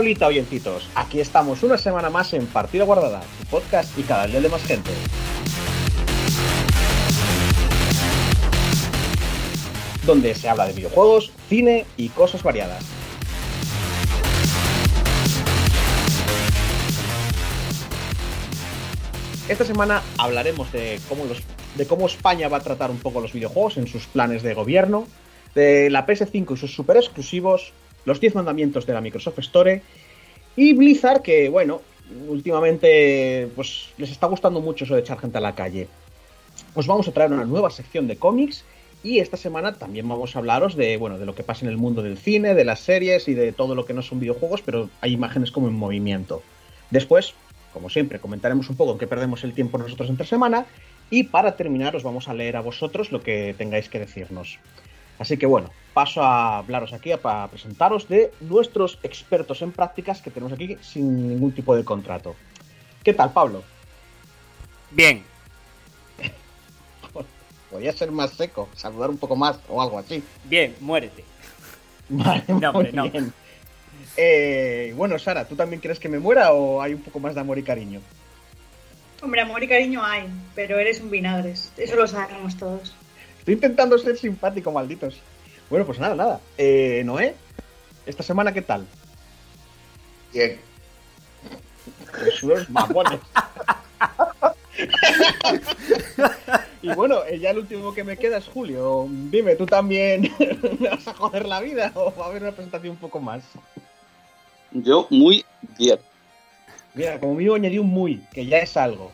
Olita, oyentitos. Aquí estamos una semana más en Partida Guardada, podcast y cada día de más gente. Donde se habla de videojuegos, cine y cosas variadas. Esta semana hablaremos de cómo España va a tratar un poco los videojuegos en sus planes de gobierno, de la PS5 y sus super exclusivos, los 10 mandamientos de la Microsoft Store y Blizzard que, bueno, últimamente pues les está gustando mucho eso de echar gente a la calle. Os vamos a traer una nueva sección de cómics y esta semana también vamos a hablaros de, bueno, de lo que pasa en el mundo del cine, de las series y de todo lo que no son videojuegos, pero hay imágenes como en movimiento. Después, como siempre, comentaremos un poco en qué perdemos el tiempo nosotros entre semana y para terminar os vamos a leer a vosotros lo que tengáis que decirnos. Así que bueno, paso a hablaros aquí, para presentaros de nuestros expertos en prácticas que tenemos aquí sin ningún tipo de contrato. ¿Qué tal, Pablo? Bien. Podría ser más seco, saludar un poco más o algo así. Bien, muérete. Vale, No, muy hombre, no. bien. Eh, bueno, Sara, ¿tú también quieres que me muera o hay un poco más de amor y cariño? Hombre, amor y cariño hay, pero eres un vinagres. Eso lo sabemos todos. Estoy intentando ser simpático, malditos. Bueno, pues nada, nada. Eh, Noé, ¿esta semana qué tal? Bien. Pues unos mamones. y bueno, eh, ya el último que me queda es Julio. Dime, ¿tú también me vas a joder la vida o va a haber una presentación un poco más? Yo muy bien. Mira, como mínimo añadí un muy, que ya es algo.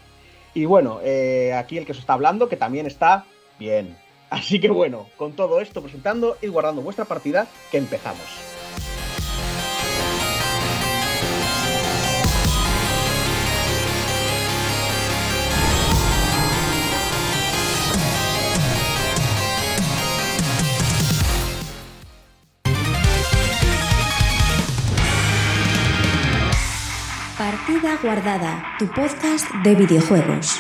Y bueno, eh, aquí el que os está hablando, que también está bien. Así que bueno, con todo esto presentando y guardando vuestra partida, que empezamos. Partida Guardada, tu podcast de videojuegos.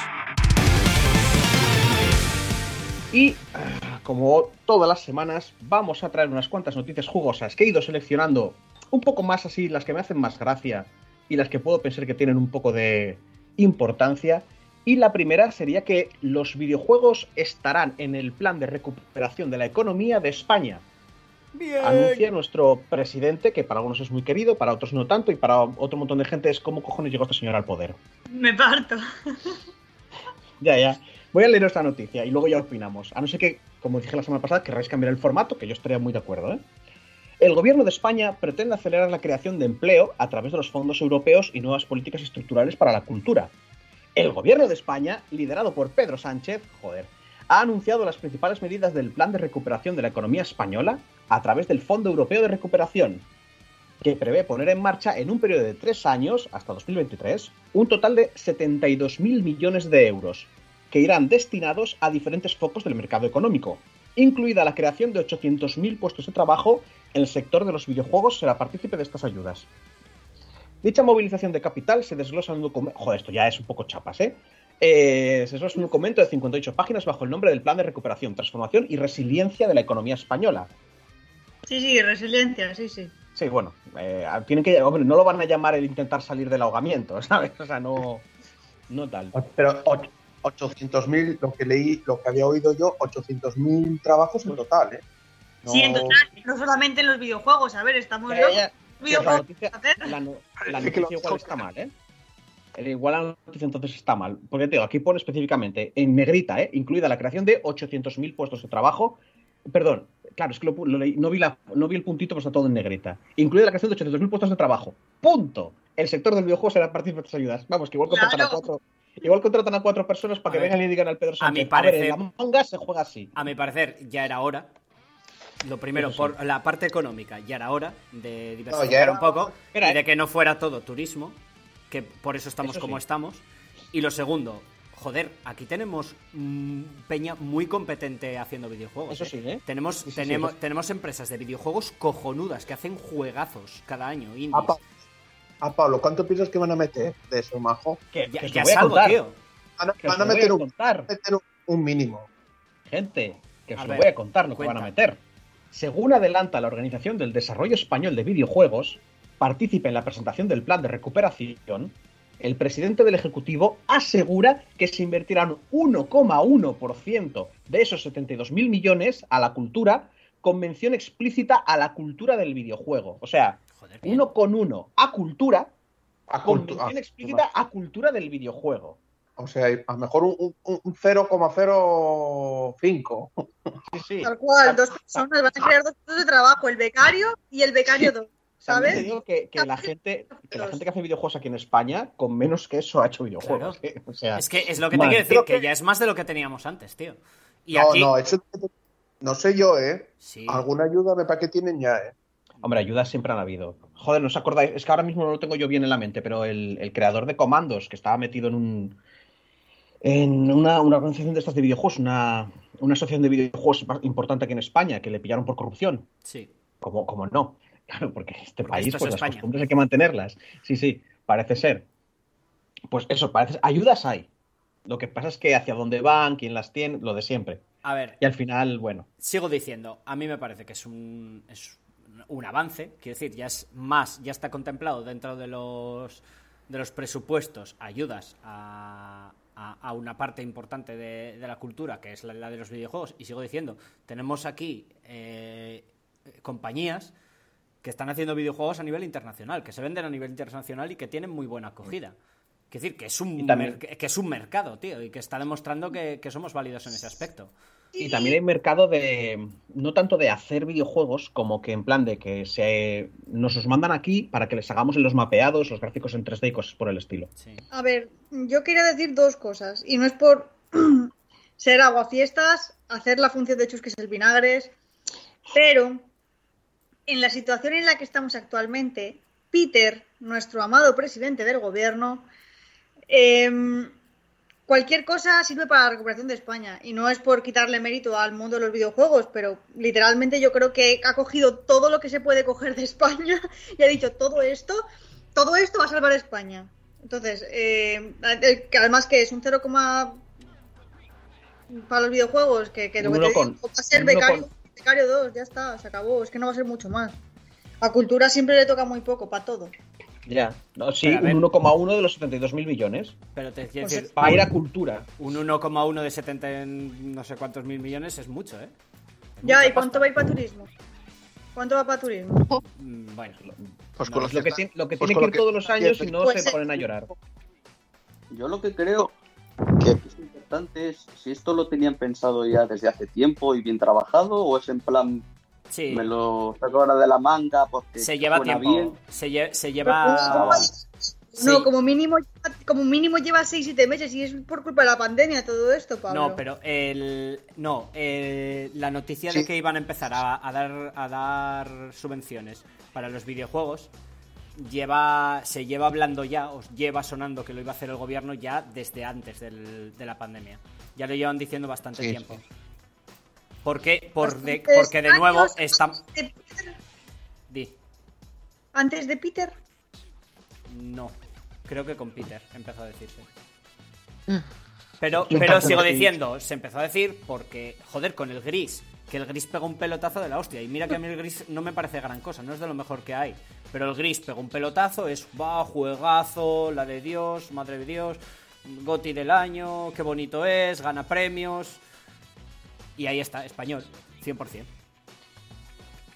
Y ah, como todas las semanas, vamos a traer unas cuantas noticias jugosas que he ido seleccionando un poco más así, las que me hacen más gracia y las que puedo pensar que tienen un poco de importancia. Y la primera sería que los videojuegos estarán en el plan de recuperación de la economía de España. Bien. Anuncia nuestro presidente, que para algunos es muy querido, para otros no tanto, y para otro montón de gente es cómo cojones llegó este señor al poder. Me parto. Ya, ya. Voy a leer esta noticia y luego ya opinamos. A no ser que, como dije la semana pasada, querráis cambiar el formato, que yo estaría muy de acuerdo. ¿eh? El gobierno de España pretende acelerar la creación de empleo a través de los fondos europeos y nuevas políticas estructurales para la cultura. El gobierno de España, liderado por Pedro Sánchez, joder, ha anunciado las principales medidas del plan de recuperación de la economía española a través del Fondo Europeo de Recuperación, que prevé poner en marcha en un periodo de tres años, hasta 2023, un total de 72.000 millones de euros, que irán destinados a diferentes focos del mercado económico, incluida la creación de 800.000 puestos de trabajo en el sector de los videojuegos será partícipe de estas ayudas. Dicha movilización de capital se desglosa en un documento... Joder, esto ya es un poco chapas, ¿eh? Eh, se desglosa en un documento de 58 páginas bajo el nombre del Plan de Recuperación, Transformación y Resiliencia de la Economía Española. Sí, sí, resiliencia, sí, sí. Sí, bueno, eh, tienen que... Hombre, no lo van a llamar el intentar salir del ahogamiento, ¿sabes? O sea, no... No tal. Pero 800.000, lo que leí, lo que había oído yo, 800.000 trabajos en total, ¿eh? No- Sí, en total, no solamente en los videojuegos. A ver, estamos Ya, locos. ya, ¿Qué ya, la videojuegos noticia, la no- noticia igual está mal, ¿eh? El- Igual la noticia entonces está mal. Porque te digo, aquí pone específicamente, en negrita, ¿eh? incluida la creación de 800.000 puestos de trabajo. Perdón, claro, es que lo lo leí- no, vi la, no vi el puntito, pero está todo en negrita. Incluida la creación de 800.000 puestos de trabajo. ¡Punto! El sector del videojuego será partícipe de estas ayudas. Vamos, que igual Claro. cuatro. Igual contratan a cuatro personas para A que ver, vengan y digan al Pedro a mi Sánchez. A ver, parecer- en la manga se juega así. A mi parecer, ya era hora. Lo primero, sí. por la parte económica, ya era hora de diversificar era- un poco Espera, y de eh. que no fuera todo turismo, que por eso estamos Eso como sí. estamos. Y lo segundo, joder, aquí tenemos mm, peña muy competente haciendo videojuegos. Eso ¿eh? sí, ¿eh? Tenemos, Sí, sí, sí, tenemos, tenemos empresas de videojuegos cojonudas que hacen juegazos cada año, indies. Ah, Pa- ah, Pablo, ¿cuánto piensas que van a meter de eso, majo? Que, ya que voy a salgo, contar, tío. Van a, que os van a lo voy meter, a un, contar. meter un- un mínimo. Gente, que os A lo ver, voy a contar lo que van a meter. Según adelanta la Organización del Desarrollo Español de Videojuegos, participa en la presentación del plan de recuperación, el presidente del Ejecutivo asegura que se invertirán 1,1% de esos 72.000 millones a la cultura con mención explícita a la cultura del videojuego. O sea, Joder, bien. 1,1 a cultura A con cultu- explícita a cultura del videojuego. O sea, a lo mejor un, un- un 0,05. Sí, sí. Tal cual, dos personas van a crear dos puestos de trabajo, el becario y el becario 2, También te ¿sabes? digo que, que la gente que la gente que hace videojuegos aquí en España, con menos que eso ha hecho videojuegos. ¿eh? O sea, Es que es lo que te quiero decir, que que- ya es más de lo que teníamos antes, tío. Y no, aquí. no, eso no sé yo, ¿eh? Sí. Alguna ayuda me parece que tienen ya, ¿eh? Hombre, ayudas siempre han habido. Joder, ¿no os acordáis? Es que ahora mismo no lo tengo yo bien en la mente, pero el, el creador de Comandos, que estaba metido en un en una, una organización de estas de videojuegos, una, una asociación de videojuegos importante aquí en España, que le pillaron por corrupción. Sí. Como, como no. Claro, porque este Porque país, es pues las España. costumbres hay que mantenerlas. Sí, sí, parece ser. Pues eso, parece. Ayudas hay. Lo que pasa es que hacia dónde van, quién las tiene, lo de siempre. A ver, Y al final, bueno. sigo diciendo, a mí me parece que es un, es un avance, quiero decir, ya es más, ya está contemplado dentro de los, de los presupuestos ayudas a, a- a una parte importante de, de la cultura, que es la, la de los videojuegos, y sigo diciendo, tenemos aquí eh, compañías que están haciendo videojuegos a nivel internacional, que se venden a nivel internacional y que tienen muy buena acogida. Quiero decir, que es un, también- que es un mercado, tío, y que está demostrando que, que somos válidos en ese aspecto. Y también hay mercado de. No tanto de hacer videojuegos, como que en plan de que se nos los mandan aquí para que les hagamos en los mapeados, los gráficos en 3D y cosas por el estilo. Sí. A ver, yo quería decir dos cosas, y no es por ser aguafiestas, hacer la función de chusques el vinagres, pero en la situación en la que estamos actualmente, Peter, nuestro amado presidente del gobierno, em, cualquier cosa sirve para la recuperación de España. Y no es por quitarle mérito al mundo de los videojuegos, pero literalmente yo creo que ha cogido todo lo que se puede coger de España y ha dicho todo esto, todo esto va a salvar a España. Entonces, eh, que además que es un 0, para los videojuegos, que, que lo que te con- digo, va a ser becario, con- becario 2, ya está, se acabó, es que no va a ser mucho más. A cultura siempre le toca muy poco, para todo. Ya. No, sí, Pero un 1,1 de los 72.000 millones. Pero te quiero Pues decir, Va a ir a cultura. un 1,1 de 70 en no sé cuántos mil millones es mucho, ¿eh? Ya, ¿y cuánto va a ir para turismo? ¿Cuánto va para turismo? Mm, Bueno, Pues No, con lo que, está- lo que pues tiene con que ir que- todos los años y no Pues, se ponen a llorar. Yo lo que creo que es importante es si esto lo tenían pensado ya desde hace tiempo y bien trabajado o es en plan sí, me lo saco ahora de la manga porque se lleva tiempo. bien. Se, lle- se Pero, lleva. No, Sí. como mínimo, como mínimo lleva 6-7 meses y es por culpa de la pandemia todo esto, Pablo. No, pero el. No, el- la noticia Sí. de que iban a empezar a, a dar, a dar subvenciones para los videojuegos lleva se lleva hablando ya, os lleva sonando que lo iba a hacer el gobierno ya desde antes del- de la pandemia. Ya lo llevan diciendo bastante Sí, tiempo. Porque, por de, porque de nuevo está. Antes de Peter, Di. antes de Peter. No, creo que con Peter empezó a decirse. Mm. Pero, pero sigo diciendo, se empezó a decir porque, joder, con el gris, que el gris pegó un pelotazo de la hostia. Y mira que a mí el gris no me parece gran cosa, no es de lo mejor que hay. Pero el gris pegó un pelotazo, es, va, juegazo, la de Dios, madre de Dios, Goti del año, qué bonito es, gana premios. Y ahí está, español, 100%.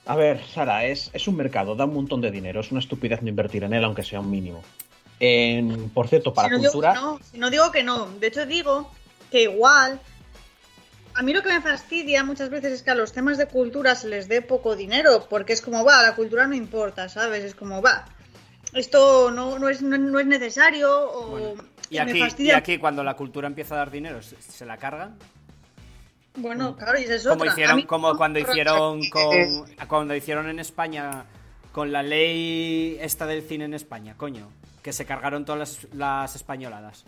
A ver, Sara, es, es un mercado, da un montón de dinero. Es una estupidez no invertir en él, aunque sea un mínimo. En- por cierto, para si no cultura. Digo no, si no digo que no. De hecho, digo que igual. A mí lo que me fastidia muchas veces es que a los temas de cultura se les dé poco dinero, porque es como, va, la cultura no importa, ¿sabes? Es como, va, esto no, no, es, no, no es necesario o Bueno, y me aquí, y fastidia. aquí cuando la cultura empieza a dar dinero, se, se la cargan. Bueno, claro, y es como otra. Hicieron mí- como cuando hicieron con Eh. cuando hicieron en España con la ley esta del cine en España coño que se cargaron todas las, las españoladas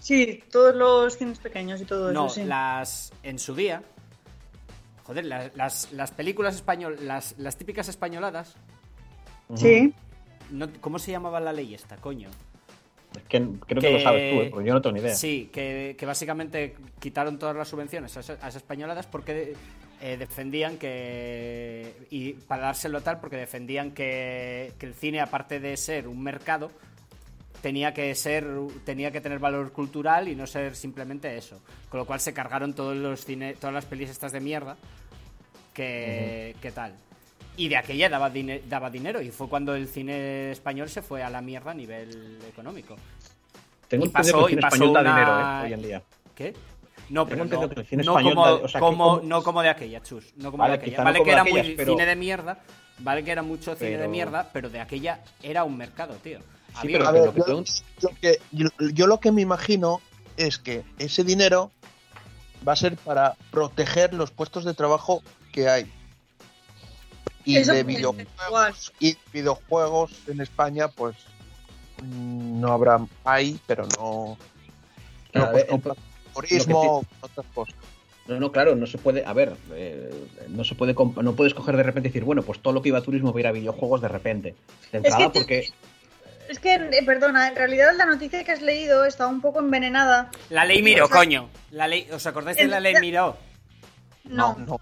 Sí, todos los cines pequeños y todo No, eso, sí. las. En su día. Joder, las, las, las películas españolas. Las, las típicas españoladas. Sí. no- ¿Cómo se llamaba la ley esta, coño? Es que creo que, lo sabes tú, ¿eh? porque yo no tengo ni idea. Sí, que, que básicamente quitaron todas las subvenciones a esas, españoladas porque eh, defendían que. Y para dárselo tal, porque defendían que, que el cine, aparte de ser un mercado, tenía que ser tenía que tener valor cultural y no ser simplemente eso. Con lo cual se cargaron todos los cine, todas las pelis estas de mierda que, que tal. Y de aquella daba, daba dinero y fue cuando el cine español se fue a la mierda a nivel económico. Tengo y entendido pasó- que el cine y pasó español da una- dinero, ¿eh? Hoy en día. ¿Qué? No, pero no, que el cine no español como, da- o sea, que como- como- no como de aquella, chus. No como Vale, de aquella. no Vale que era aquellas, muy pero- cine de mierda, vale que era mucho cine de mierda, pero de aquella era un mercado, tío. Sí, Había- pero A que ver, lo que yo, pregunto- lo que, yo, yo lo que me imagino es que ese dinero va a ser para proteger los puestos de trabajo que hay. Y Eso de videojuegos, y videojuegos en España, pues mm, no habrá, hay, pero no, Claro, no pues, ver, con turismo, otras cosas. No, no, claro, no se puede. A ver, eh, no se puede. comp- No puedes coger de repente y decir, bueno, pues todo lo que iba a turismo va a ir a videojuegos de repente. De entrada, te- porque. Es que, eh, perdona, en realidad la noticia que has leído está un poco envenenada. La ley Miró, O sea- coño. La ley, ¿Os acordáis de la ley Miró? No. no.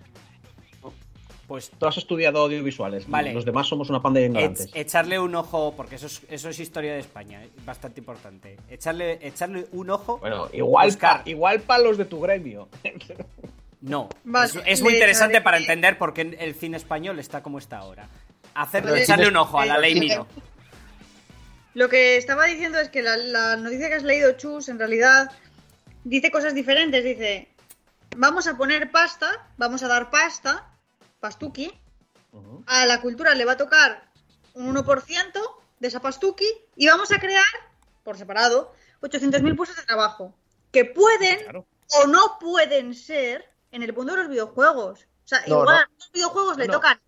Pues Tú has estudiado audiovisuales. Vale. Los demás somos una panda de ignorantes. ech- echarle un ojo, porque eso es, eso es historia de España, eh, bastante importante. Echarle, echarle un ojo. Bueno, igual buscar- pa, igual pa los de tu gremio. No. Es, muy interesante para entender por qué el cine español está como está ahora. Hacerle, echarle un ojo a la ley sí. Miró. Lo que estaba diciendo es que la, la noticia que has leído, Chus, en realidad dice cosas diferentes. Dice, vamos a poner pasta, vamos a dar pasta, pastuki, a la cultura le va a tocar un 1% de esa pastuki y vamos a crear, por separado, 800.000 puestos de trabajo que pueden Claro. o no pueden ser en el mundo de los videojuegos. O sea, No, igual no. a los videojuegos le No. tocan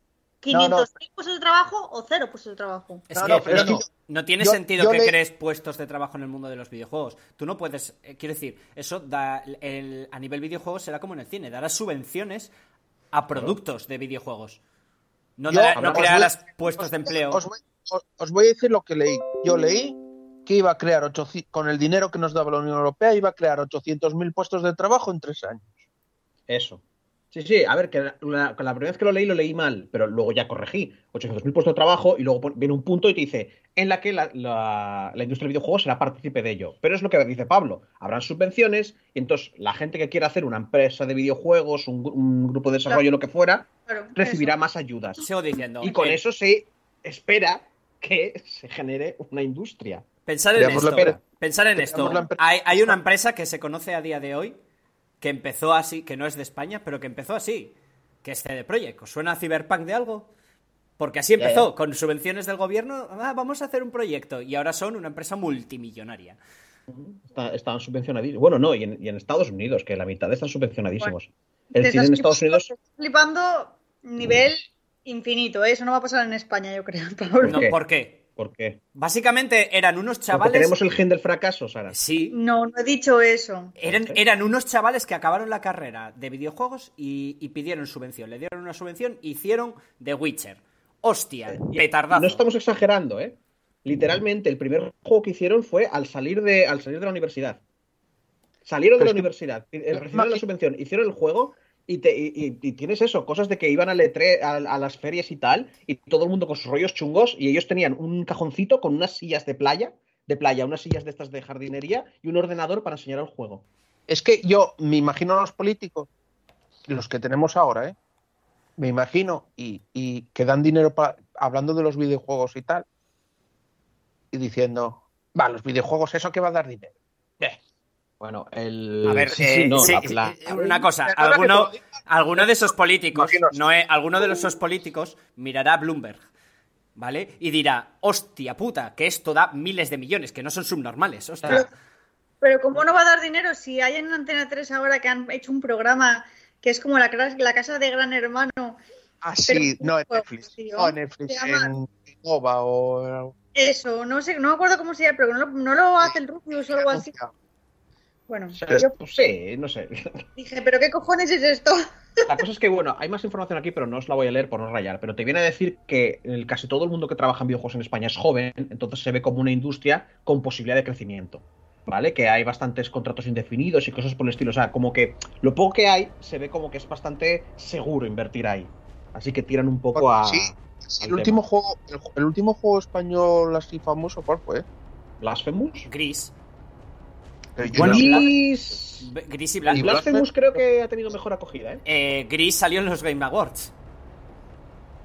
No, no. 500.000 puestos de trabajo o cero puestos de trabajo. Es No, que, no, pero tiene yo- sentido yo que le- crees puestos de trabajo en el mundo de los videojuegos. Tú no puedes, eh, quiero decir, eso da el- a nivel videojuegos será como en el cine, darás subvenciones a productos de videojuegos. No, Yo- no voy- puestos de empleo. Os voy, os- os voy a decir lo que leí. Yo leí que iba a crear, 800 con el dinero que nos daba la Unión Europea, iba a crear 800.000 puestos de trabajo en tres años. Eso. Sí, sí, a ver, que la, la- la primera vez que lo leí lo leí mal, pero luego ya corregí. 800.000 puestos de trabajo y luego viene un punto y te dice en la que la, la- la industria del videojuego será partícipe de ello. Pero es lo que dice Pablo. Habrán subvenciones y entonces la gente que quiera hacer una empresa de videojuegos, un, gru- un grupo de desarrollo, lo que fuera, Claro, recibirá eso. más ayudas. Sigo diciendo. Y con eh, eso se espera que se genere una industria. Pensar en esto. Pensar en esto. Hay, hay una empresa que se conoce a día de hoy que empezó así, que no es de España, pero que empezó así, que es CD Projekt. ¿Os suena a Cyberpunk de algo? Porque así Ya, empezó, con subvenciones del gobierno, "Ah, vamos a hacer un proyecto, y ahora son una empresa multimillonaria. Está- estaban subvencionadísimos. Bueno, no, y en, y en Estados Unidos, que la mitad están subvencionadísimos. Te El cine en Estados Unidos. flipando nivel infinito, ¿eh? eso no va a pasar en España, yo creo. Pablo. No? ¿Por qué? ¿Por qué? Básicamente eran unos Porque chavales... tenemos el gen del fracaso, Sara. Sí, No, no he dicho eso. Eran, eran unos chavales que acabaron la carrera de videojuegos y, y pidieron subvención. Le dieron una subvención e hicieron The Witcher. Hostia, petardazo. No estamos exagerando, ¿eh? Literalmente, el primer juego que hicieron fue al salir de, al salir de la universidad. Salieron de la universidad, eh, recibieron la subvención, hicieron el juego y, te- y- y- tienes eso, cosas de que iban al E3 a, a las ferias y tal, y todo el mundo con sus rollos chungos, y ellos tenían un cajoncito con unas sillas de playa, de playa, unas sillas de estas de jardinería y un ordenador para enseñar el juego. Es que yo me imagino a los políticos, los que tenemos ahora, ¿eh? Me imagino, y, y que dan dinero para, hablando de los videojuegos y tal, y diciendo, va, los videojuegos, ¿eso que va a dar dinero? Eh, Bueno, el. A ver, sí, eh, sí, no, sí, la- la- eh, una cosa, alguno, de esos políticos, no es- alguno de esos políticos mirará a Bloomberg, ¿vale? Y dirá, hostia puta, que esto da miles de millones, que no son subnormales, hostia. Pero, pero ¿cómo no va a dar dinero si hay en Antena 3 ahora que han hecho un programa que es como la, casa de Gran Hermano? Ah, Pero- sí, no en Netflix, tío, no en Netflix, se llama- en Nova o... Eso, no sé, no me acuerdo cómo se llama, pero no, lo- no lo hace el Rubius o algo así. Bueno, yo pues sí, no sé. dije, ¿pero qué cojones es esto? La cosa es que, bueno, hay más información aquí, pero no os la voy a leer por no rayar. Pero te viene a decir que el- casi todo el mundo que trabaja en videojuegos en España es joven, entonces se ve como una industria con posibilidad de crecimiento. ¿Vale? Que hay bastantes contratos indefinidos y cosas por el estilo. O sea, como que lo poco que hay se ve como que es bastante seguro invertir ahí. Así que tiran un poco a. Sí, el último juego, el, el último juego español así famoso, ¿cuál fue? Blasphemous. Gris. Gris. Gris y Blanco. Blasphemous creo que ha tenido mejor acogida, ¿eh? Eh, Gris salió en los Game Awards.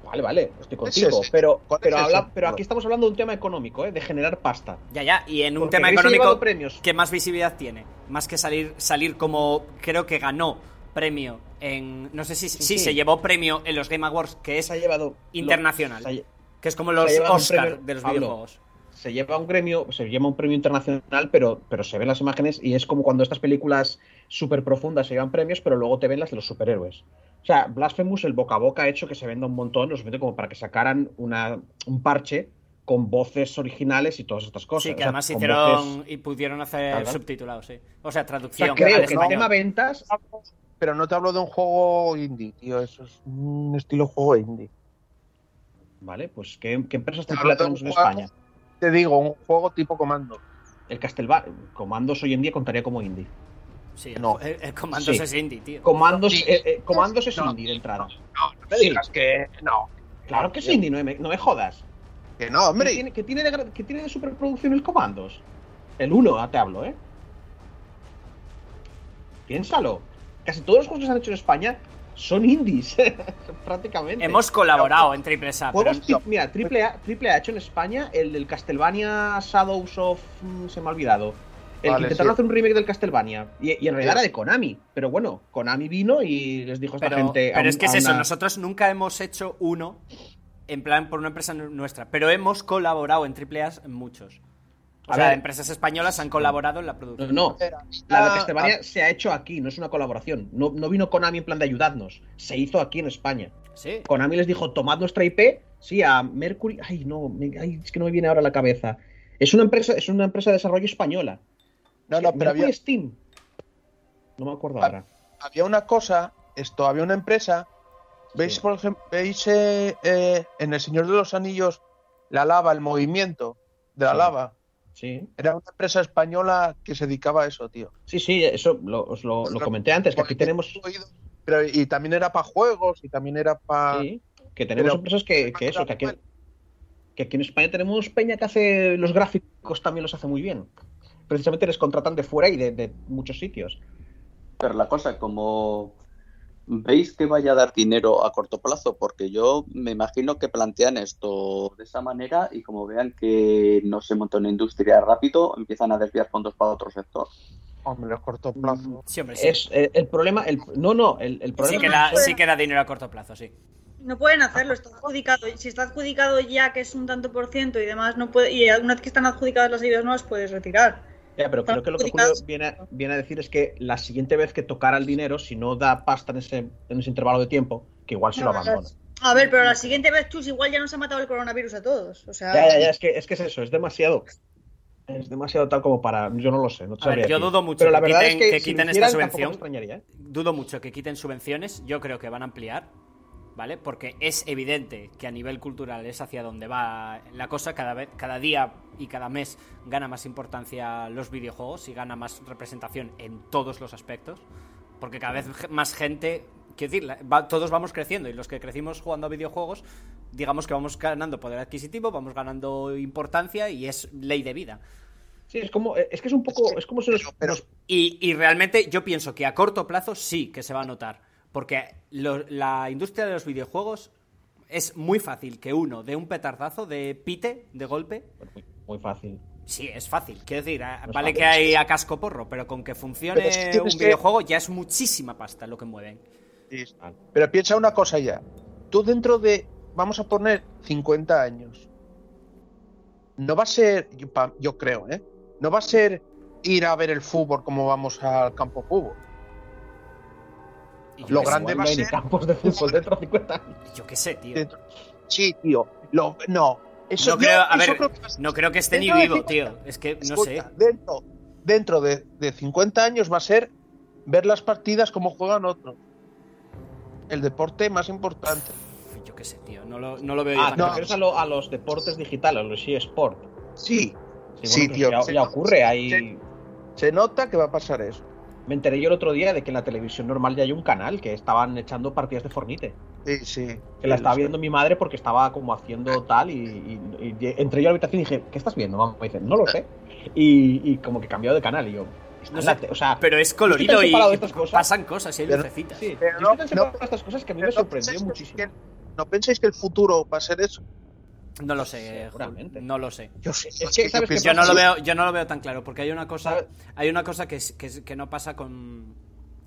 Vale, vale, estoy ¿Cuál es contigo. Pero, ¿Cuál pero, es habla- ese? pero aquí estamos hablando de un tema económico, ¿eh? De generar pasta. Ya, ya. Y en un Porque tema Gris económico, premios. ¿qué más visibilidad tiene? Más que salir, salir como creo que ganó premio en. No sé si sí, sí. se llevó premio en los Game Awards, que es Se ha llevado. internacional. se ha lle- que es como los Oscar premio, de los Pablo. videojuegos. Se lleva un premio, se lleva un premio internacional, pero, pero se ven las imágenes y es como cuando estas películas súper profundas se llevan premios, pero luego te ven las de los superhéroes. O sea, Blasphemous, el boca a boca ha hecho que se venda un montón, lo suficiente como para que sacaran una, un parche con voces originales y todas estas cosas. Sí, O que sea, además hicieron voces- y pudieron hacer subtitulados, sí. O sea, O traducción sea, creo al que español. tema ventas, Pero no te hablo de un juego indie, tío. Eso es un estilo juego indie. ¿vale? Pues ¿qué, qué empresas Te tenemos en juego- España? Te digo, un juego tipo comando. El Castlevania, Comandos hoy en día contaría como indie. Sí, No. el, Sí. es indie, tío. Comandos, Sí. eh, eh, Comandos es No. indie de entrada. No, no me Sí. digas que no. Claro que es indie, no me, no me jodas. Que no, ¿Qué hombre. tiene, qué tiene de, qué tiene de superproducción el Comandos? El 1, te hablo, ¿eh? Piénsalo. Casi todos los juegos que se han hecho en España son indies, prácticamente. Hemos colaborado en Triple tip- mira, triple A, triple A ha hecho en España el del Castlevania Shadows of... mm, se me ha olvidado. El Vale, que intentaron sí. hacer un remake del Castlevania. Y, y en realidad Sí. era de Konami. Pero bueno, Konami vino y les dijo a esta pero, gente... a pero es que es a eso, nosotros nunca hemos hecho uno en plan por una empresa nu- nuestra, pero hemos colaborado en Triple A en muchos. O A sea, ver. empresas españolas han colaborado en la producción. no, La de Ah, Castlevania se ha hecho aquí, no es una colaboración. No, no vino Konami en plan de ayudarnos. Se hizo aquí en España. Sí. Konami les dijo, tomad nuestra IP. Sí, a Mercury. Ay, no, me- ay, es que no me viene ahora a la cabeza. Es una empresa, es una empresa de desarrollo española. No, Sí, no, pero Mercury había, Steam. No me acuerdo Ah, ahora. había una cosa, esto, había una empresa. ¿Veis, Sí. por ejemplo, veis eh, eh, en El Señor de los Anillos la lava, el movimiento de la Sí. lava? Sí, Era una empresa española que se dedicaba a eso, tío. sí, sí, eso lo, os lo, lo comenté antes, que aquí tenemos. Pero, y también era para juegos y también era para. Sí, que tenemos Pero- empresas que, que eso, que aquí, que aquí en España tenemos Peña que hace los gráficos también los hace muy bien. Precisamente les contratan de fuera y de, de muchos sitios. Pero la cosa, como veis que vaya a dar dinero a corto plazo, porque yo me imagino que plantean esto de esa manera y como vean que no se monta una industria rápido, empiezan a desviar fondos para otro sector. Hombre, a corto plazo. Sí, hombre, sí. Es eh, el problema, el, no, no, el, el sí, problema que es- da, sí que da dinero a corto plazo, sí. No pueden hacerlo, está adjudicado. Si está adjudicado ya que es un tanto por ciento y demás, no puede, y una vez que están adjudicadas las ayudas nuevas, puedes retirar. Ya, pero creo que lo que Julio viene, a- viene a decir es que la siguiente vez que tocara el dinero, si no da pasta en ese, en ese intervalo de tiempo, que igual se lo abandona. A ver, pero la siguiente vez, Chus, igual ya nos ha matado el coronavirus a todos. O sea, Ya, ya, ya, es que, es que es eso, es demasiado. Es demasiado tal como para. Yo no lo sé, no te A ver, yo decir. dudo mucho Pero la que verdad quiten- es que, que si lo quiten esta subvención. extrañaría, ¿eh? Dudo mucho que quiten subvenciones, yo creo que van a ampliar, ¿vale? Porque es evidente que a nivel cultural es hacia donde va la cosa, cada, vez, cada día y cada mes gana más importancia los videojuegos y gana más representación en todos los aspectos, porque cada vez más gente, quiero decir, va- todos vamos creciendo y los que crecimos jugando a videojuegos, digamos que vamos ganando poder adquisitivo, vamos ganando importancia y es ley de vida. Sí, es como. Es que es un poco. Es como si Y, y realmente yo pienso que a corto plazo sí que se va a notar. Porque lo- la industria de los videojuegos es muy fácil que uno de un petardazo, de pite, de golpe. muy, muy fácil. Sí, es fácil. Quiero decir, No vale fácil. que hay a casco porro, pero con que funcione es que un que- videojuego ya es muchísima pasta lo que mueven. Pero piensa una cosa ya. Tú dentro de, vamos a poner 50 años, no va a ser, yo creo, ¿eh? No va a ser ir a ver el fútbol como vamos al campo fútbol. Yo Lo grande va a ser- campos de fútbol dentro de 50 años. Yo qué sé, tío. Dentro- Sí, tío. Lo, no. Eso No creo, a eso ver, creo que a no creo que esté ni vivo, 50 tío. Es que no sé. Dentro, dentro de, de 50 años va a ser ver las partidas como juegan otros. El deporte más importante. Yo qué sé, tío. No lo, no lo veo yo Ah, ¿te no. a, lo- a los deportes digitales, a los eSport? Sí, Sí, Sí, tío. Ya, ya ocurre, ahí... Se nota que va a pasar eso. Me enteré yo el otro día de que en la televisión normal ya hay un canal que estaban echando partidas de Fornite. Sí, sí. Que la estaba viendo mi madre porque estaba como haciendo tal y, y- y entré yo a la habitación y dije, ¿qué estás viendo, mamá? Me dice, no lo sé. Y, y como que cambió de canal y yo, No sé, o sea, Pero es colorido y, cosas. pasan cosas y hay Pero- lucecitas. sí, Pero yo no- no- estas cosas que a mí me no sorprendió muchísimo. que- ¿No pensáis que el futuro va a ser eso? No lo sé, no lo sé. Yo sé. Es que, ¿sabes Yo no lo veo, yo no lo veo tan claro, porque hay una cosa, hay una cosa que, que, no pasa con,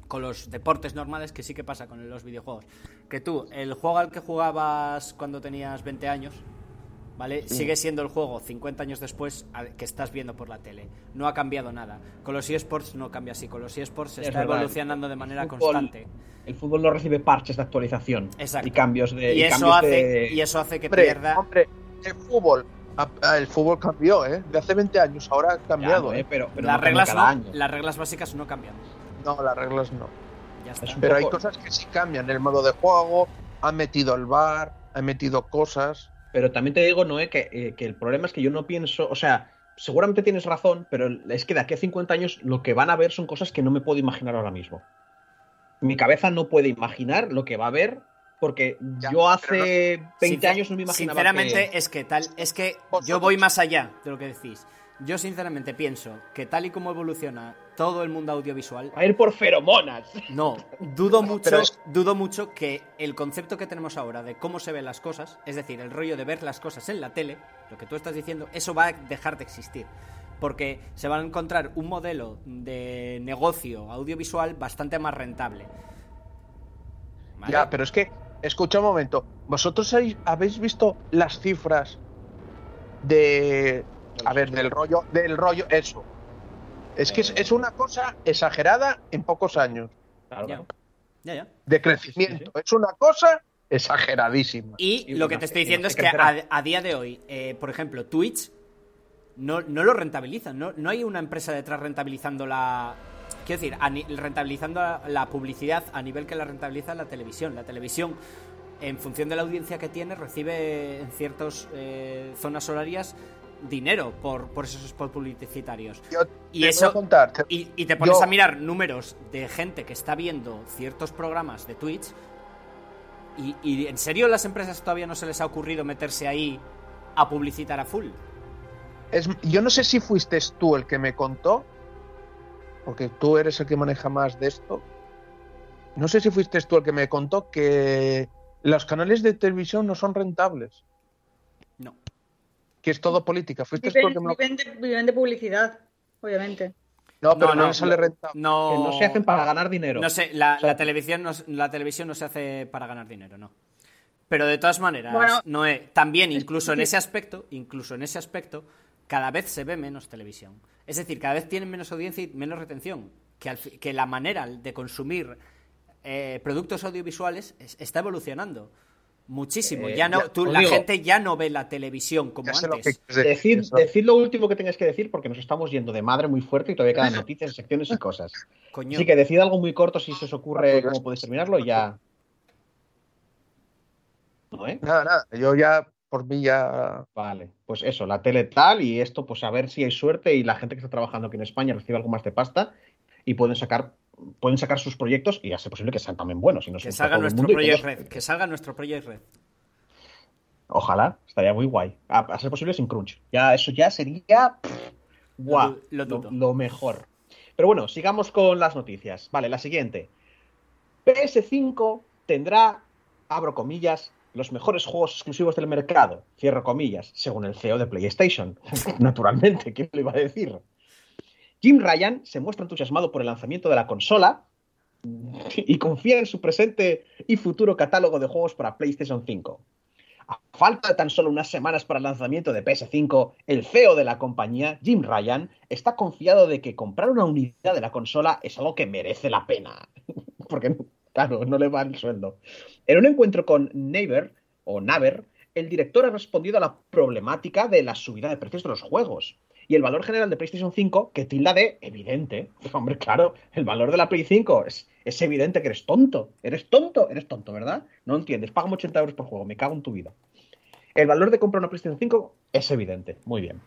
con los deportes normales, que sí que pasa con los videojuegos. Que tú, el juego al que jugabas cuando tenías 20 años, ¿vale? Sigue siendo el juego 50 años después que estás viendo por la tele. No ha cambiado nada. Con los eSports no cambia así. Con los eSports se Es está verdad. evolucionando de manera El fútbol- constante. El fútbol no recibe parches de actualización Exacto. y cambios de. Y eso, cambios hace, de- y eso hace que Hombre, pierda... hombre, el fútbol, ah, ah, el fútbol cambió, ¿eh? De hace 20 años, ahora ha cambiado, ¿eh? eh, pero, pero las, no reglas cada no, año. las reglas básicas no cambian. No, las reglas no. Ya está. Pero hay cosas que sí cambian. El modo de juego, han metido el bar, han metido cosas. Pero también te digo, Noé, que, eh, que el problema es que yo no pienso, o sea, seguramente tienes razón, pero es que de aquí a 50 años lo que van a ver son cosas que no me puedo imaginar ahora mismo. Mi cabeza no puede imaginar lo que va a ver, porque Ya, yo hace 20 Sincer- años no me imaginaba Sinceramente, que... es que tal, es que yo voy más allá de lo que decís. Yo sinceramente pienso que tal y como evoluciona todo el mundo audiovisual, Va a ir por feromonas. no, dudo mucho, es- dudo mucho que el concepto que tenemos ahora de cómo se ven las cosas, es decir, el rollo de ver las cosas en la tele, lo que tú estás diciendo, eso va a dejar de existir. Porque se va a encontrar un modelo de negocio audiovisual bastante más rentable. ¿Vale? Ya, pero es que, escucha un momento. ¿Vosotros habéis- habéis visto las cifras de. A ver, del rollo, del rollo, eso. Es que es, es una cosa exagerada en pocos años Claro, Ya. Ya, ya. de crecimiento. Es una cosa exageradísima. Y Y lo que te estoy diciendo es que a, día de hoy, eh, por ejemplo, Twitch no, no lo rentabilizan. No, no hay una empresa detrás rentabilizando la. Quiero decir, rentabilizando la, publicidad a nivel que la rentabiliza la televisión. La televisión, en función de la audiencia que tiene, recibe en ciertas zonas horarias dinero por, por esos spots publicitarios. Yo Y eso- contar, te- Y, y te pones Yo- a mirar números de gente que está viendo ciertos programas de Twitch. Y, y en serio las empresas todavía no se les ha ocurrido meterse ahí a publicitar a full. es- yo no sé si fuiste tú el que me contó, porque tú eres el que maneja más de esto. No sé si fuiste tú el que me contó que los canales de televisión no son rentables, No. que es todo política. Fuiste tú el Viven, que me lo viven de, viven de publicidad, obviamente. No, pero No, no, no, le sale rentable. No, Que no se hacen para ganar dinero. No sé, la, O sea, la televisión no, la televisión no se hace para ganar dinero, no. Pero de todas maneras, Bueno, Noé, también incluso en ese aspecto, incluso en ese aspecto, cada vez se ve menos televisión. Es decir, cada vez tienen menos audiencia y menos retención. Que, al que la manera de consumir eh, productos audiovisuales es- está evolucionando muchísimo. Eh, ya no, ya, tú- os la digo- gente ya no ve la televisión como lo antes. quieres decir, eso. decid lo último que tengáis que decir porque nos estamos yendo de madre muy fuerte y todavía quedan noticias, secciones y cosas. Coño. Así que decid algo muy corto si se os ocurre cómo podéis terminarlo ya. ¿No, eh? Nada, nada, yo ya por mí ya. Vale, pues eso, la tele tal y esto, pues a ver si hay suerte y la gente que está trabajando aquí en España recibe algo más de pasta y pueden sacar pueden sacar sus proyectos y a ser posible que sean también buenos. Y no que salga nuestro mundo y Project todos- Red. Que salga nuestro Project Red. Ojalá, estaría muy guay. A, a ser posible sin crunch. Ya, eso ya sería pff, guau, lo mejor. Pero bueno, sigamos con las noticias. Vale, la siguiente. PS5 tendrá, abro comillas, los mejores juegos exclusivos del mercado, cierro comillas, según el CEO de PlayStation. Naturalmente, ¿quién lo iba a decir? Jim Ryan se muestra entusiasmado por el lanzamiento de la consola y confía en su presente y futuro catálogo de juegos para PlayStation 5. A falta de tan solo unas semanas para el lanzamiento de PS5, el CEO de la compañía, Jim Ryan, está confiado de que comprar una unidad de la consola es algo que merece la pena. Porque, claro, no le va el sueldo. En un encuentro con Naver, o Naver, el director ha respondido a la problemática de la subida de precios de los juegos. Y el valor general de PlayStation 5, que tilda de evidente. Hombre, claro, el valor de la Play 5 es, es evidente que eres tonto. Eres tonto, eres tonto, ¿verdad? No entiendes. Págame 80 euros por juego, me cago en tu vida. El valor de comprar una PlayStation 5 es evidente. Muy bien.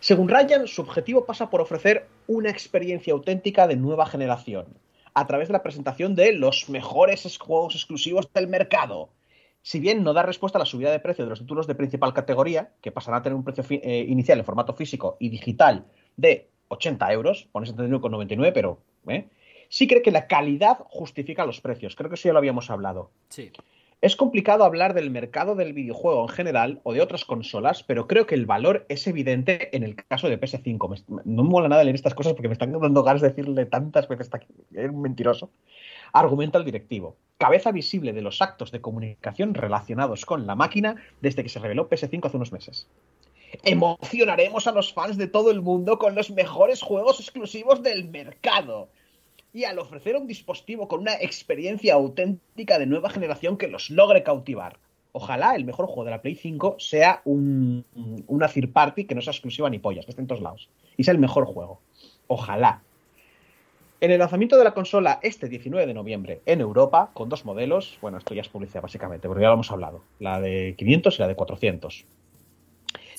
Según Ryan, su objetivo pasa por ofrecer una experiencia auténtica de nueva generación, a través de la presentación de los mejores juegos exclusivos del mercado. Si bien no da respuesta a la subida de precio de los títulos de principal categoría, que pasarán a tener un precio eh, inicial en formato físico y digital de 80 euros, pones 79,99, pero ¿eh? sí cree que la calidad justifica los precios. Creo que eso ya lo habíamos hablado. Sí. Es complicado hablar del mercado del videojuego en general o de otras consolas, pero creo que el valor es evidente en el caso de PS5. no me mola nada leer estas cosas porque me están dando ganas de decirle tantas veces que es mentiroso. Argumenta el directivo. Cabeza visible de los actos de comunicación relacionados con la máquina desde que se reveló PS5 hace unos meses. Emocionaremos a los fans de todo el mundo con los mejores juegos exclusivos del mercado y al ofrecer un dispositivo con una experiencia auténtica de nueva generación que los logre cautivar. Ojalá el mejor juego de la Play 5 sea un, una third party que no sea exclusiva ni pollas, que esté en todos lados. Y sea el mejor juego. Ojalá. En el lanzamiento de la consola este 19 de noviembre en Europa, con dos modelos, bueno, esto ya es publicidad básicamente, porque ya lo hemos hablado, la de 500 y la de 400.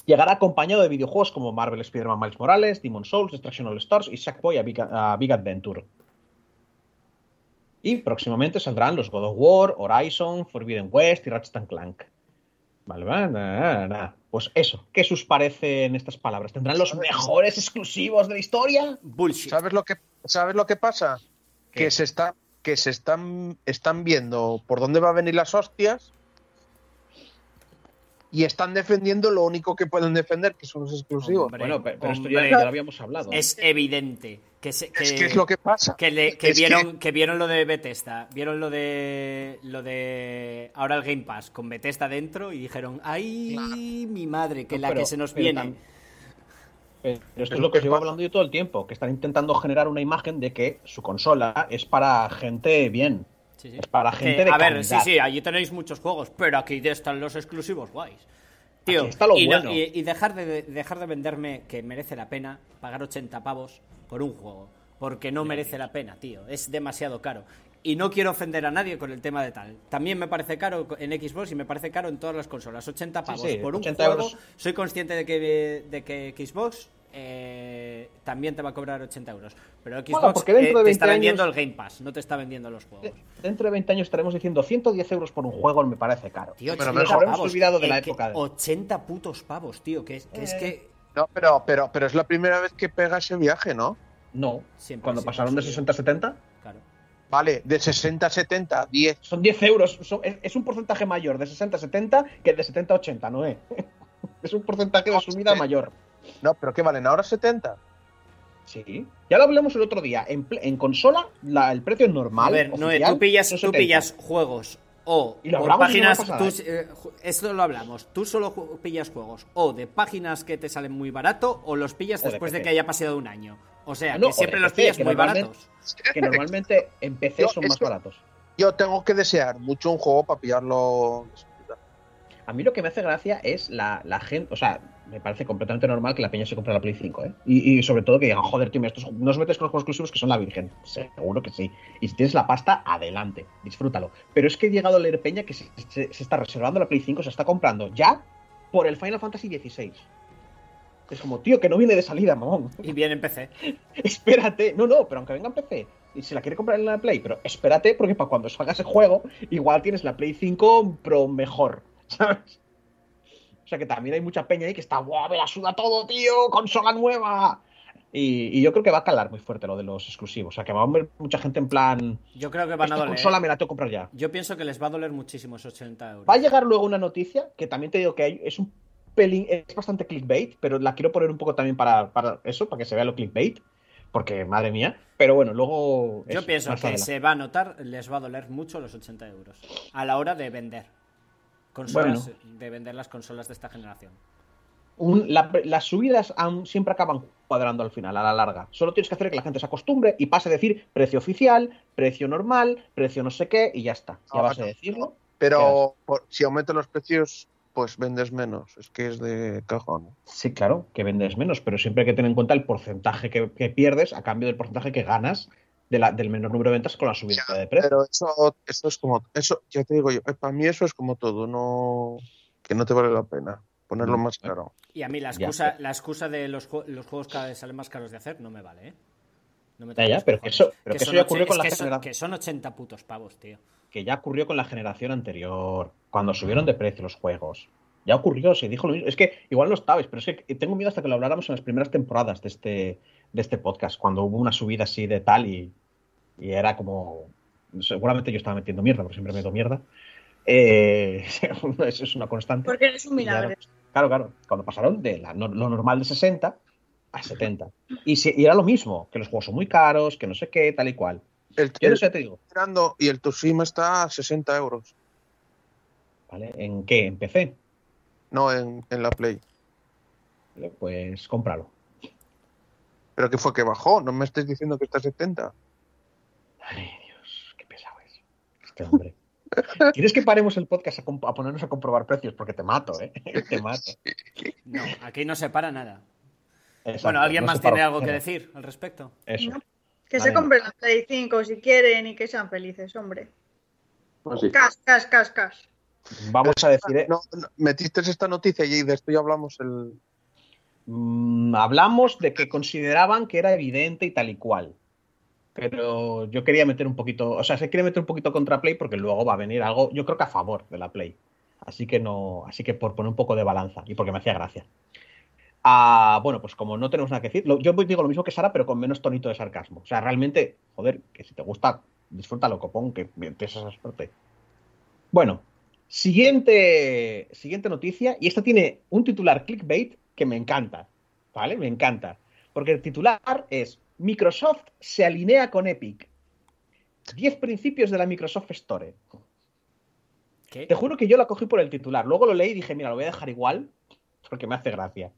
Llegará acompañado de videojuegos como Marvel Spider-Man Miles Morales, Demon Souls, Destruction All Stars y Sackboy a Big Adventure. Y próximamente saldrán los God of War, Horizon, Forbidden West y Ratchet Clank. Vale, vale, nada, nada. Pues eso, ¿qué os parecen estas palabras? ¿Tendrán los mejores exclusivos de la historia? Bullshit. ¿Sabes lo que, ¿sabes lo que pasa? Que se está que se están, están viendo por dónde va a venir las hostias y están defendiendo lo único que pueden defender, que son los exclusivos. Hombre, bueno, pero, esto ya, lo habíamos hablado. Es evidente que, es que es lo que pasa. Que, vieron, que... vieron lo de Bethesda, vieron lo de lo de ahora el Game Pass con Bethesda dentro y dijeron, ay, mi madre, que la que se nos viene. Pero esto es lo que os llevo hablando yo todo el tiempo, que están intentando generar una imagen de que su consola es para gente bien. Es para gente de A ver, sí, sí, allí tenéis muchos juegos, pero aquí están los exclusivos guays. Tío, y, dejar, de, dejar de venderme que merece la pena pagar 80 pavos por un juego. Porque no merece la pena, tío. Es demasiado caro. Y no quiero ofender a nadie con el tema de tal. También me parece caro en Xbox y me parece caro en todas las consolas. 80 pavos por un juego. Soy consciente de que, de que Xbox eh, también te va a cobrar 80 euros. Pero Xbox eh, te está vendiendo el Game Pass, no te está vendiendo los juegos. Dentro de 20 años estaremos diciendo 110 euros por un juego, me parece caro. Tío, pero nos habremos olvidado de la época. 80 putos pavos, tío, que es, es que... Eh. No, pero, pero, pero es la primera vez que pega ese viaje, ¿no? No, siempre, cuando pasaron de 60 a 70. Claro. Vale, de 60 a 70, 10. Son 10 euros. es, un porcentaje mayor de 60 a 70 que de 70 a 80, ¿no? es? es un porcentaje de subida mayor. No, pero ¿qué valen ahora 70? Sí. Ya lo hablamos el otro día. En, consola, el precio es normal. A ver, tú pillas, tú pillas juegos o ¿Y páginas. ¿eh? Eh, esto lo hablamos. Tú solo pillas juegos o de páginas que te salen muy barato o los pillas después de, que haya pasado un año. O sea, que siempre los pillas muy baratos. Que normalmente en PC son más baratos. Yo tengo que desear mucho un juego para pillarlo. A mí lo que me hace gracia es la, la gente. O sea, me parece completamente normal que la peña se compre la Play 5, ¿eh? Y, sobre todo que digan, joder, tío, estos, no os metes con los juegos exclusivos que son la Virgen. Seguro que sí. Y si tienes la pasta, adelante, disfrútalo. Pero es que he llegado a leer peña que se, está reservando la Play 5, se está comprando ya por el Final Fantasy XVI. Es como, tío, que no viene de salida, mamón. Y viene en PC. espérate. No, no, pero aunque venga en PC y se la quiere comprar en la Play, pero espérate porque para cuando salga ese juego, igual tienes la Play 5 Pro mejor, ¿sabes? O sea que también hay mucha peña ahí que está, ¡guau! Me la suda todo, tío, consola nueva. Y, yo creo que va a calar muy fuerte lo de los exclusivos. O sea, que va a haber mucha gente en plan. Yo creo que van a doler. consola me la tengo que comprar ya. Yo pienso que les va a doler muchísimo esos 80 euros. Va a llegar luego una noticia que también te digo que hay, es un pelín. Es bastante clickbait, pero la quiero poner un poco también para, para eso, para que se vea lo clickbait. Porque, madre mía. Pero bueno, luego. Yo pienso que se va a notar, les va a doler mucho los 80 euros. A la hora de vender consolas, de vender las consolas de esta generación. las subidas siempre acaban cuadrando al final, a la larga. Solo tienes que hacer que la gente se acostumbre y pase a decir precio oficial, precio normal, precio no sé qué y ya está. Ya vas a decirlo. Pero si aumentan los precios, pues vendes menos. Es que es de cajón. Sí, claro, que vendes menos, pero siempre hay que tener en cuenta el porcentaje que, que pierdes a cambio del porcentaje que ganas de la- del menor número de ventas con la subida de precio. Pero eso, eso es como, eso, ya te digo yo, eh, para mí eso es como todo, no, que no te vale la pena ponerlo Mm, más caro. Y a mí la Ya. excusa, la excusa de los, los juegos cada vez salen más caros de hacer no me vale, ¿eh? No me Ya, pero que eso- pero que eso ya ocurrió con la que son- generación. que son 80 putos pavos, tío. que ya ocurrió con la generación anterior, cuando subieron de precio los juegos. Ya ocurrió, se dijo lo mismo. Es que igual no estabais, pero es que tengo miedo hasta que lo habláramos en las primeras temporadas de este, de este podcast, cuando hubo una subida así de tal y, y era como. Seguramente yo estaba metiendo mierda, porque siempre meto mierda. Eh, eso es una constante. Porque eres un milagre. Claro, claro. Cuando pasaron de la- lo normal de 60 a 70. Y, si- y era lo mismo, que los juegos son muy caros, que no sé qué, tal y cual. El, Yo no sé, te digo. y el Tsushima está a 60 euros. ¿Vale? ¿En qué? ¿En PC? No, en, en la Play. Pues cómpralo. Pero que fue que bajó, no me estés diciendo que está a 70. Ay, Dios, qué pesado es. Este hombre. ¿Quieres que paremos el podcast a, ponernos a comprobar precios? Porque te mato, ¿eh? Te mato. No, aquí no se para nada. Exacto, Bueno, ¿alguien no más tiene algo que decir al respecto? Eso. No. Que Vale. se compren la Play 5 si quieren y que sean felices, hombre. Pues sí. Cash, cash, cash, cash. Vamos a decir, ¿eh? No, no, metiste esta noticia y de esto ya hablamos el. Mm, hablamos de que consideraban que era evidente y tal y cual. Pero yo quería meter un poquito, o sea, se quiere meter un poquito contra Play porque luego va a venir algo, yo creo que a favor de la Play. Así que no, así que por poner un poco de balanza y porque me hacía gracia. Ah, bueno, pues como no tenemos nada que decir, yo digo lo mismo que Sara, pero con menos tonito de sarcasmo. O sea, realmente, joder, que si te gusta, disfrútalo, copón, que empiezas a suerte. Bueno, siguiente, siguiente noticia, y esta tiene un titular clickbait que me encanta, ¿vale? Me encanta. Porque el titular es Microsoft se alinea con Epic. 10 principios de la Microsoft Store. ¿Qué? Te juro que yo la cogí por el titular. Luego lo leí y dije, mira, lo voy a dejar igual porque me hace gracia.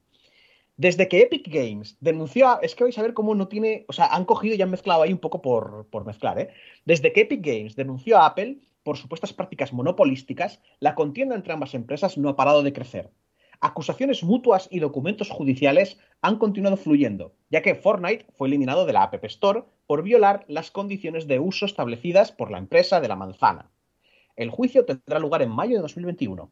Desde que Epic Games denunció, a- es que vais a ver cómo no tiene, o sea, han cogido y han mezclado ahí un poco por, por mezclar, ¿eh? Desde que Epic Games denunció a Apple por supuestas prácticas monopolísticas, la contienda entre ambas empresas no ha parado de crecer. Acusaciones mutuas y documentos judiciales han continuado fluyendo, ya que Fortnite fue eliminado de la App Store por violar las condiciones de uso establecidas por la empresa de la manzana. El juicio tendrá lugar en mayo de 2021.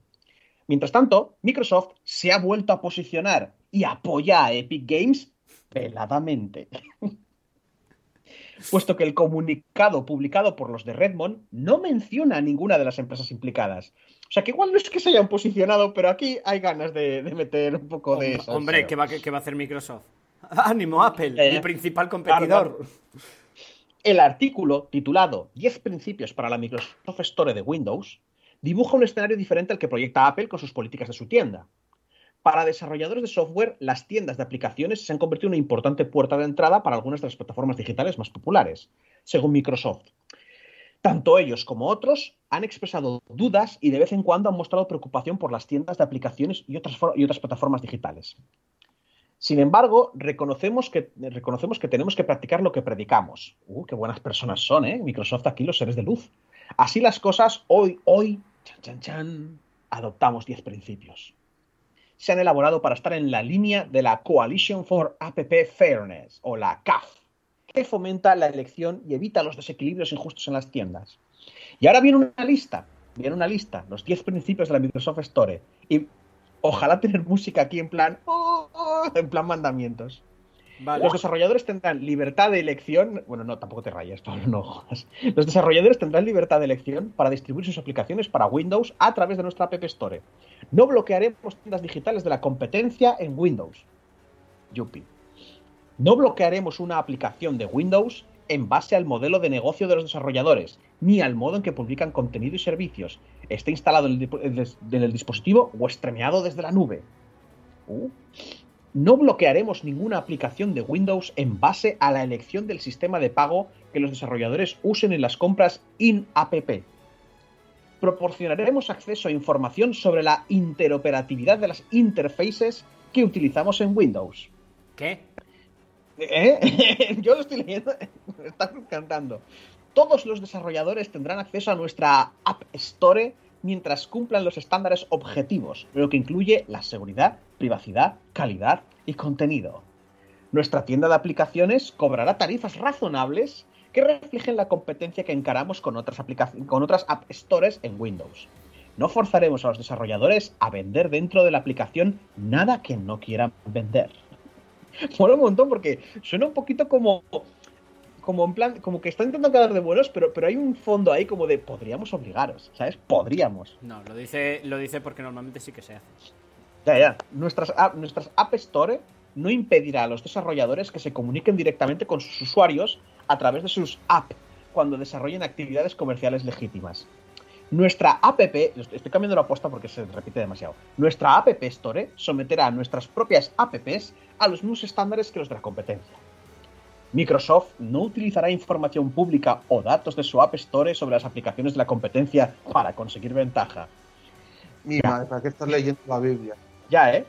Mientras tanto, Microsoft se ha vuelto a posicionar y apoya a Epic Games veladamente. Puesto que el comunicado publicado por los de Redmond no menciona a ninguna de las empresas implicadas. O sea que igual no es que se hayan posicionado, pero aquí hay ganas de, de meter un poco de Hombre, salseo. Hombre, ¿qué va, qué va a hacer Microsoft? Ánimo, Apple, mi principal competidor. El artículo, titulado 10 principios para la Microsoft Store de Windows, dibuja un escenario diferente al que proyecta Apple con sus políticas de su tienda. Para desarrolladores de software, las tiendas de aplicaciones se han convertido en una importante puerta de entrada para algunas de las plataformas digitales más populares, según Microsoft. Tanto ellos como otros han expresado dudas y de vez en cuando han mostrado preocupación por las tiendas de aplicaciones y otras, y otras plataformas digitales. Sin embargo, reconocemos que, reconocemos que tenemos que practicar lo que predicamos. Uh, qué buenas personas son, ¿eh? Microsoft aquí los seres de luz. Así las cosas, hoy, hoy, chan, chan, chan, adoptamos 10 principios. Se han elaborado para estar en la línea de la Coalition for App Fairness, o la CAF, que fomenta la elección y evita los desequilibrios injustos en las tiendas. Y ahora viene una lista, viene una lista, los 10 principios de la Microsoft Store. Y ojalá tener música aquí en plan, oh, oh, en plan mandamientos. Los desarrolladores tendrán libertad de elección. Bueno, no, tampoco te rayes, Pablo, no. Los desarrolladores tendrán libertad de elección para distribuir sus aplicaciones para Windows a través de nuestra App Store. No bloquearemos tiendas digitales de la competencia en Windows. Yupi. No bloquearemos una aplicación de Windows en base al modelo de negocio de los desarrolladores, ni al modo en que publican contenido y servicios, esté instalado en el, en el dispositivo o estremeado desde la nube. Uh. No bloquearemos ninguna aplicación de Windows en base a la elección del sistema de pago que los desarrolladores usen en las compras in-app. Proporcionaremos acceso a información sobre la interoperatividad de las interfaces que utilizamos en Windows. ¿Qué? ¿Eh? Yo lo estoy leyendo, me está encantando. Todos los desarrolladores tendrán acceso a nuestra App Store mientras cumplan los estándares objetivos, lo que incluye la seguridad, privacidad, calidad y contenido. Nuestra tienda de aplicaciones cobrará tarifas razonables que reflejen la competencia que encaramos con otras, con otras App Stores en Windows. No forzaremos a los desarrolladores a vender dentro de la aplicación nada que no quieran vender. Mola un montón porque suena un poquito como como en plan, como que están intentando quedar de buenos, pero, pero hay un fondo ahí como de podríamos obligaros, ¿sabes? Podríamos. No, lo dice, lo dice porque normalmente sí que se hace. Ya, ya. Nuestras, nuestras App Store no impedirá a los desarrolladores que se comuniquen directamente con sus usuarios a través de sus apps cuando desarrollen actividades comerciales legítimas. Nuestra app, estoy cambiando la apuesta porque se repite demasiado. Nuestra app store someterá a nuestras propias apps a los mismos estándares que los de la competencia. Microsoft no utilizará información pública o datos de su App Store sobre las aplicaciones de la competencia para conseguir ventaja. Mira, ¿para qué estás leyendo la Biblia? Ya, ¿eh?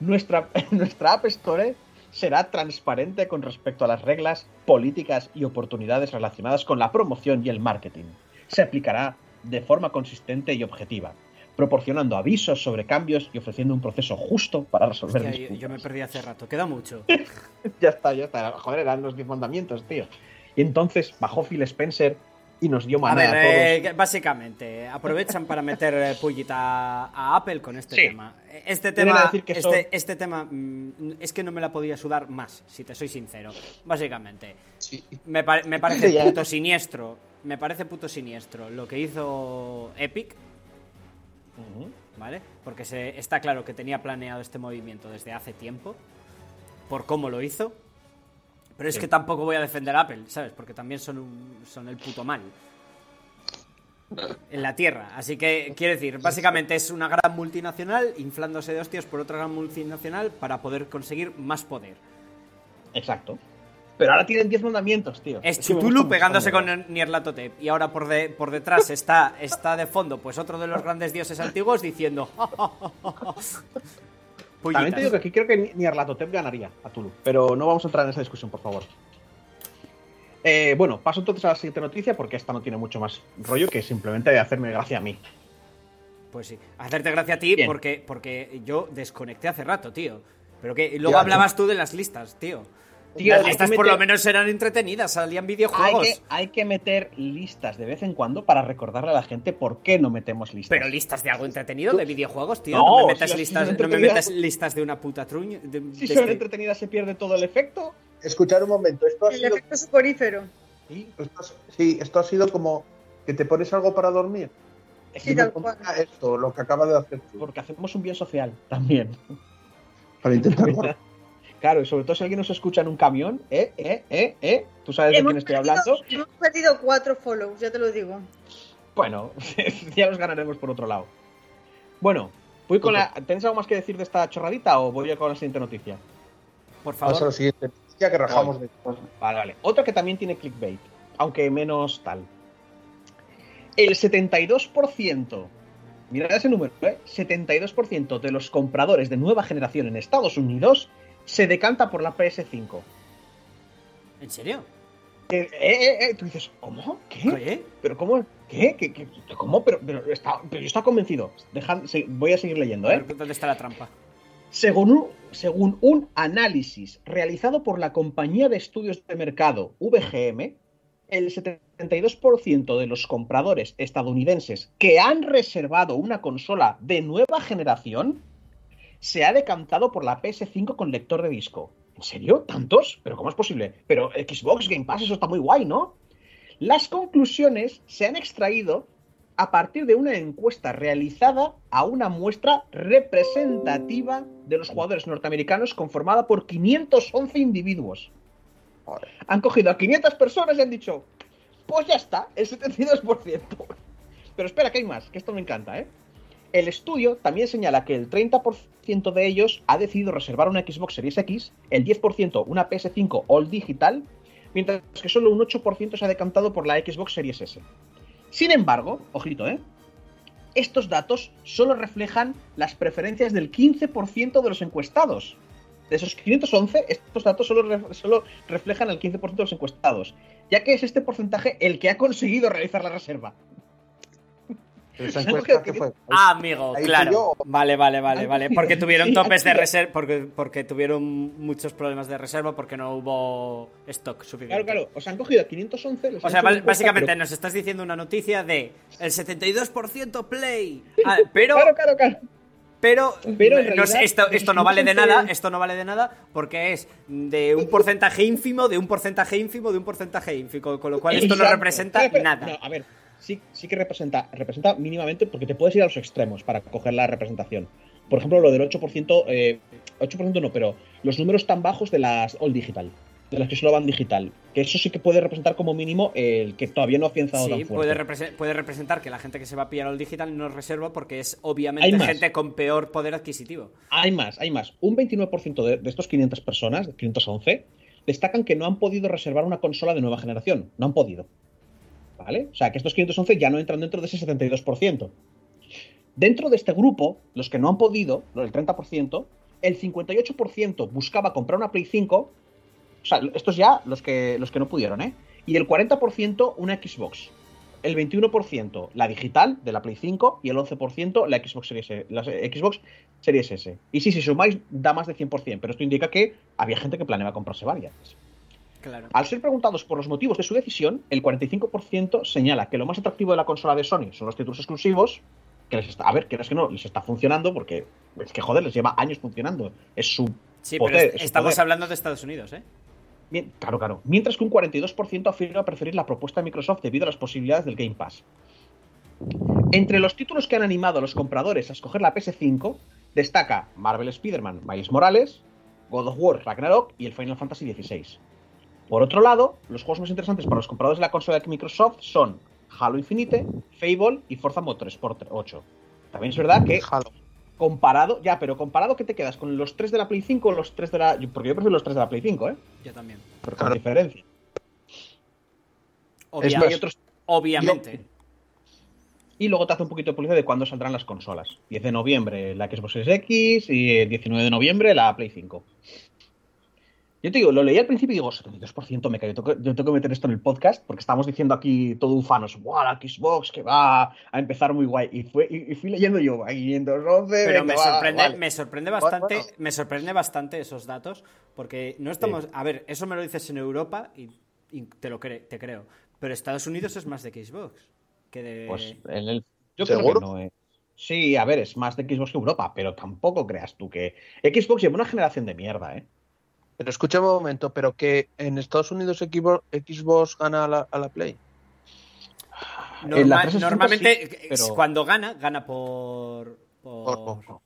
Nuestra, nuestra App Store será transparente con respecto a las reglas, políticas y oportunidades relacionadas con la promoción y el marketing. Se aplicará de forma consistente y objetiva, proporcionando avisos sobre cambios y ofreciendo un proceso justo para resolver Hostia, yo, yo me perdí hace rato, queda mucho. ya está, ya está. Joder, eran los 10 mandamientos, tío. Y entonces bajó Phil Spencer y nos dio manera a, ver, a todos. Eh, básicamente, aprovechan para meter eh, pullita a, Apple con este sí. tema. Este tema, este, son... este, tema mm, es que no me la podía sudar más, si te soy sincero. Básicamente, sí. me, me, parece puto siniestro. Me parece puto siniestro lo que hizo Epic ¿Vale? Porque se, está claro que tenía planeado este movimiento desde hace tiempo, por cómo lo hizo. Pero es sí. que tampoco voy a defender a Apple, ¿sabes? Porque también son, un, son el puto mal. En la Tierra. Así que, quiero decir, básicamente es una gran multinacional inflándose de hostias por otra gran multinacional para poder conseguir más poder. Exacto. Pero ahora tienen 10 mandamientos, tío. Es Chutulu pegándose con Nierlatotep. Y ahora por, de, por detrás está, está de fondo, pues otro de los grandes dioses antiguos diciendo. También te digo que aquí creo que Nierlatotep ganaría a Tulu. Pero no vamos a entrar en esa discusión, por favor. Eh, bueno, paso entonces a la siguiente noticia porque esta no tiene mucho más rollo que simplemente hacerme gracia a mí. Pues sí, hacerte gracia a ti porque, porque yo desconecté hace rato, tío. Pero que luego ya, hablabas tú de las listas, tío. Tío, Las listas meter... por lo menos eran entretenidas, salían videojuegos. Hay que, hay que, meter listas de vez en cuando para recordarle a la gente por qué no metemos listas. Pero listas de algo entretenido, de videojuegos, tío. No, no me metas, si listas, no me metas listas de una puta truña. De, si de son este... entretenidas se pierde todo el efecto. Escuchar un momento, esto ha el sido... efecto suporífero. ¿Sí? Esto, sí, esto ha sido como que te pones algo para dormir. Sí, tal cual. Esto, lo que acaba de hacer. Porque hacemos un bien social también. Para intentar. Claro, y sobre todo si alguien nos escucha en un camión, ¿eh? ¿eh? ¿eh? ¿eh? ¿Tú sabes hemos de quién estoy perdido, hablando? Hemos perdido cuatro follows, ya te lo digo. Bueno, ya los ganaremos por otro lado. Bueno, voy con la... ¿Tenéis algo más que decir de esta chorradita o voy a con la siguiente noticia? Por favor. Pasa a la siguiente noticia que rajamos vale. de Vale, vale. Otra que también tiene clickbait, aunque menos tal. El 72%, mirad ese número, ¿eh? 72% de los compradores de nueva generación en Estados Unidos se decanta por la PS5. ¿En serio? Eh, eh, eh, tú dices, ¿cómo? ¿Qué? ¿Pero cómo? ¿Qué? ¿Qué? ¿Qué? ¿Cómo? Pero, pero, está, pero yo estaba convencido. Dejad, voy a seguir leyendo, ¿eh? ¿Dónde está la trampa? Según un, según un análisis realizado por la compañía de estudios de mercado VGM, el 72% de los compradores estadounidenses que han reservado una consola de nueva generación se ha decantado por la PS5 con lector de disco. ¿En serio? ¿Tantos? ¿Pero cómo es posible? Pero Xbox Game Pass, eso está muy guay, ¿no? Las conclusiones se han extraído a partir de una encuesta realizada a una muestra representativa de los jugadores norteamericanos conformada por 511 individuos. Han cogido a 500 personas y han dicho, pues ya está, el 72%. Pero espera, que hay más, que esto me encanta, ¿eh? El estudio también señala que el 30% de ellos ha decidido reservar una Xbox Series X, el 10% una PS5 All Digital, mientras que solo un 8% se ha decantado por la Xbox Series S. Sin embargo, ojito, ¿eh? Estos datos solo reflejan las preferencias del 15% de los encuestados. De esos 511, estos datos solo, solo reflejan el 15% de los encuestados, ya que es este porcentaje el que ha conseguido realizar la reserva. Esa Han encuesta cogido que fue. Ah, amigo, Ahí claro. yo. Vale, vale, vale, Ahí vale. Porque tuvieron sí, topes de reserva, porque, porque tuvieron muchos problemas de reserva porque no hubo stock suficiente. Claro, claro. Os han cogido a 511. les O sea, básicamente pero- nos estás diciendo una noticia de el 72% play. Ah, pero Claro, claro, claro. pero, Pero no realidad, sé, esto, esto no los vale de 511 nada, esto no vale de nada porque es de un porcentaje ínfimo, de un porcentaje ínfimo, de un porcentaje ínfimo, con lo cual esto no representa nada. No, a ver, sí, sí que representa, representa mínimamente porque te puedes ir a los extremos para coger la representación. Por ejemplo, lo del 8%, eh, 8% no, pero los números tan bajos de las All Digital, de las que solo van digital, que eso sí que puede representar como mínimo el que todavía no ha afianzado Sí, tan fuerte. puede, represe- puede representar que la gente que se va a pillar al digital no reserva porque es obviamente gente con peor poder adquisitivo. Hay más, hay más. Un 29% de, de estos 500 personas, 511, destacan que no han podido reservar una consola de nueva generación. No han podido. ¿Vale? O sea, que estos 511 ya no entran dentro de ese 72%. Dentro de este grupo, los que no han podido, el 30%, el 58% buscaba comprar una Play 5. O sea, estos ya los que, los que no pudieron, ¿eh? Y el 40% una Xbox. El 21% la digital de la Play 5 y el 11% la Xbox Series, S- la Xbox Series S. Y sí, si sumáis, da más de 100%, pero esto indica que había gente que planeaba comprarse varias. Claro. Al ser preguntados por los motivos de su decisión, el 45% señala que lo más atractivo de la consola de Sony son los títulos exclusivos, que les está, a ver, quieras que no, les está funcionando porque es que joder, les lleva años funcionando. Es su Sí, poder, pero es- es su estamos poder. hablando de Estados Unidos, ¿eh? Bien, claro, claro. Mientras que un 42% afirma preferir la propuesta de Microsoft debido a las posibilidades del Game Pass. Entre los títulos que han animado a los compradores a escoger la PS5, destaca Marvel Spider-Man Miles Morales, God of War Ragnarok y el Final Fantasy XVI. Por otro lado, los juegos más interesantes para los compradores de la consola de Microsoft son Halo Infinite, Fable y Forza Motorsport 8. También es verdad que Halo. comparado, ya, pero comparado que te quedas con los tres de la Play 5 o los tres de la... Porque yo prefiero los tres de la Play 5, ¿eh? Yo también. Por Claro. diferencia. Obvia- Es más, Hay otros obviamente. Y luego te hace un poquito de publicidad de cuándo saldrán las consolas. 10 de noviembre la Xbox Series X y el 19 de noviembre la Play 5. Yo te digo, lo leí al principio y digo, 72% me cae. Yo tengo, que- yo tengo que meter esto en el podcast porque estábamos diciendo aquí todo ufanos, ¡guau! La Xbox que va a empezar muy guay. Y, fue, y, y fui leyendo yo, "Ay, 511. Pero venga, me va, sorprende, vale". me sorprende bastante, bueno. me sorprende bastante esos datos, porque no estamos. A ver, eso me lo dices en Europa y, y te lo cre- te creo. Pero Estados Unidos es más de Xbox que de. Pues en el. Yo ¿Seguro? creo que no, eh. Sí, a ver, es más de Xbox que Europa, pero tampoco creas tú que. Xbox lleva una generación de mierda, ¿eh? Pero escúchame un momento, pero que en Estados Unidos Xbox, Xbox gana a la, a la Play. Norma- en la 360 normalmente, sí, eh, pero- cuando gana, gana por. por- Por poco.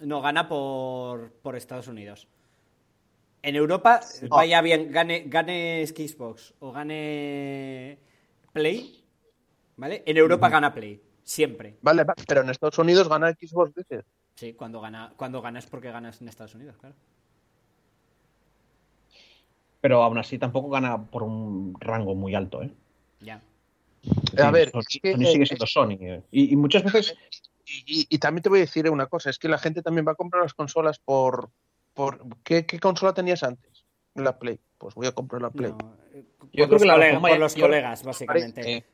No, gana por, por Estados Unidos. En Europa, vaya bien, gane, gane Xbox o gane Play, ¿vale? En Europa gana Play, siempre. Vale, vale, pero en Estados Unidos gana Xbox, dices. Sí, cuando gana, cuando gana es porque ganas en Estados Unidos, claro. Pero aún así tampoco gana por un rango muy alto, ¿eh? Ya. A ver, Sony, es que- Sony sigue siendo Sony. eh. Y, y muchas veces. Y, y- y también te voy a decir una cosa, es que la gente también va a comprar las consolas por... por ¿qué, qué consola tenías antes? La Play. Pues voy a comprar la Play. No, eh, por creo los, que la colega- por los yo- colegas, básicamente. eh,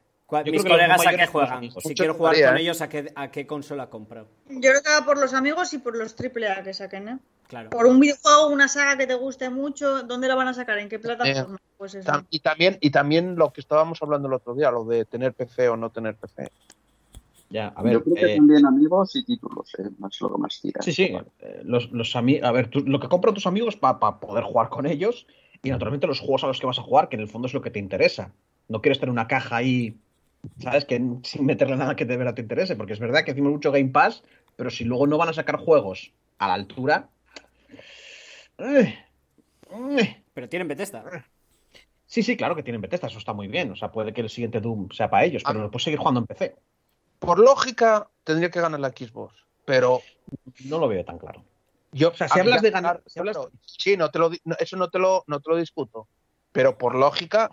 yo Mis colegas a qué juegan. Si Mucho quiero jugar varía, con ¿eh? ellos, ¿a qué, ¿a qué consola compro? Yo creo que va por los amigos y por los AAA que saquen, ¿eh? Claro. Por un videojuego, una saga que te guste mucho, ¿dónde la van a sacar? ¿En qué plataforma? Pues eso. Tam- y, también, y también lo que estábamos hablando el otro día, lo de tener PC o no tener PC. Ya, a ver. Yo creo que eh, también amigos y títulos, eh, más lo que más tira. sí, sí. eh, Los, los A ver, tú- lo que compran tus amigos para poder jugar con ellos. Y naturalmente los juegos a los que vas a jugar, que en el fondo es lo que te interesa. No quieres tener una caja ahí, ¿sabes? Que sin meterle nada que de verdad te interese. Porque es verdad que decimos mucho Game Pass, pero si luego no van a sacar juegos a la altura. Eh, eh. Pero tienen Bethesda. Sí, sí, claro que tienen Bethesda, eso está muy bien. O sea, puede que el siguiente Doom sea para ellos, pero Ah. lo puedes seguir jugando en PC. Por lógica, tendría que ganar la Xbox. Pero No lo veo tan claro. yo. O sea, si hablas de ganar- si hablas- Sí, no te lo, no, eso no te, lo, no te lo discuto. Pero por lógica,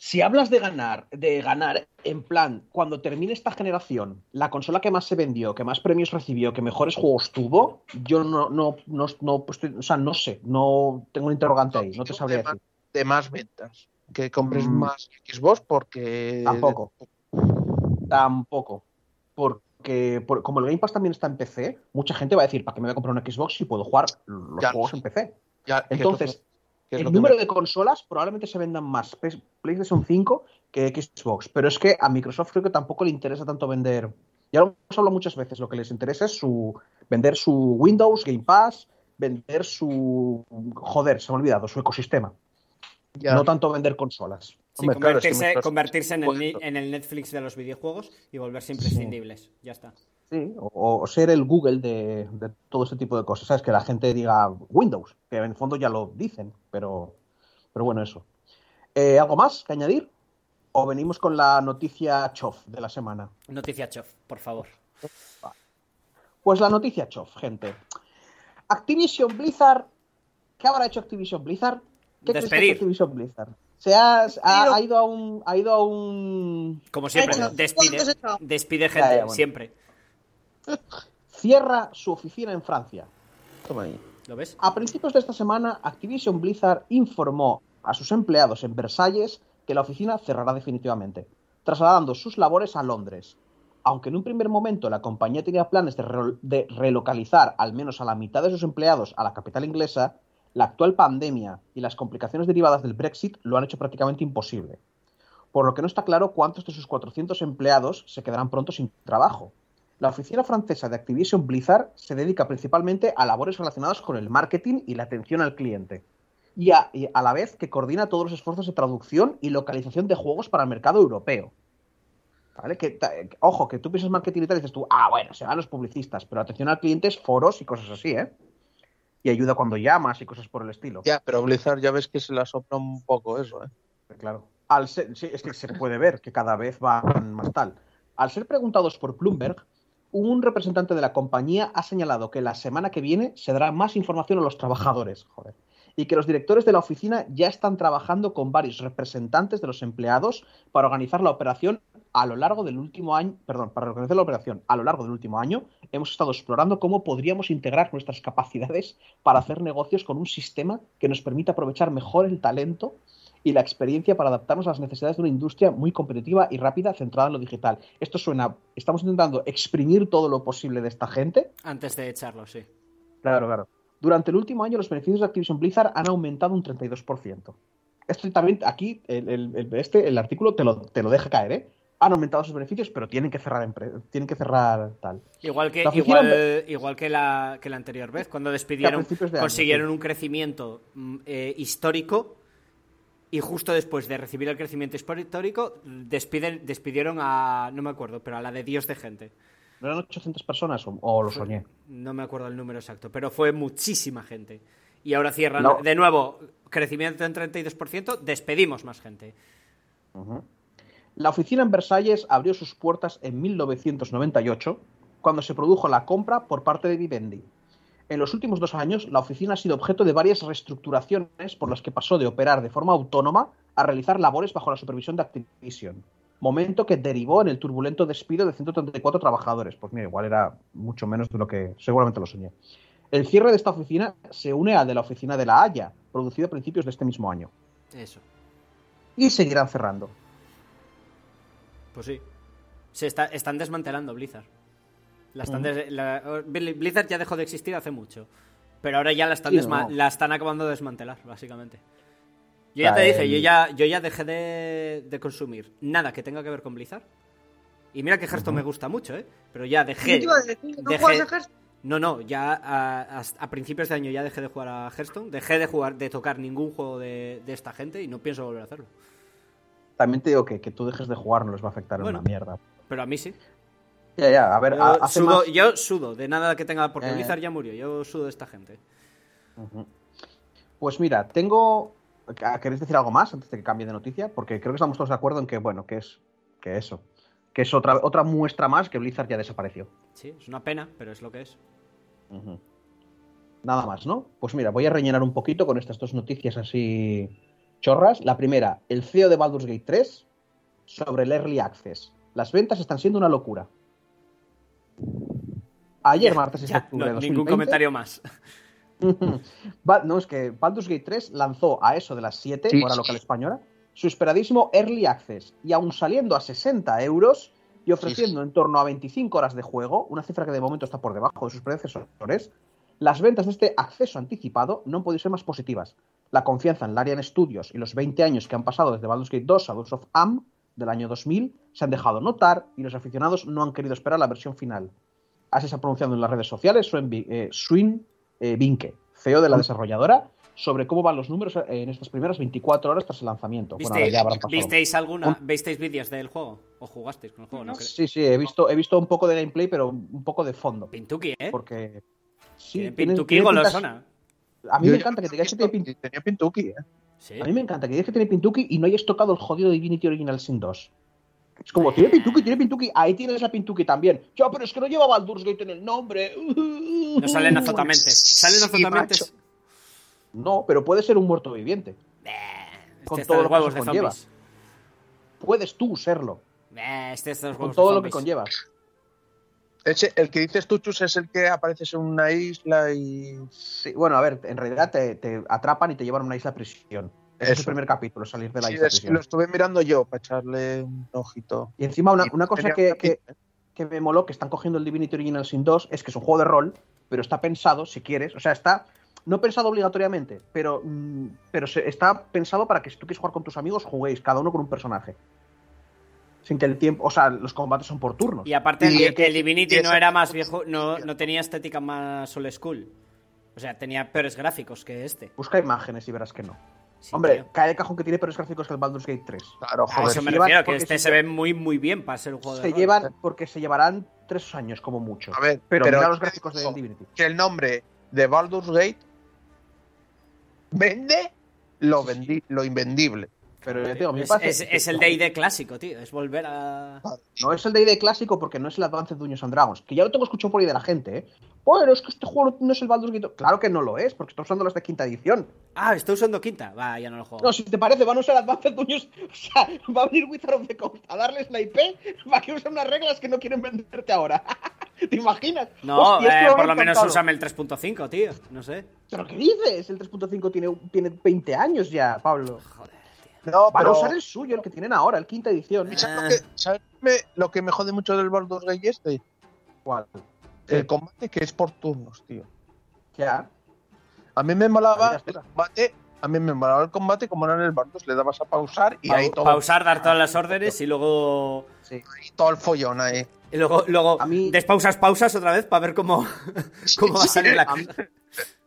Si hablas de ganar, de ganar en plan, cuando termine esta generación, la consola que más se vendió, que más premios recibió, que mejores juegos tuvo, yo no, no, no, no pues, o sea, no sé, no tengo un interrogante ahí, no te sabría de, más, de más ventas. Que compres Mm. más Xbox porque. Tampoco. Tampoco. Porque por- como el Game Pass también está en PC, mucha gente va a decir, ¿para qué me voy a comprar una Xbox si puedo jugar los Ya. juegos en PC? Ya, Entonces, el lo que número me- de consolas probablemente se vendan más PlayStation 5 que Xbox, pero es que a Microsoft creo que tampoco le interesa tanto vender. Ya lo hemos hablado muchas veces, lo que les interesa es su vender su Windows, Game Pass, vender su joder, se me ha olvidado, su ecosistema, ya. no tanto vender consolas. Sí, Hombre, claro, es que convertirse, en, el, en el Netflix de los videojuegos y volverse imprescindibles. Ya está. Sí, o, o ser el Google de, de todo este tipo de cosas, ¿sabes? Que la gente diga Windows, que en el fondo ya lo dicen, pero, pero bueno, eso. Eh, ¿Algo más que añadir? ¿O venimos con la noticia chof de la semana? Noticia Chof, por favor. Pues la noticia chof, gente. Activision Blizzard. ¿Qué habrá hecho Activision Blizzard? ¿Qué crees que ha Despedir. Activision Blizzard? Se ha, ha- ido a un. Ha ido a un. Como siempre, despide, despide Ya, gente, ya, bueno. siempre. Cierra su oficina en Francia. Toma ahí. ¿Lo ves? A principios de esta semana, Activision Blizzard informó a sus empleados en Versalles que la oficina cerrará definitivamente, trasladando sus labores a Londres. Aunque en un primer momento la compañía tenía planes de, re- de relocalizar al menos a la mitad de sus empleados a la capital inglesa, la actual pandemia y las complicaciones derivadas del Brexit lo han hecho prácticamente imposible. Por lo que no está claro cuántos de sus 400 empleados se quedarán pronto sin trabajo. La oficina francesa de Activision Blizzard se dedica principalmente a labores relacionadas con el marketing y la atención al cliente. Y a, y a la vez que coordina todos los esfuerzos de traducción y localización de juegos para el mercado europeo. ¿Vale? Que, que- ojo, que tú piensas marketing y tal y dices tú, ah, bueno, se van los publicistas, pero atención al cliente es foros y cosas así, ¿eh? Y ayuda cuando llamas y cosas por el estilo. Ya, pero Blizzard ya ves que se la sopla un poco eso, ¿eh? Claro. Al ser- sí, es que se puede ver que cada vez van más tal. Al ser preguntados por Bloomberg, un representante de la compañía ha señalado que la semana que viene se dará más información a los trabajadores, joder, y que los directores de la oficina ya están trabajando con varios representantes de los empleados para organizar la operación a lo largo del último año, perdón, para organizar la operación a lo largo del último año, hemos estado explorando cómo podríamos integrar nuestras capacidades para hacer negocios con un sistema que nos permita aprovechar mejor el talento y la experiencia para adaptarnos a las necesidades de una industria muy competitiva y rápida centrada en lo digital. Esto suena, estamos intentando exprimir todo lo posible de esta gente. Antes de echarlo, sí. Claro, claro. Durante el último año los beneficios de Activision Blizzard han aumentado un 32%. Esto también, aquí, el, este, el artículo te lo, te lo deja caer, ¿eh? Han aumentado sus beneficios, pero tienen que cerrar, tienen que cerrar tal. Igual que, La oficina igual, igual que, la, que la anterior vez, cuando despidieron, año, consiguieron sí. un crecimiento mm, eh, histórico y justo después de recibir el crecimiento histórico despiden, despidieron a, no me acuerdo, pero a la de Dios de gente. ¿No eran 800 personas o, o lo soñé? No me acuerdo el número exacto, pero fue muchísima gente. Y ahora cierran No. de nuevo crecimiento en 32%, despedimos más gente. La oficina en Versalles abrió sus puertas en 1998, cuando se produjo la compra por parte de Vivendi. En los últimos dos años, la oficina ha sido objeto de varias reestructuraciones por las que pasó de operar de forma autónoma a realizar labores bajo la supervisión de Activision, momento que derivó en el turbulento despido de 134 trabajadores. Pues mira, igual era mucho menos de lo que seguramente lo soñé. El cierre de esta oficina se une al de la oficina de La Haya, producido a principios de este mismo año. Eso, Y seguirán cerrando. pues sí. Se está, están desmantelando Blizzard. La están des- la- Blizzard ya dejó de existir hace mucho. Pero ahora ya la están, Sí, desma- no. la están acabando de desmantelar, básicamente. Yo ya te dije, el- yo ya, yo ya dejé de, de consumir nada que tenga que ver con Blizzard. Y mira que Hearthstone me gusta mucho, ¿eh? Pero ya Yo dejé. te iba a decir, ¿no dejé- juegas a Hearthstone? No, no, ya a, a- a principios de año ya dejé de jugar a Hearthstone. Dejé de jugar, de tocar ningún juego de, de esta gente y no pienso volver a hacerlo. También te digo que que tú dejes de jugar no les va a afectar Bueno. en una mierda. Pero a mí sí. Ya, ya, a ver, Yo, sudo, más- yo sudo de nada que tenga. Porque Eh. Blizzard ya murió. Yo sudo de esta gente. Pues mira, tengo. ¿Queréis decir algo más antes de que cambie de noticia? Porque creo que estamos todos de acuerdo en que, bueno, que es. Que eso. Que es otra, otra muestra más que Blizzard ya desapareció. Sí, es una pena, pero es lo que es. Nada más, ¿no? Pues mira, voy a rellenar un poquito con estas dos noticias así chorras. La primera, el CEO de Baldur's Gate 3 sobre el Early Access. Las ventas están siendo una locura. Ayer, martes 6 de octubre no, de ningún 2020, comentario más. No, es que Baldur's Gate 3 lanzó a eso de las 7, Sí, hora sí. local española, su esperadísimo Early Access. Y aún saliendo a 60 euros, y ofreciendo en torno a 25 horas de juego, una cifra que de momento está por debajo de sus predecesores, las ventas de este acceso anticipado no han podido ser más positivas. La confianza en Larian Studios y los 20 años que han pasado desde Baldur's Gate 2 a Shadows of Am del año 2000 se han dejado notar y los aficionados no han querido esperar la versión final. Así se ha pronunciado en las redes sociales Swin, eh, Swin eh, Vinke, CEO de la desarrolladora, sobre cómo van los números en estas primeras 24 horas tras el lanzamiento. Bueno, ¿Visteis, pasado. ¿visteis alguna, ¿Visteis vídeos del juego? ¿O jugasteis con el juego? No, creo. Sí, sí, he visto, he visto un poco de gameplay, pero un poco de fondo. Pintuki, ¿eh? Porque. Sí, Pintuki golosona. A mí Yo me encanta que digas que tiene Pintuki. Tenía Pintuki, ¿eh? Sí. A mí me encanta que digas que tiene Pintuki y no hayas tocado el jodido Divinity Original Sin 2. Es como, tiene Pintuki, tiene Pintuki, ahí tienes a Pintuki también. Ya, pero es que no lleva Baldur's Gate en el nombre. No salen azotamentes. ¿Salen Sí, azotamentes? macho. No, pero puede ser un muerto viviente. Eh, Con este todo lo los que huevos eso conlleva. zombies. Puedes tú serlo, Eh, este los con todo lo que conlleva. Ese, el que dices tú, Chus, es el que apareces en una isla y. Sí, bueno, a ver, en realidad te, te atrapan y te llevan a una isla prisión. Ese es el Eso. primer capítulo, salir de la Sí, es- lo estuve mirando yo para echarle un ojito. Y encima una, una cosa que, que- me moló, que están cogiendo el Divinity Original Sin 2, es que es un juego de rol, pero está pensado, si quieres, o sea, está no pensado obligatoriamente, pero, mm, pero se- está pensado para que si tú quieres jugar con tus amigos, juguéis cada uno con un personaje. Sin que el tiempo, o sea, los combates son por turnos. Y aparte, Y el, que- el Divinity no era más viejo, no, no tenía estética más old school. O sea, tenía peores gráficos que este. Busca imágenes y verás que no. Sí, Hombre, tío. cae el cajón que tiene peores gráficos que el Baldur's Gate 3. Claro, A joder. eso me refiero, que este se ve muy, muy bien para ser un juego de Se rol. llevan, porque se llevarán tres años como mucho. A ver, pero, pero mira los gráficos del Divinity. que el nombre de Baldur's Gate vende lo, vendi- lo invendible. Pero ya te digo, a mí me Es, parece es- que- es el D&D clásico, tío. Es volver a... No es el D&D clásico porque no es el Advanced Dungeons and Dragons, que ya lo tengo escuchado por ahí de la gente, ¿eh? Bueno, es que este juego no es el Baldur's Gate. Claro que no lo es, porque está usando las de quinta edición. Ah, estoy usando quinta. Va, ya no lo juego. No, si te parece, van a usar Advanced Dungeons. O sea, va a venir Wizard of the Coast a darles la IP para que usen unas reglas que no quieren venderte ahora. ¿Te imaginas? No, Hostia, eh, lo por lo menos úsame el 3.5, tío. No sé. ¿Pero qué dices? El 3.5 tiene, tiene 20 años ya, Pablo. Joder. No, Van pero. a usar el suyo, el que tienen ahora, el quinta edición. ¿Sabes lo que, sabes me- lo que me jode mucho del Baldur's Gate este? ¿Cuál? El combate que es por turnos, tío. Ya. A mí me molaba Ahí el combate. A mí me molaba el combate como era en el Baldur's. Le dabas a pausar y ahí Pa- todo, pausar, dar todas las órdenes y luego... Sí. ahí todo el follón ahí. Y luego, luego A mí- despausas, pausas otra vez para ver cómo, cómo va a salir la A mí,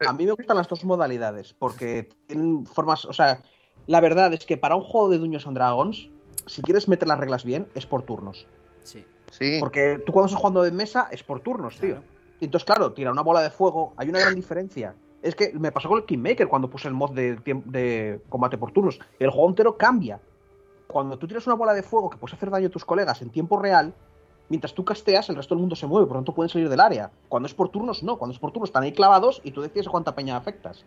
a mí me gustan las dos modalidades porque tienen formas, o sea, la verdad es que para un juego de Dungeons and Dragons, si quieres meter las reglas bien, es por turnos. Sí. Sí. Porque tú cuando estás jugando de mesa es por turnos, tío. Claro. Entonces, claro, tira una bola de fuego, hay una gran diferencia. Es que me pasó con el Kingmaker cuando puse el mod de, combate por turnos. El juego entero cambia. Cuando tú tiras una bola de fuego que puedes hacer daño a tus colegas en tiempo real, mientras tú casteas, el resto del mundo se mueve, por lo tanto pueden salir del área. Cuando es por turnos, no. Cuando es por turnos están ahí clavados y tú decides a cuánta peña afectas.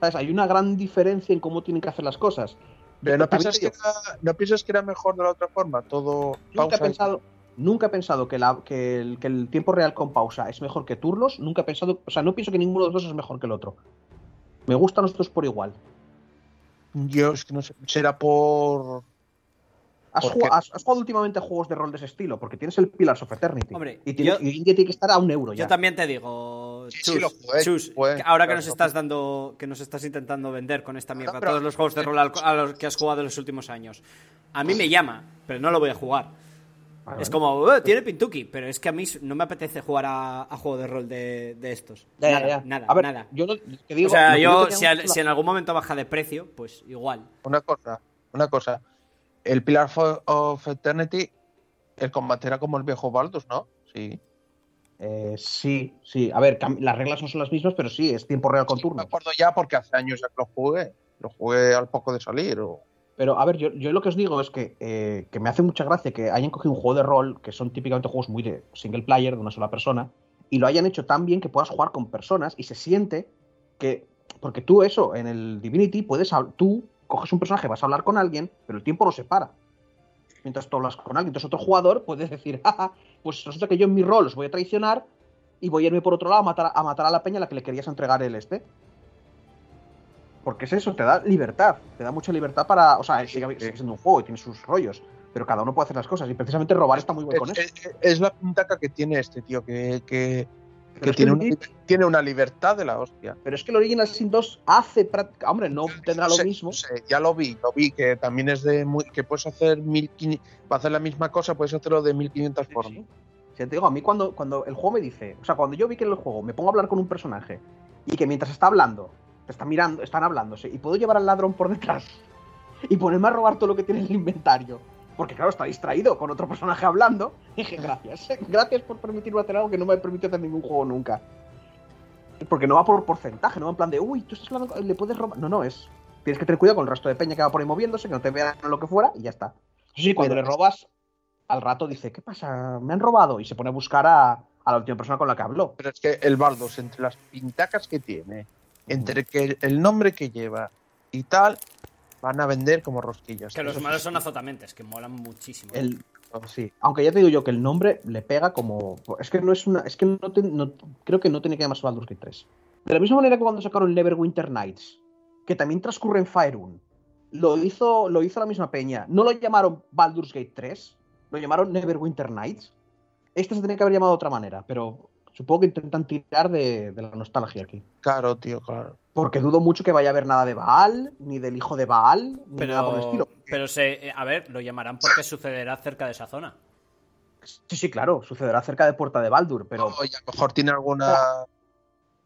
¿Sabes? Hay una gran diferencia en cómo tienen que hacer las cosas. Pero no piensas, que era, no piensas que era mejor de la otra forma. Todo. Nunca he y- pensado, nunca he pensado que, la- que el, que el tiempo real con pausa es mejor que turnos. Nunca he pensado, o sea, no pienso que ninguno de los dos es mejor que el otro. Me gustan los dos por igual. Yo es que no sé. Será por. ¿Has, ¿Por jugado, has- has jugado últimamente juegos de rol de ese estilo? Porque tienes el Pillars of Eternity. Hombre, y, tiene, yo- y día tiene que estar a un euro ya. Yo también te digo, Sí, Chus, sí, lo jugué, Chus, jugué. ahora que nos estás dando, que nos estás intentando vender con esta mierda pero- todos los juegos de rol al- a los que has jugado en los últimos años, a mí me llama, pero no lo voy a jugar. Vale, Es como, "Eh, tiene Pintuki, pero es que a mí no me apetece jugar a, a juego de rol de, de estos. Ya, nada, ya. nada, A ver, nada. Yo no, te digo, o sea, yo, si, al- mucho la- si en algún momento baja de precio, pues igual. Una cosa. Una cosa. El Pilar of Eternity. El combate era como el viejo Baldur's, ¿no? Sí. Eh, sí, sí. A ver, las reglas no son las mismas, pero sí, es tiempo real con Me turnos. acuerdo ya porque hace años ya que lo jugué. Lo jugué al poco de salir. O... Pero, a ver, yo, yo lo que os digo es que, eh, que me hace mucha gracia que hayan cogido un juego de rol, que son típicamente juegos muy de single player, de una sola persona, y lo hayan hecho tan bien que puedas jugar con personas y se siente que. Porque tú, eso, en el Divinity, puedes. Tú coges un personaje, vas a hablar con alguien, pero el tiempo no se para. Mientras tú hablas con alguien, entonces otro jugador puede decir, pues resulta que yo en mi rol os voy a traicionar y voy a irme por otro lado a matar, a matar a la peña a la que le querías entregar el este. Porque es eso, te da libertad, te da mucha libertad para. O sea, sigue, sigue siendo un juego y tiene sus rollos. pero cada uno puede hacer las cosas. Y precisamente robar está muy bien con Es, eso. es- es la pintaca que tiene este tío, que, que tiene, el- tiene una libertad de la hostia. Pero es que el Original Sin 2 hace práctica. Hombre, no tendrá lo mismo. ya lo vi, lo vi, que también es de muy, que puedes hacer 1500, para hacer la misma cosa, puedes hacerlo de 1500 formas. Sí. Sí, te digo, a mí cuando, cuando el juego me dice, o sea, cuando yo vi que en el juego me pongo a hablar con un personaje y que mientras está hablando, está mirando, están hablándose y puedo llevar al ladrón por detrás y ponerme a robar todo lo que tiene en el inventario, porque claro, está distraído con otro personaje hablando, dije, gracias, gracias por permitirme hacer algo que no me permitido hacer en ningún juego nunca. Porque no va por porcentaje, no va en plan de, uy, tú estás hablando, le puedes robar. No, no, es. Tienes que tener cuidado con el resto de peña que va por ahí moviéndose, que no te vean lo que fuera y ya está. Sí, cuando Pero- le robas, al rato dice, ¿qué pasa? Me han robado. Y se pone a buscar a, a la última persona con la que habló. Pero es que el Baldos, entre las pintacas que tiene, entre que el nombre que lleva y tal, van a vender como rosquillas. Que los malos son azotamentes, que molan muchísimo. El, sí. Aunque ya te digo yo que el nombre le pega como. Es que no es una. Es que no, te- no- creo que no tiene que llamarse Baldur's Gate 3. De la misma manera que cuando sacaron Neverwinter Nights, que también transcurre en Faerun, lo hizo, lo hizo la misma peña. No lo llamaron Baldur's Gate 3, lo llamaron Neverwinter Nights. Este se tenía que haber llamado de otra manera, pero supongo que intentan tirar de, de la nostalgia aquí. Claro, tío, claro. Porque dudo mucho que vaya a haber nada de Baal, ni del hijo de Baal, ni nada por el estilo. pero se, eh, a ver, lo llamarán porque sucederá cerca de esa zona. Sí, sí, claro, sucederá cerca de Puerta de Baldur, pero Oye, a lo mejor tiene alguna.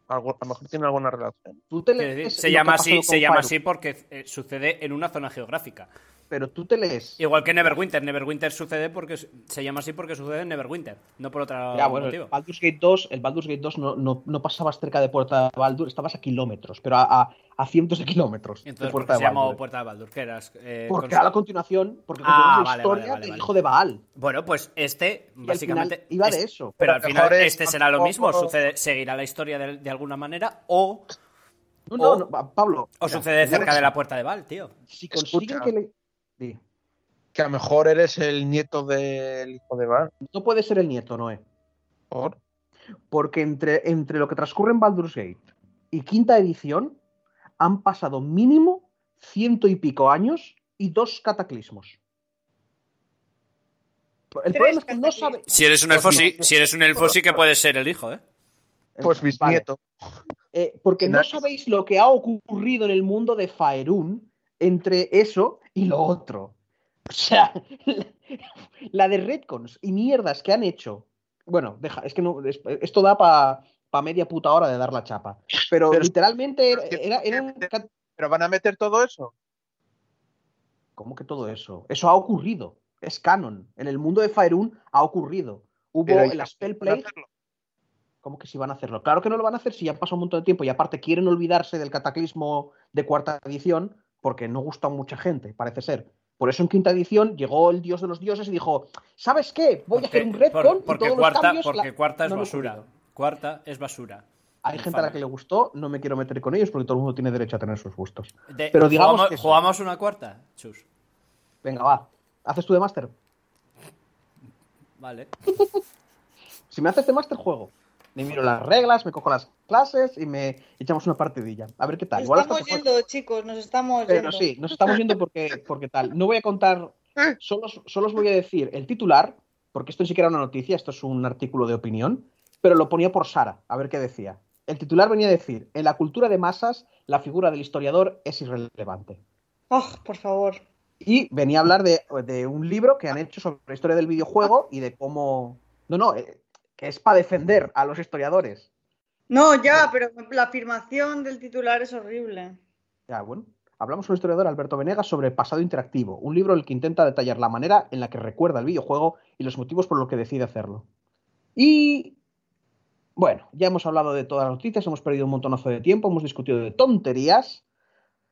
algo- a lo mejor tiene alguna relación. tú te se llama así, se llama así porque eh, sucede en una zona geográfica. Pero tú te lees. Igual que Neverwinter. Neverwinter sucede porque se llama así porque sucede en Neverwinter, no por otro Ya, bueno, el motivo. Baldur's Gate 2, el Baldur's Gate 2 no, no, no pasabas cerca de Puerta de Baldur, estabas a kilómetros, pero a, a, a cientos de kilómetros Entonces, de ¿por Puerta qué de se llamó Baldur. Puerta de Baldur? ¿Qué eras? Eh, Porque era la continuación, porque Ah, continuamos la vale, historia vale, vale, del vale. hijo de Baal. Bueno, pues este, Y básicamente. final iba de eso. Pero Pero al a final es este será lo mismo, sucede, seguirá la historia de, de alguna manera o, No, no, o- no, pa- Pablo. o mira, sucede cerca de la Puerta de Val, tío. Si consiguen que le. Que a lo mejor eres el nieto del hijo de Bar. No puede ser el nieto, Noé. ¿Por? Porque entre, entre lo que transcurre en Baldur's Gate y quinta edición han pasado mínimo ciento y pico años y dos cataclismos. El problema es que no sabe. Si eres un elfo, sí, si eres un elfo, sí que puedes ser el hijo, ¿eh? Pues Vale. bisnieto. Eh, porque no sabéis lo que ha ocurrido en el mundo de Faerun entre eso y lo otro. O sea, la, la de Redcons y mierdas que han hecho. Bueno, deja, es que no, es- esto da para media puta hora de dar la chapa. Pero, Pero- literalmente era, cat- ¿Pero van a meter todo eso? ¿Cómo que todo eso? Eso ha ocurrido. Es canon. En el mundo de Faerun ha ocurrido. Hubo el Spell Plague. ¿Cómo que si van a hacerlo? Claro que no lo van a hacer si ya pasó un montón de tiempo y aparte quieren olvidarse del cataclismo de cuarta edición porque no gusta a mucha gente, parece ser. Por eso en quinta edición llegó el dios de los dioses y dijo, ¿sabes qué? Voy a hacer un retcon por- y porque todos cuarta, los cambios... porque la- cuarta es no basura. ocurrido". Cuarta es basura. Hay gente a la que le gustó, no me quiero meter con ellos porque todo el mundo tiene derecho a tener sus gustos. De- Pero digamos ¿jugamos, que. ¿Jugamos una cuarta? Chus. Venga, va. ¿Haces tú de máster? Vale. Si me haces de máster, juego. Me miro las reglas, me cojo las clases y me echamos una partidilla. A ver qué tal. Nos Igual estamos yendo, chicos, nos estamos Pero yendo. sí, nos estamos yendo porque, porque tal. No voy a contar, solo, os- solo os voy a decir el titular, porque esto ni siquiera era una noticia, esto es un artículo de opinión, pero lo ponía por Sara, a ver qué decía. El titular venía a decir, en la cultura de masas, la figura del historiador es irrelevante. Oh, por favor. Y venía a hablar de, de un libro que han hecho sobre la historia del videojuego y de cómo... No, no, eh, que es para defender a los historiadores. No, ya, pero la afirmación del titular es horrible. Ya, bueno. Hablamos con el historiador Alberto Venegas sobre Pasado Interactivo, un libro en el que intenta detallar la manera en la que recuerda el videojuego y los motivos por los que decide hacerlo. Y bueno, ya hemos hablado de todas las noticias, hemos perdido un montonazo de tiempo, hemos discutido de tonterías.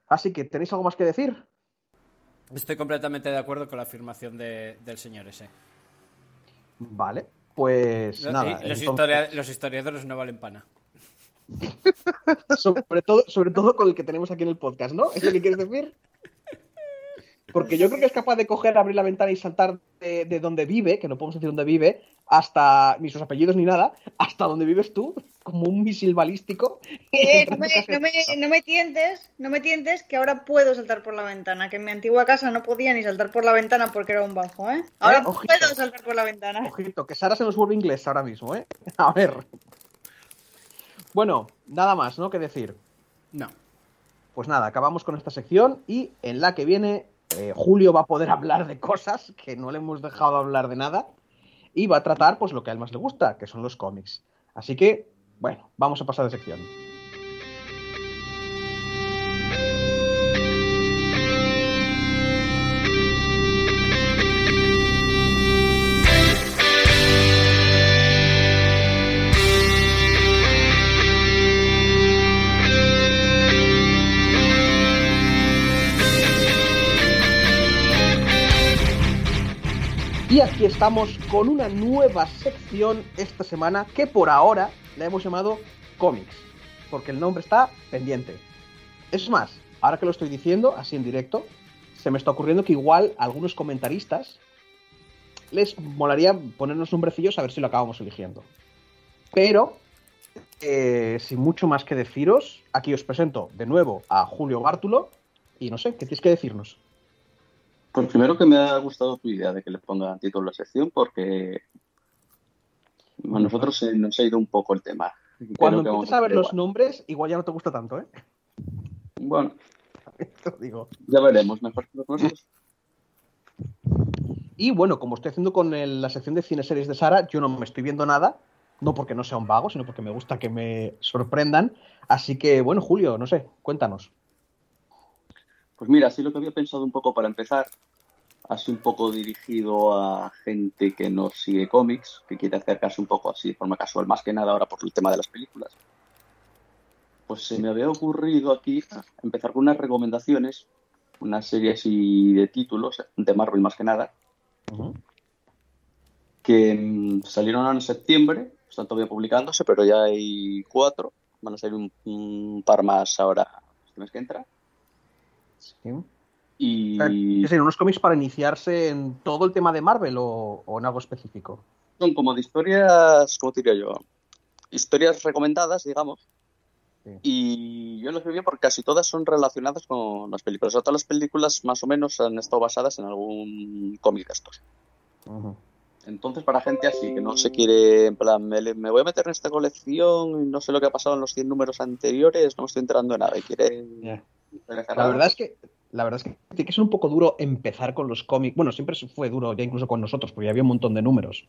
Así que, ¿tenéis algo más que decir? Estoy completamente de acuerdo con la afirmación de- del señor ese. Vale, pues nada. y los, entonces- historia- los historiadores no valen pana. sobre, todo, sobre todo con el que tenemos aquí en el podcast, ¿no? ¿Es lo que quieres decir? Porque yo creo que es capaz de coger, abrir la ventana y saltar de, de donde vive, que no podemos decir dónde vive, hasta ni sus apellidos ni nada, hasta donde vives tú, como un misil balístico. Eh, no, me, no, me, no me tientes, no me tientes que ahora puedo saltar por la ventana, que en mi antigua casa no podía ni saltar por la ventana porque era un bajo, ¿eh? Ahora Eh, ojito. puedo saltar por la ventana. Ojito, que Sara se nos vuelve inglés ahora mismo, ¿eh? A ver. Bueno, nada más, ¿no? Que decir. No. Pues nada, acabamos con esta sección y en la que viene eh, Julio va a poder hablar de cosas que no le hemos dejado hablar de nada y va a tratar pues lo que a él más le gusta, que son los cómics. Así que, bueno, vamos a pasar de sección. Y aquí estamos con una nueva sección esta semana que por ahora la hemos llamado cómics, porque el nombre está pendiente. Es más, ahora que lo estoy diciendo, así en directo, se me está ocurriendo que igual a algunos comentaristas les molaría ponernos nombrecillos a ver si lo acabamos eligiendo. Pero, eh, sin mucho más que deciros, aquí os presento de nuevo a Julio Bártulo y no sé, ¿qué tienes que decirnos? Pues primero que me ha gustado tu idea de que le ponga título a la sección porque a nosotros se nos ha ido un poco el tema. Cuando empieces a ver los igual. nombres, igual ya no te gusta tanto, ¿eh? Bueno, Te digo. ya veremos. Mejor que los nuestros. Y bueno, como estoy haciendo con el- la sección de cine series de Sara, yo no me estoy viendo nada, no porque no sea un vago, sino porque me gusta que me sorprendan. Así que, bueno, Julio, no sé, cuéntanos. Pues mira, así lo que había pensado un poco para empezar, así un poco dirigido a gente que no sigue cómics, que quiere acercarse un poco así de forma casual, más que nada ahora por el tema de las películas. Pues se me había ocurrido aquí empezar con unas recomendaciones, una serie así de títulos, de Marvel más que nada, que mm, salieron en septiembre, están todavía publicándose, pero ya hay cuatro, van a salir un, un par más ahora este mes que entra. Sí. Y ¿Qué serían unos cómics para iniciarse en todo el tema de Marvel o, o en algo específico? son como de historias, ¿cómo te diría yo? Historias recomendadas, digamos. Sí. Y yo lo escribí porque casi todas son relacionadas con las películas. O sea, todas las películas más o menos han estado basadas en algún cómic de estos. Entonces, para gente así, que no se quiere, en plan, me, voy a meter en esta colección y no sé lo que ha pasado en los 100 números anteriores, no me estoy enterando de nada y quiere... La verdad es que la verdad es que tiene que ser un poco duro empezar con los cómics. Bueno, siempre fue duro, ya incluso con nosotros, porque había un montón de números.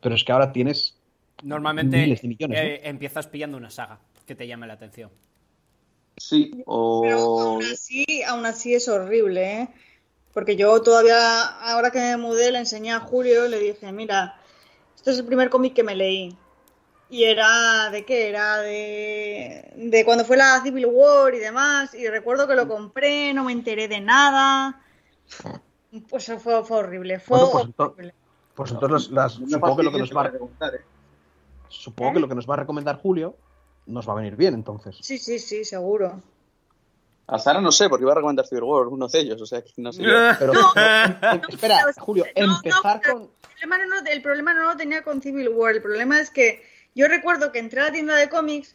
Pero es que ahora tienes Normalmente Miles de millones, eh, empiezas pillando una saga que te llame la atención. Sí, Pero o... aún así, aún así es horrible, ¿eh? Porque yo todavía, ahora que me mudé, le enseñé a Julio y le dije, mira, este es el primer cómic que me leí. Y era de qué? Era de, de cuando fue la Civil War y demás. Y recuerdo que lo compré, no me enteré de nada. Pues fue, fue horrible, fue Bueno, pues horrible. Pues entonces las- supongo que lo que nos va a preguntar, ¿eh? supongo que lo que nos va a recomendar Julio nos va a venir bien entonces. Sí, sí, sí, seguro. A Sara no sé, porque iba a recomendar Civil War, uno de ellos, o sea, que no sé yo. Pero No, espera, no, Julio, no, empezar con El problema, no, el problema no lo tenía con Civil War, el problema es que yo recuerdo que entré a la tienda de cómics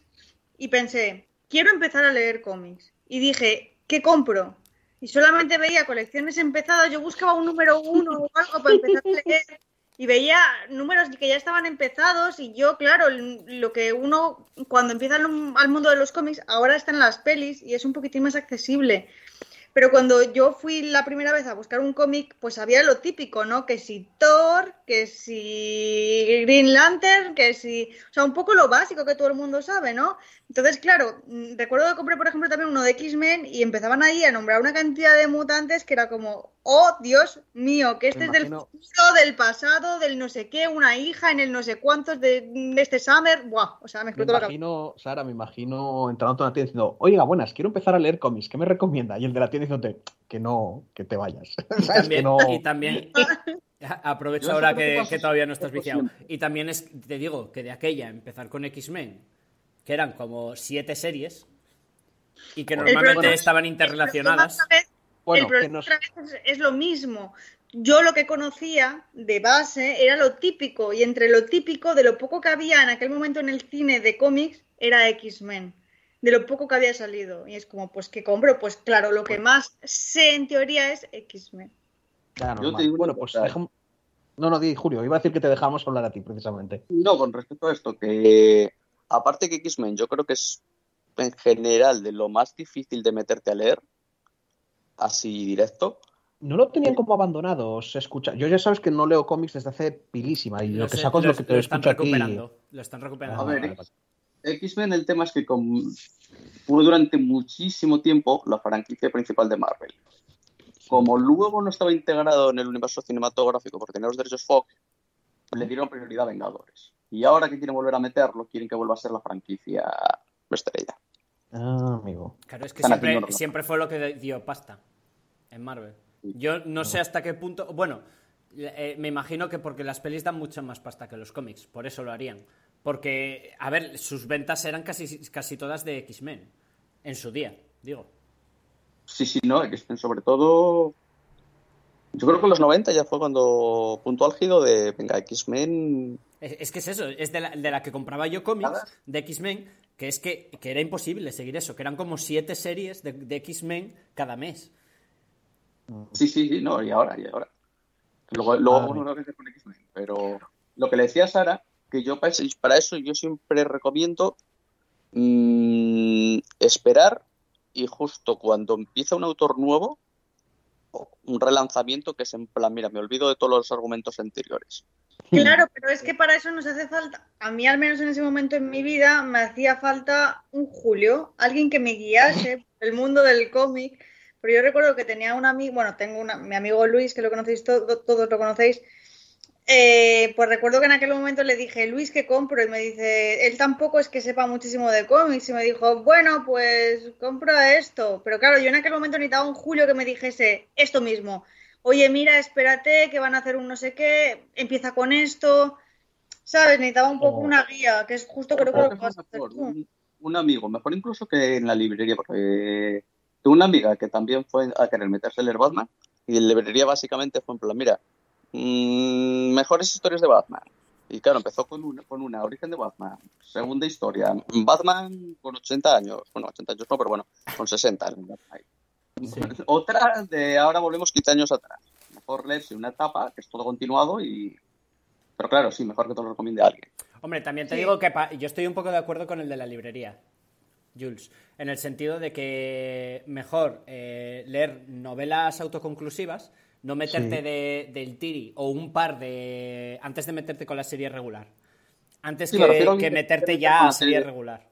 y pensé, quiero empezar a leer cómics. Y dije, ¿qué compro? Y solamente veía colecciones empezadas, yo buscaba un número uno o algo para empezar a leer y veía números que ya estaban empezados y yo, claro, lo que uno cuando empieza al mundo de los cómics ahora está en las pelis y es un poquitín más accesible. Pero cuando yo fui la primera vez a buscar un cómic, pues había lo típico, ¿no? Que si Thor, que si Green Lantern, que si... O sea, un poco lo básico que todo el mundo sabe, ¿no? Entonces, claro, mm, recuerdo que compré, por ejemplo, también uno de X-Men y empezaban ahí a nombrar una cantidad de mutantes que era como, oh, Dios mío, que este es del imagino- futuro, del pasado, del no sé qué, una hija en el no sé cuántos de, de este Summer. Buah, o sea, me me explotó la cabeza. imagino, Sara, me imagino entrando a una tienda diciendo, oiga, buenas, quiero empezar a leer cómics, ¿qué me recomienda? Y el de la tienda diciéndote, que no, que te vayas. Y. Que también, no... y también aprovecha Yo ahora que que, que todavía no estás viciado. Y también es, te digo, que de aquella empezar con X-Men, que eran como siete series, y que Bueno, normalmente problema- estaban El problema interrelacionadas. otra vez- Bueno, el problema que nos- otra vez es, es lo mismo. yo lo que conocía de base era lo típico, y entre lo típico, de lo poco que había en aquel momento en el cine de cómics, era X-Men. De lo poco que había salido. Y es como, pues, ¿qué compro? Pues claro, lo que más sé en teoría es X-Men. Ya, Yo normal. te digo bueno, pues No, no, di, Julio, iba a decir que te dejamos hablar a ti, precisamente. No, con respecto a esto, que aparte que X-Men, yo creo que es en general de lo más difícil de meterte a leer, así directo. No lo tenían como abandonado, se escucha. Yo ya sabes que no leo cómics desde hace pilísima y lo, que saco es lo que te están escucho aquí. recuperando. Lo están recuperando. A ver, vale. X-Men, el tema es que fue durante muchísimo tiempo la franquicia principal de Marvel. Como luego no estaba integrado en el universo cinematográfico por tener los derechos Fox, le dieron prioridad a Vengadores. Y ahora que quieren volver a meterlo, quieren que vuelva a ser la franquicia estrella. Ah, amigo. Claro, es que siempre fue lo que dio pasta en Marvel. Yo no sé hasta qué punto. Bueno, eh, me imagino que porque las pelis dan mucha más pasta que los cómics, por eso lo harían. Porque, a ver, sus ventas eran casi, casi todas de X-Men. En su día, digo. Sí, sí, no, X-Men sobre todo. Yo creo que en los 90 ya fue cuando punto álgido de, venga, X-Men. Es, es que es eso, es de la, de la que compraba yo cómics de X-Men, que es que, que era imposible seguir eso, que eran como siete series de, de X-Men cada mes. Sí, sí, sí, no, y ahora, y ahora. Luego, luego Ah, uno lo que hace con X-Men. Pero lo que le decía a Sara, que yo para eso, para eso yo siempre recomiendo mm, esperar y justo cuando empieza un autor nuevo, un relanzamiento que es en plan, mira, me olvido de todos los argumentos anteriores. Claro, pero es que para eso nos hace falta, a mí al menos en ese momento en mi vida, me hacía falta un Julio, alguien que me guiase por el mundo del cómic. Pero yo recuerdo que tenía un amigo, bueno, tengo una, mi amigo Luis, que lo conocéis todo- todos lo conocéis. Eh, pues recuerdo que en aquel momento le dije, Luis, ¿qué compro? Y me dice, él tampoco es que sepa muchísimo de cómics. Y me dijo, bueno, pues compra esto. Pero claro, yo en aquel momento necesitaba un Julio que me dijese esto mismo oye, mira, espérate, que van a hacer un no sé qué, empieza con esto, ¿sabes? Necesitaba un poco Oh. una guía, que es justo creo que lo que vas a hacer tú. un, amigo, mejor incluso que en la librería, porque tengo una amiga que también fue a querer meterse leer Batman y en la librería básicamente fue en plan, mira, mm, mejores historias de Batman. Y claro, empezó con una, con una origen de Batman, segunda historia, Batman con 80 años, bueno, 80 años no, pero bueno, con 60. Otra de ahora volvemos 15 años atrás. Mejor leerse una etapa que es todo continuado y... Pero claro, sí, mejor que te lo recomiende a alguien. Hombre, también te Sí. digo que pa- yo estoy un poco de acuerdo con el de la librería, Jules, en el sentido de que mejor eh, leer novelas autoconclusivas, no meterte Sí. de- del tiri o un par de antes de meterte con la serie regular, antes Sí, que, meterte que ya a la serie serie. regular.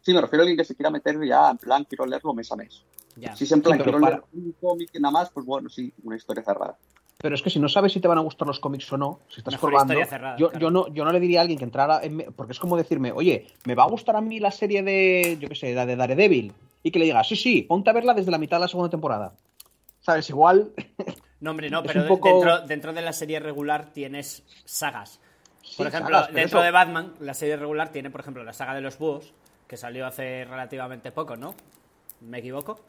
Sí, me refiero a alguien que se quiera meter ya en plan, quiero leerlo mes a mes. Ya. Si es en plan, Sí, quiero para- leer un cómic nada más, pues bueno, sí, una historia cerrada. Pero es que si no sabes si te van a gustar los cómics o no, si estás Mejor probando, historia cerrada, yo, claro. yo no, yo no le diría a alguien que entrara en... Porque es como decirme, oye, ¿me va a gustar a mí la serie de, yo qué sé, la de Daredevil? Y que le diga, sí, sí, ponte a verla desde la mitad de la segunda temporada. ¿Sabes? Igual... No, hombre, no, pero poco- dentro, dentro de la serie regular tienes sagas. Por Sí, ejemplo, sagas, dentro eso- de Batman, la serie regular tiene, por ejemplo, la saga de los búhos, que salió hace relativamente poco, ¿no? ¿Me equivoco?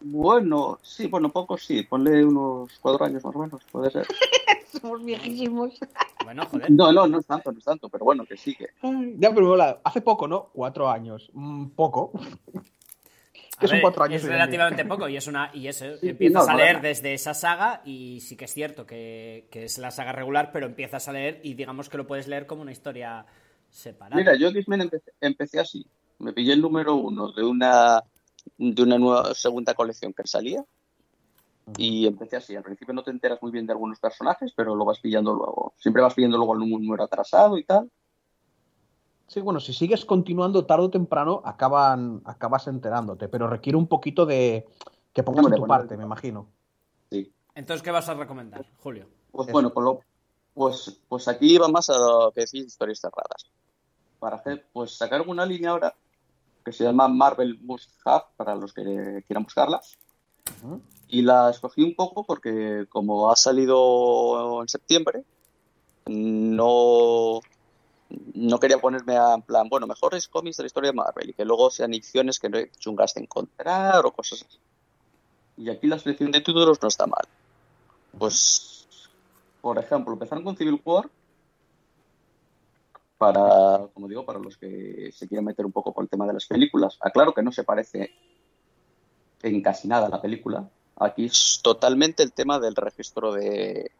Bueno, sí, bueno, poco sí, ponle unos cuatro años más o menos, puede ser. Somos viejísimos. Bueno, joder. No, no, no es tanto, no es tanto, pero bueno, que sí que. Ya, pero mola, hace poco, ¿no? Cuatro años. Mm, poco. A que son ver, cuatro años Es relativamente poco y es una y eso, sí, empiezas no, a leer desde esa saga y sí que es cierto que, que es la saga regular, pero empiezas a leer y digamos que lo puedes leer como una historia separada. Mira, yo X-Men empecé, empecé así. Me pillé el número uno de una, de una nueva segunda colección que salía. Y empecé así. Al principio no te enteras muy bien de algunos personajes, pero lo vas pillando luego. Siempre vas pillando luego el número atrasado y tal. Sí, bueno, si sigues continuando tarde o temprano, acaban, acabas enterándote, pero requiere un poquito de que pongas de tu bueno, parte, me imagino. Sí. Entonces, ¿qué vas a recomendar, Julio? Pues Eso. bueno, pues, lo- pues, pues aquí iba más a lo que decís historias cerradas. Para hacer, pues sacar una línea ahora que se llama Marvel Must Have para los que quieran buscarla. Y la escogí un poco porque como ha salido en septiembre, no, no quería ponerme a, en plan, bueno, mejores cómics de la historia de Marvel y que luego sean ediciones que no chungas de encontrar o cosas así. Y aquí la selección de títulos no está mal. Pues, por ejemplo, empezaron con Civil War para, como digo, para los que se quieren meter un poco por el tema de las películas. Aclaro que no se parece en casi nada la película. Aquí es totalmente el tema del registro de,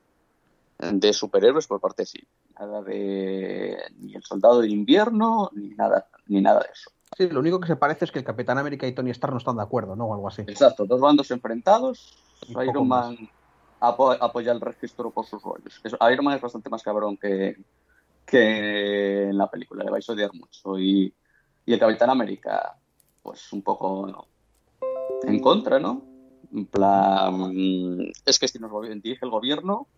de superhéroes por parte de sí. Nada de ni el soldado de invierno, ni nada, ni nada de eso. Sí, lo único que se parece es que el Capitán América y Tony Stark no están de acuerdo, ¿no? O algo así. Exacto, dos bandos enfrentados. Iron Man apo- apoya el registro por sus rollos. Iron Man es bastante más cabrón que, que en la película, le vais a odiar mucho. Y, y el Capitán América, pues un poco ¿no? en contra, ¿no? En plan, es que si nos dirige el gobierno,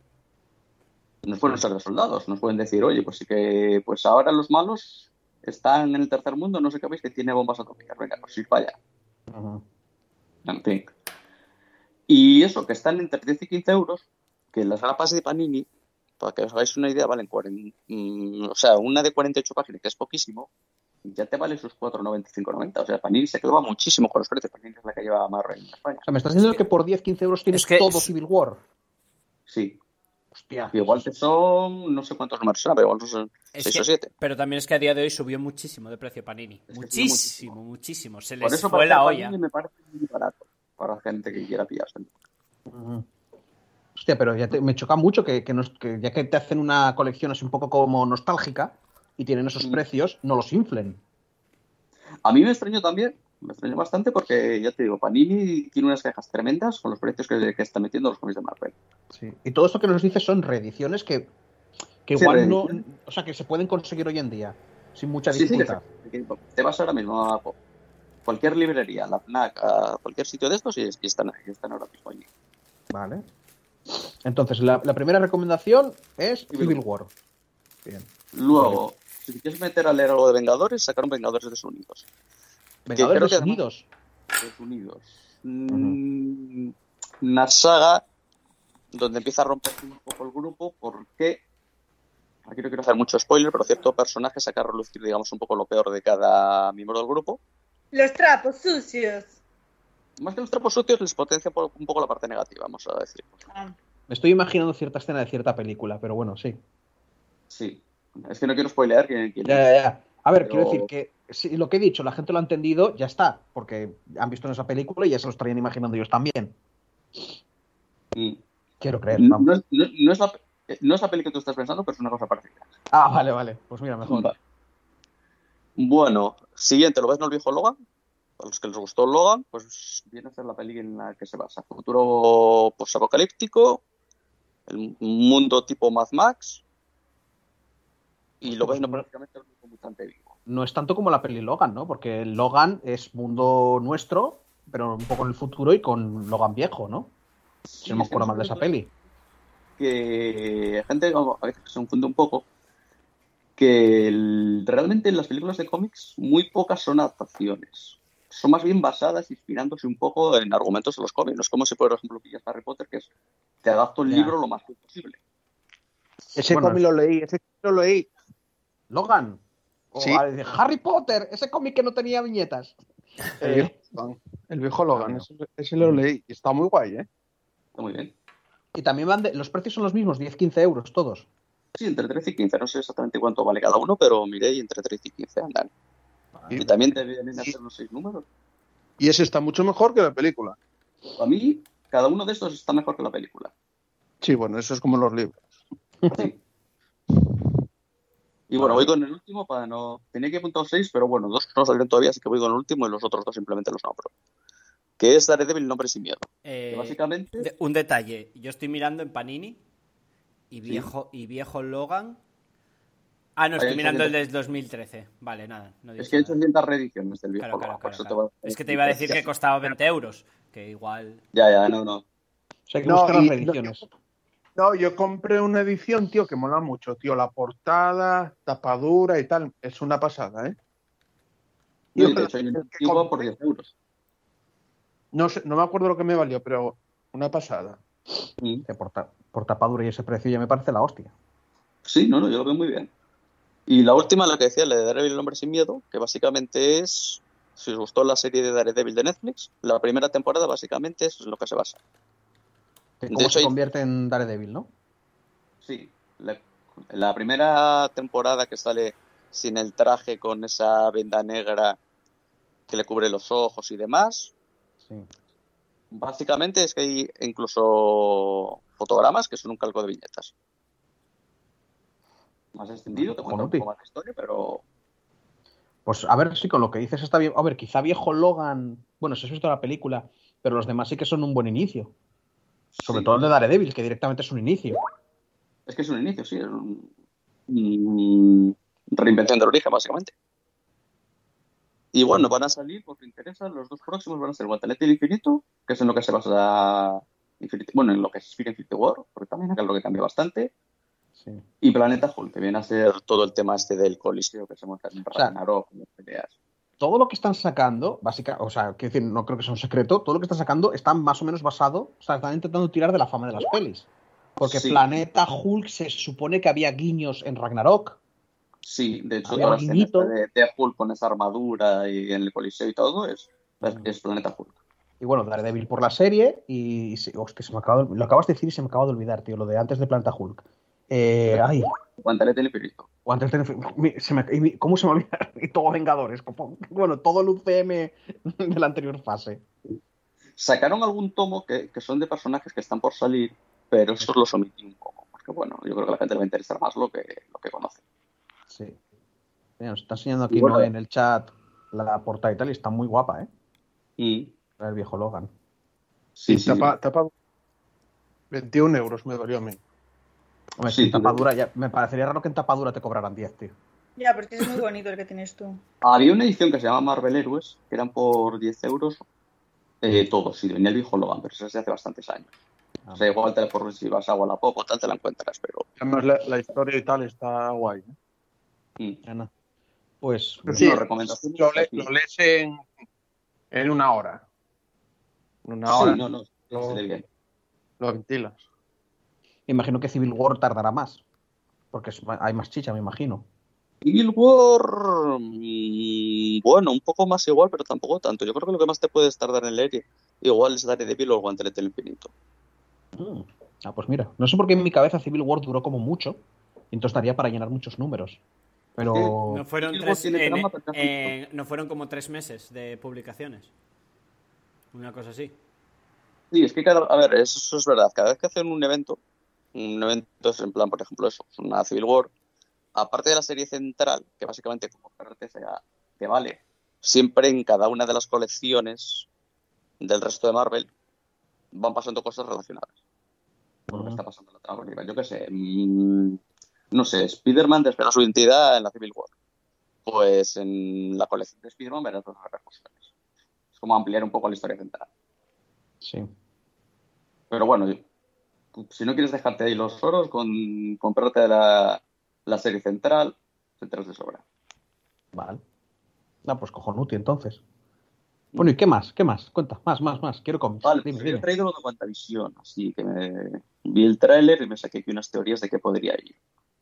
nos pueden usar de soldados, nos pueden decir, oye, pues sí que, pues ahora los malos están en el tercer mundo, no sé qué veis, que tiene bombas atómicas, venga, pues sí, vaya. En fin. Y eso, que están entre 10 y 15 euros, que las grapas de Panini, para que os hagáis una idea, valen 40, mm, o sea, una de 48 páginas, que es poquísimo, ya te vale sus 4,95,90. O sea, Panini se quedaba muchísimo con los precios. Panini es la que lleva más en España. O sea, me estás diciendo que por 10-15 euros tienes Es que- todo Civil War. Sí. Hostia. Y igual que son, no sé cuántos números son, pero igual son Es 6 que- o 7. Pero también es que a día de hoy subió muchísimo de precio Panini. Es que subió muchísimo, muchísimo. Se les Por eso fue la olla. Panini me parece muy barato para gente que quiera pillarse. Ujú. Hostia, pero ya te- me choca mucho que, que nos- que ya que te hacen una colección así un poco como nostálgica y tienen esos Mm. precios, no los inflen. A mí me extrañó también, me extrañó bastante porque, ya te digo, Panini tiene unas cajas tremendas con los precios que, que están metiendo los cómics de Marvel. Sí. Y todo esto que nos dices son reediciones que, que Sí, igual no. O sea, que se pueden conseguir hoy en día, sin mucha Sí, sí, dificultad. que te vas ahora mismo a cualquier librería, la FNAC, a cualquier sitio de estos y, y están, ahí, están ahora mismo allí. Vale. Entonces, la, la primera recomendación es Civil War. Bien. Luego, si te quieres meter a leer algo de Vengadores, sacaron Vengadores Desunidos. Vengadores que Unidos. Desunidos. Mm, Una saga donde empieza a romperse un poco el grupo porque aquí no quiero hacer mucho spoiler, pero cierto personaje saca a relucir, digamos, un poco lo peor de cada miembro del grupo. Los trapos sucios. Más que los trapos sucios les potencia un poco la parte negativa, vamos a decir. Ah, Me estoy imaginando cierta escena de cierta película, pero bueno, sí. Sí. Es que no quiero spoilear quién, quién Ya, ya, ya. A ver, Pero- quiero decir que si lo que he dicho, la gente lo ha entendido, ya está, porque han visto en esa película y ya se lo estarían imaginando ellos también. Mm. Quiero creer. No, no es, no- no es la, no es la peli que tú estás pensando, pero es una cosa parecida. Ah, vale, vale. Pues mira, mejor. Vale. Bueno, siguiente, ¿lo ves no el viejo Logan? A los que les gustó Logan, pues viene a ser la peli en la que se basa. Futuro posapocalíptico, el mundo tipo Mad Max, y lo ves no prácticamente el vivo. No es tanto como la peli Logan, ¿no? Porque Logan es mundo nuestro, pero un poco en el futuro y con Logan viejo, ¿no? Si no me acuerdo mal de esa peli. que gente a veces se confunde un poco que el- realmente en las películas de cómics muy pocas son adaptaciones. Son más bien basadas, inspirándose un poco en argumentos de los cómics. No es como si, por ejemplo, pillas Harry Potter, que es te adapto el libro lo más posible. Ese Bueno, cómic lo leí, ese cómic lo leí. Logan. O Sí. a- Harry Potter, ese cómic que no tenía viñetas. El viejo Logan, el viejo Logan, Ah, ese, ese lo leí. y Está muy guay, ¿eh? Está muy bien. y también van de. Los precios son los mismos, 10-15 euros todos. Sí, entre 13 y 15. No sé exactamente cuánto vale cada uno, pero miré y entre 13 y 15 andan. Y, Y también te vienen a hacer los seis números. y ese está mucho mejor que la película. A mí, cada uno de estos está mejor que la película. Sí, bueno, eso es como los libros. Sí. Y bueno, voy con el último para no. Tenía que apuntar seis, pero bueno, dos no salieron todavía, así que voy con el último y los otros dos simplemente los nombro. Que es Daredevil, nombre sin miedo. Eh, Que básicamente. de- un detalle. Yo estoy mirando en Panini y viejo, y viejo Logan. Ah, no, Ahí estoy mirando el del 2013. Vale, nada. No Es que he hecho nada. ciertas reediciones del viejo Claro, claro, por claro, eso te Es que te iba a decir que costaba 20 euros. Que igual. Ya, ya, no, no. O sea, hay que No, buscar las reediciones. No, yo compré una edición, tío, que mola mucho, tío. La portada, tapadura y tal. Es una pasada, ¿eh? No, Yo de hecho, hay una antigua por 10 euros. No, sé, no me acuerdo lo que me valió, pero una pasada. Mm. Por, ta- por tapadura y ese precio ya me parece la hostia. Sí, no, no, yo lo veo muy bien. Y la última, la que decía, la de Daredevil, el hombre sin miedo, que básicamente es. Si os gustó la serie de Daredevil de Netflix, la primera temporada básicamente es lo que se basa. Que De cómo hecho, se hay- convierte en Daredevil, ¿no? Sí, la, la primera temporada que sale sin el traje con esa venda negra que le cubre los ojos y demás, Sí. básicamente es que hay incluso fotogramas que son un calco de viñetas. Más extendido, te cuento un poco más de historia, pero Pues a ver si con lo que dices está bien. A ver, quizá viejo Logan. Bueno, si has visto la película, pero los demás sí que son un buen inicio. Sobre sí, todo el de Daredevil, que directamente es un inicio. es que es un inicio, sí, es un, un- reinvención del origen, básicamente. Y bueno, van a salir, por si interesa, los dos próximos van a ser Guantelete del Infinito, que es en lo que se basa Infinity- bueno, en lo que es Infinity War, porque también es lo que cambia bastante, Sí. y Planeta Hulk, que viene a ser todo el tema este del coliseo que se monta en sea, Ragnarok, las peleas. Todo lo que están sacando, básicamente, o sea, quiero decir, no creo que sea un secreto, todo lo que están sacando está más o menos basado, o sea, están intentando tirar de la fama de las pelis. Porque Sí. Planeta Hulk se supone que había guiños en Ragnarok. Sí, de hecho, Había la de, de Hulk con esa armadura y en el coliseo y todo es, es, es Planeta Hulk. Y bueno, Daredevil por la serie. Y. sí, hostia, se me acaba de- lo acabas de decir y se me acaba de olvidar, tío, lo de antes de Planeta Hulk. Eh, ay, Guantelete del Infinito. O antes de. se me- ¿Cómo se me olvida? Y todo Vengadores. como- bueno, todo el UCM de la anterior fase. Sacaron algún tomo que, que son de personajes que están por salir, pero esos los omití un poco, porque bueno, yo creo que a la gente le va a interesar más lo que, lo que conoce. Sí. Mira, Nos está enseñando aquí Bueno. En el chat la portada y tal, y está muy guapa, ¿eh? Y del viejo Logan. sí, sí, Tapa, tapa 21 euros me dolió a mí. Hombre, Sí, en tapadura, ya, me parecería raro que en tapadura te cobraran 10, tío. Ya, pero es que es muy bonito el que tienes tú. Había una edición que se llama Marvel Heroes, que eran por 10 euros eh, todos, y venía el viejo Logan, pero eso es de hace bastantes años. Ah, O sea, igual te, por si vas a Wallapop o tal, te la encuentras, pero... Además, la, la historia y tal está guay. ¿eh? mm. Ana. Pues, Sí, no, recomendación. Lo, le- sí. lo lees en, en una hora. En una Sí, hora. no, no, bien. Lo ventilas. Imagino que Civil War tardará más. Porque hay más chicha, me imagino. Civil War, mm, bueno, un poco más igual, pero tampoco tanto. Yo creo que lo que más te puedes tardar en leer igual es Daredevil o el Guantelete del Infinito. Mm. Ah, pues mira, no sé por qué en mi cabeza Civil War duró como mucho. Y entonces daría para llenar muchos números. Pero. No fueron, Civil War tres, tiene en- trama, pero en- no fueron como tres meses de publicaciones. Una cosa así. Sí, es que cada, a ver, eso es verdad. Cada vez que hacen un evento, un evento en plan, por ejemplo, eso, es una Civil War, aparte de la serie central, que básicamente como parte sea, te vale, siempre en cada una de las colecciones del resto de Marvel van pasando cosas relacionadas. Con lo que está pasando en la trama. Yo qué sé, mm, no sé, Spider-Man desvela su identidad en la Civil War. Pues en la colección de Spider-Man verás otras repercusiones. Es como ampliar un poco la historia central. Sí. Pero bueno, si no quieres dejarte ahí los oros, con comprarte la, la serie central, te enteras de sobra. Vale. Ah, pues cojonuti entonces. Bueno, ¿y qué más? ¿Qué más? Cuenta, más, más, más. Quiero cómics. Vale, dime, pues he traído lo de WandaVision, así que me vi el tráiler y me saqué aquí unas teorías de qué podría ir.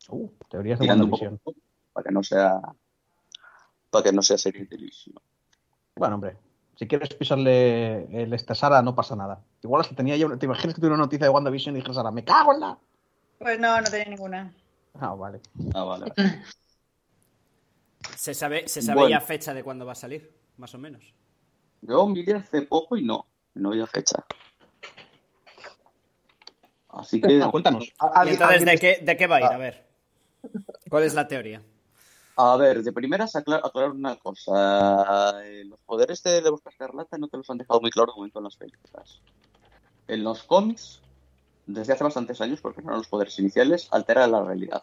Uh, teorías de Tirando WandaVision. poco para que no sea para que no sea serie de televisión. Bueno, hombre, si quieres pisarle el este Sara, no pasa nada. Igual hasta tenía yo. ¿Te imaginas que tuviera una noticia de WandaVision y dije Sara, me cago en la. Pues no, no tenía ninguna. Ah, vale. Ah, vale. ¿Se sabe, se sabe Bueno. ya fecha de cuándo va a salir? Más o menos. Yo miré hace poco y no, no había fecha. Así que Ah, cuéntanos. ¿Y ¿Alguien- entonces de qué, de qué va a ir? A ver. ¿Cuál es la teoría? A ver, de primeras aclar- aclarar una cosa. Eh, Los poderes de la Busca Escarlata no te los han dejado muy claro de momento en las películas. En los cómics, desde hace bastantes años, porque no eran los poderes iniciales, altera la realidad.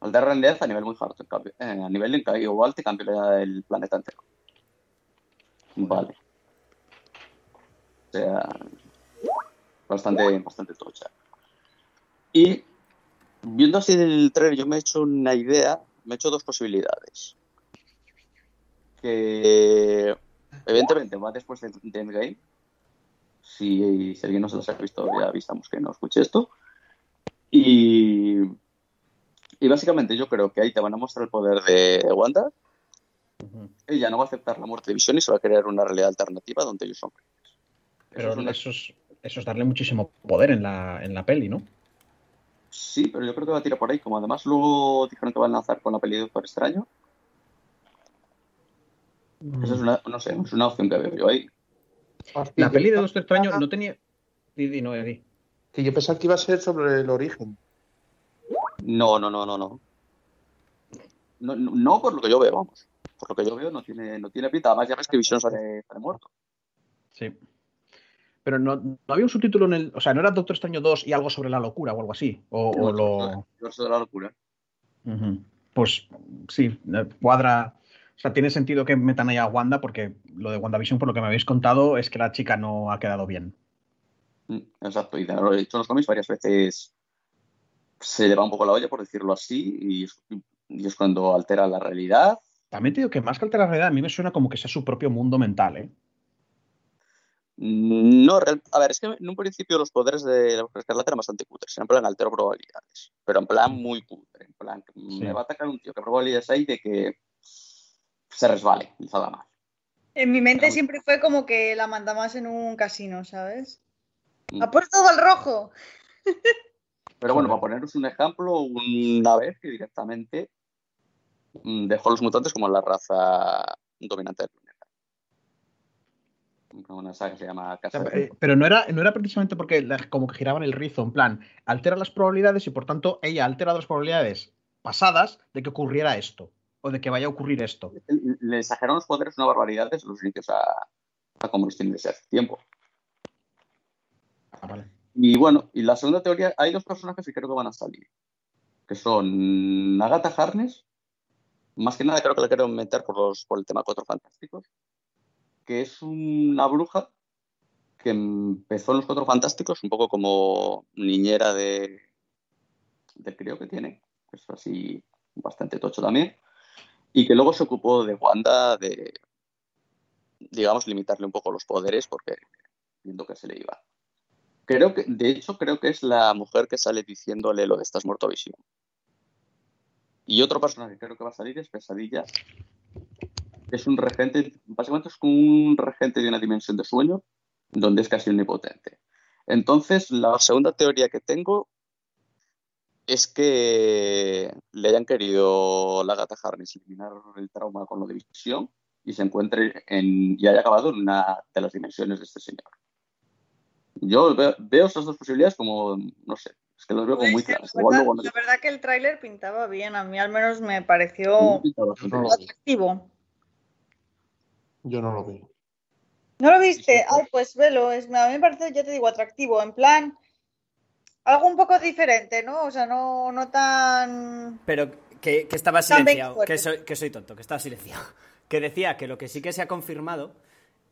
Altera la realidad a nivel muy hard. en cambio- eh, a nivel en que igual te cambia el planeta entero. Vale. O sea, bastante, bastante tocha. Y viendo así el trailer, yo me he hecho una idea, me he hecho dos posibilidades. Que evidentemente va después de, de Endgame. Si, si alguien no se las ha visto, ya avisamos que no escuche esto. Y, y básicamente yo creo que ahí te van a mostrar el poder de Wanda. Ujú. Ella no va a aceptar la muerte de Visión y se va a crear una realidad alternativa donde ellos son. Eso Pero es una- eso es, eso es darle muchísimo poder en la, en la peli, ¿no? Sí, pero yo creo que va a tirar por ahí. Como además luego dijeron que van a lanzar con la peli de Doctor Extraño. Esa es una, no sé, es una opción que veo yo ahí. La peli de Doctor Extraño no tenía. Di, di, no, di. Que yo pensaba que iba a ser sobre el origen. No, no, no, no, no. No, no, no por lo que yo veo, vamos. Por lo que yo veo no tiene, no tiene pinta. Además ya ves que Vision sale, sale muerto. Sí. Pero no, no había un subtítulo en el. O sea, no era Doctor Extraño 2 y algo sobre la locura o algo así. O, o lo. De la locura. Pues sí, eh, cuadra. O sea, tiene sentido que metan ahí a Wanda porque lo de WandaVision, por lo que me habéis contado, es que la chica no ha quedado bien. Mm, Exacto, y de- lo he dicho en los cómics varias veces se le va un poco la olla, por decirlo así, y es, y es cuando altera la realidad. También te digo que más que alterar la realidad, a mí me suena como que sea su propio mundo mental, ¿eh? No, real- a ver, es que en un principio los poderes de la Escarlata eran bastante cutres, en plan altero probabilidades, pero en plan muy cutre, en plan, me va a atacar un tío, ¿qué probabilidades hay de que se resbale y salga mal? En mi mente siempre fue como que la mandabas en un casino, ¿sabes? Mm. ¡Ha puesto al rojo! Pero bueno, para poneros un ejemplo, una vez que directamente mm, dejó a los mutantes como la raza dominante del. Una saga que se llama O Casa sea, de eh, pero no era, no era precisamente porque como que giraban el rizo, en plan, altera las probabilidades y por tanto ella ha alterado las probabilidades pasadas de que ocurriera esto o de que vaya a ocurrir esto. Le exageraron los poderes una barbaridad desde los inicios a, a como los tienen desde hace tiempo. Ah, vale. Y bueno, y la segunda teoría, hay dos personajes que creo que van a salir, que son Agatha Harness, más que nada creo que la quiero meter por, los, por el tema Cuatro Fantásticos, que es una bruja que empezó en los Cuatro Fantásticos un poco como niñera de, del crío que tiene, que es así bastante tocho también, y que luego se ocupó de Wanda de, digamos, limitarle un poco los poderes porque viendo que se le iba. Creo que, de hecho, creo que es la mujer que sale diciéndole lo de estás muerto visión. Y otro personaje que creo que va a salir es Pesadilla. Es un regente, básicamente es como un regente de una dimensión de sueño, donde es casi omnipotente. Entonces, la segunda teoría que tengo es que le hayan querido la gata Harness eliminar el trauma con lo de visión y se encuentre en, y haya acabado en una de las dimensiones de este señor. Yo veo, veo esas dos posibilidades como, no sé, es que los veo como muy Puede ser, claras. la, verdad, la que el tráiler pintaba bien, a mí al menos me pareció atractivo. Yo no lo vi. ¿No lo viste? Ay, pues velo, es, a mí me parece, ya te digo, atractivo, en plan, algo un poco diferente, ¿no? O sea, no, no tan... Pero que, que estaba silenciado, que soy, que soy tonto, que estaba silenciado. Que decía que lo que sí que se ha confirmado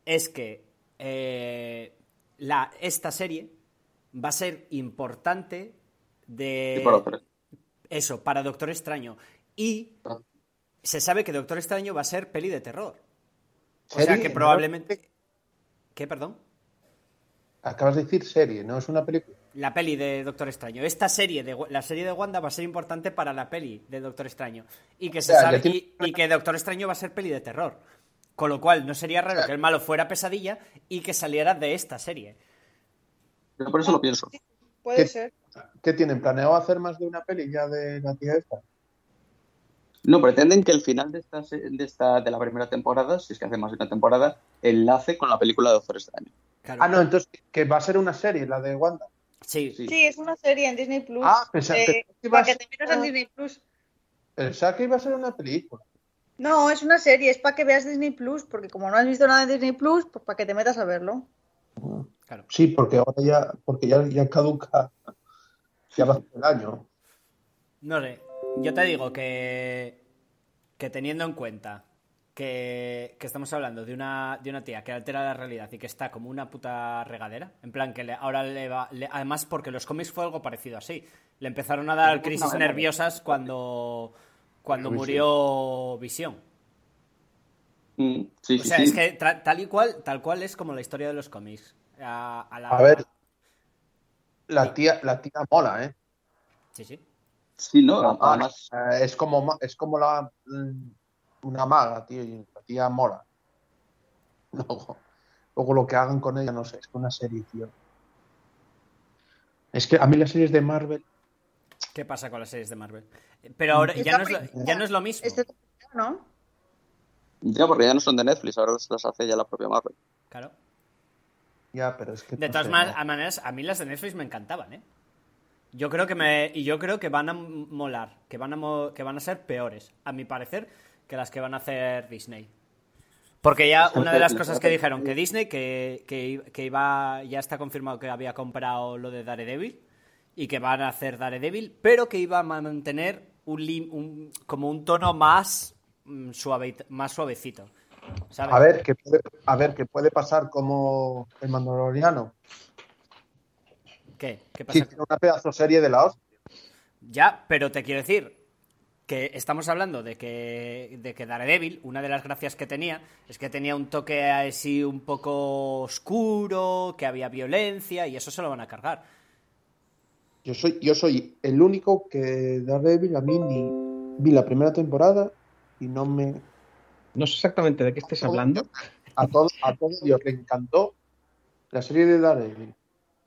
es que eh, la, esta serie va a ser importante de... Sí, para Eso, para Doctor Extraño. Y Ah. se sabe que Doctor Extraño va a ser peli de terror. O sea que ¿No? probablemente... ¿Qué, perdón? Acabas de decir serie, no es una película. La peli de Doctor Extraño. Esta serie, de, la serie de Wanda va a ser importante para la peli de Doctor Extraño. Y que se O sea, sabe tiene- y, y que Doctor Extraño va a ser peli de terror. Con lo cual, no sería raro que el malo fuera pesadilla y que saliera de esta serie. Yo por eso lo pienso. Puede ¿Qué? ser. ¿Qué tienen? ¿Planeado hacer más de una peli ya de la tía esta? No, pretenden que el final de esta, de esta de la primera temporada, si es que hace más de una temporada, enlace con la película de Doctor Extraño. Claro. Ah, no, entonces que va a ser una serie, la de Wanda. Sí, Sí. Sí, es una serie en Disney Plus. Ah, pensaba eh, que iba a para que te ser metas en Disney Plus. Pensaba que iba a ser una película. No, es una serie, es para que veas Disney Plus, porque como no has visto nada de Disney Plus, pues para que te metas a verlo. claro. Sí, porque ahora ya, porque ya, ya caduca, ya va a ser el año. No sé. Yo te digo que, que teniendo en cuenta que, que estamos hablando de una, de una tía que altera la realidad y que está como una puta regadera, en plan que le- ahora le va... le- además, porque los cómics fue algo parecido así. Le empezaron a dar crisis nerviosas cuando, cuando murió Visión. Mm, sí, O sea, sí. es que tal y cual, tal cual es como la historia de los cómics. A, a la- A ver. La tía, la tía mola, ¿eh? Sí, sí. Sí, no, Además, además, eh, es como es como la mm, una maga, tío, y la tía mola. Luego, luego lo que hagan con ella, no sé, es una serie, tío. Es que a mí las series de Marvel. ¿Qué pasa con las series de Marvel? Pero ahora ya no es lo, ya no es lo mismo. Este- ¿no? Ya, porque ya no son de Netflix, ahora las hace ya la propia Marvel. Claro. Ya, pero es que. De no todas maneras, a mí las de Netflix me encantaban, ¿eh? Yo creo que me y yo creo que van a molar, que van a mo- que van a ser peores, a mi parecer, que las que van a hacer Disney. Porque ya una de las cosas que dijeron que Disney que, que, que iba ya está confirmado que había comprado lo de Daredevil y que van a hacer Daredevil, pero que iba a mantener un, lim- un- como un tono más mm, suave, más suavecito. ¿sabes? A ver, que puede, a ver, que puede pasar como el Mandaloriano. ¿Qué? ¿Qué pasa? hicieron una pedazo serie de la hostia. Ya, pero te quiero decir que estamos hablando de que, de que Daredevil, una de las gracias que tenía, es que tenía un toque así un poco oscuro, que había violencia, y eso se lo van a cargar. Yo soy, yo soy el único que Daredevil a mí ni vi la primera temporada y no me. No sé exactamente de qué estés hablando. A todo, a todo Dios le encantó la serie de Daredevil.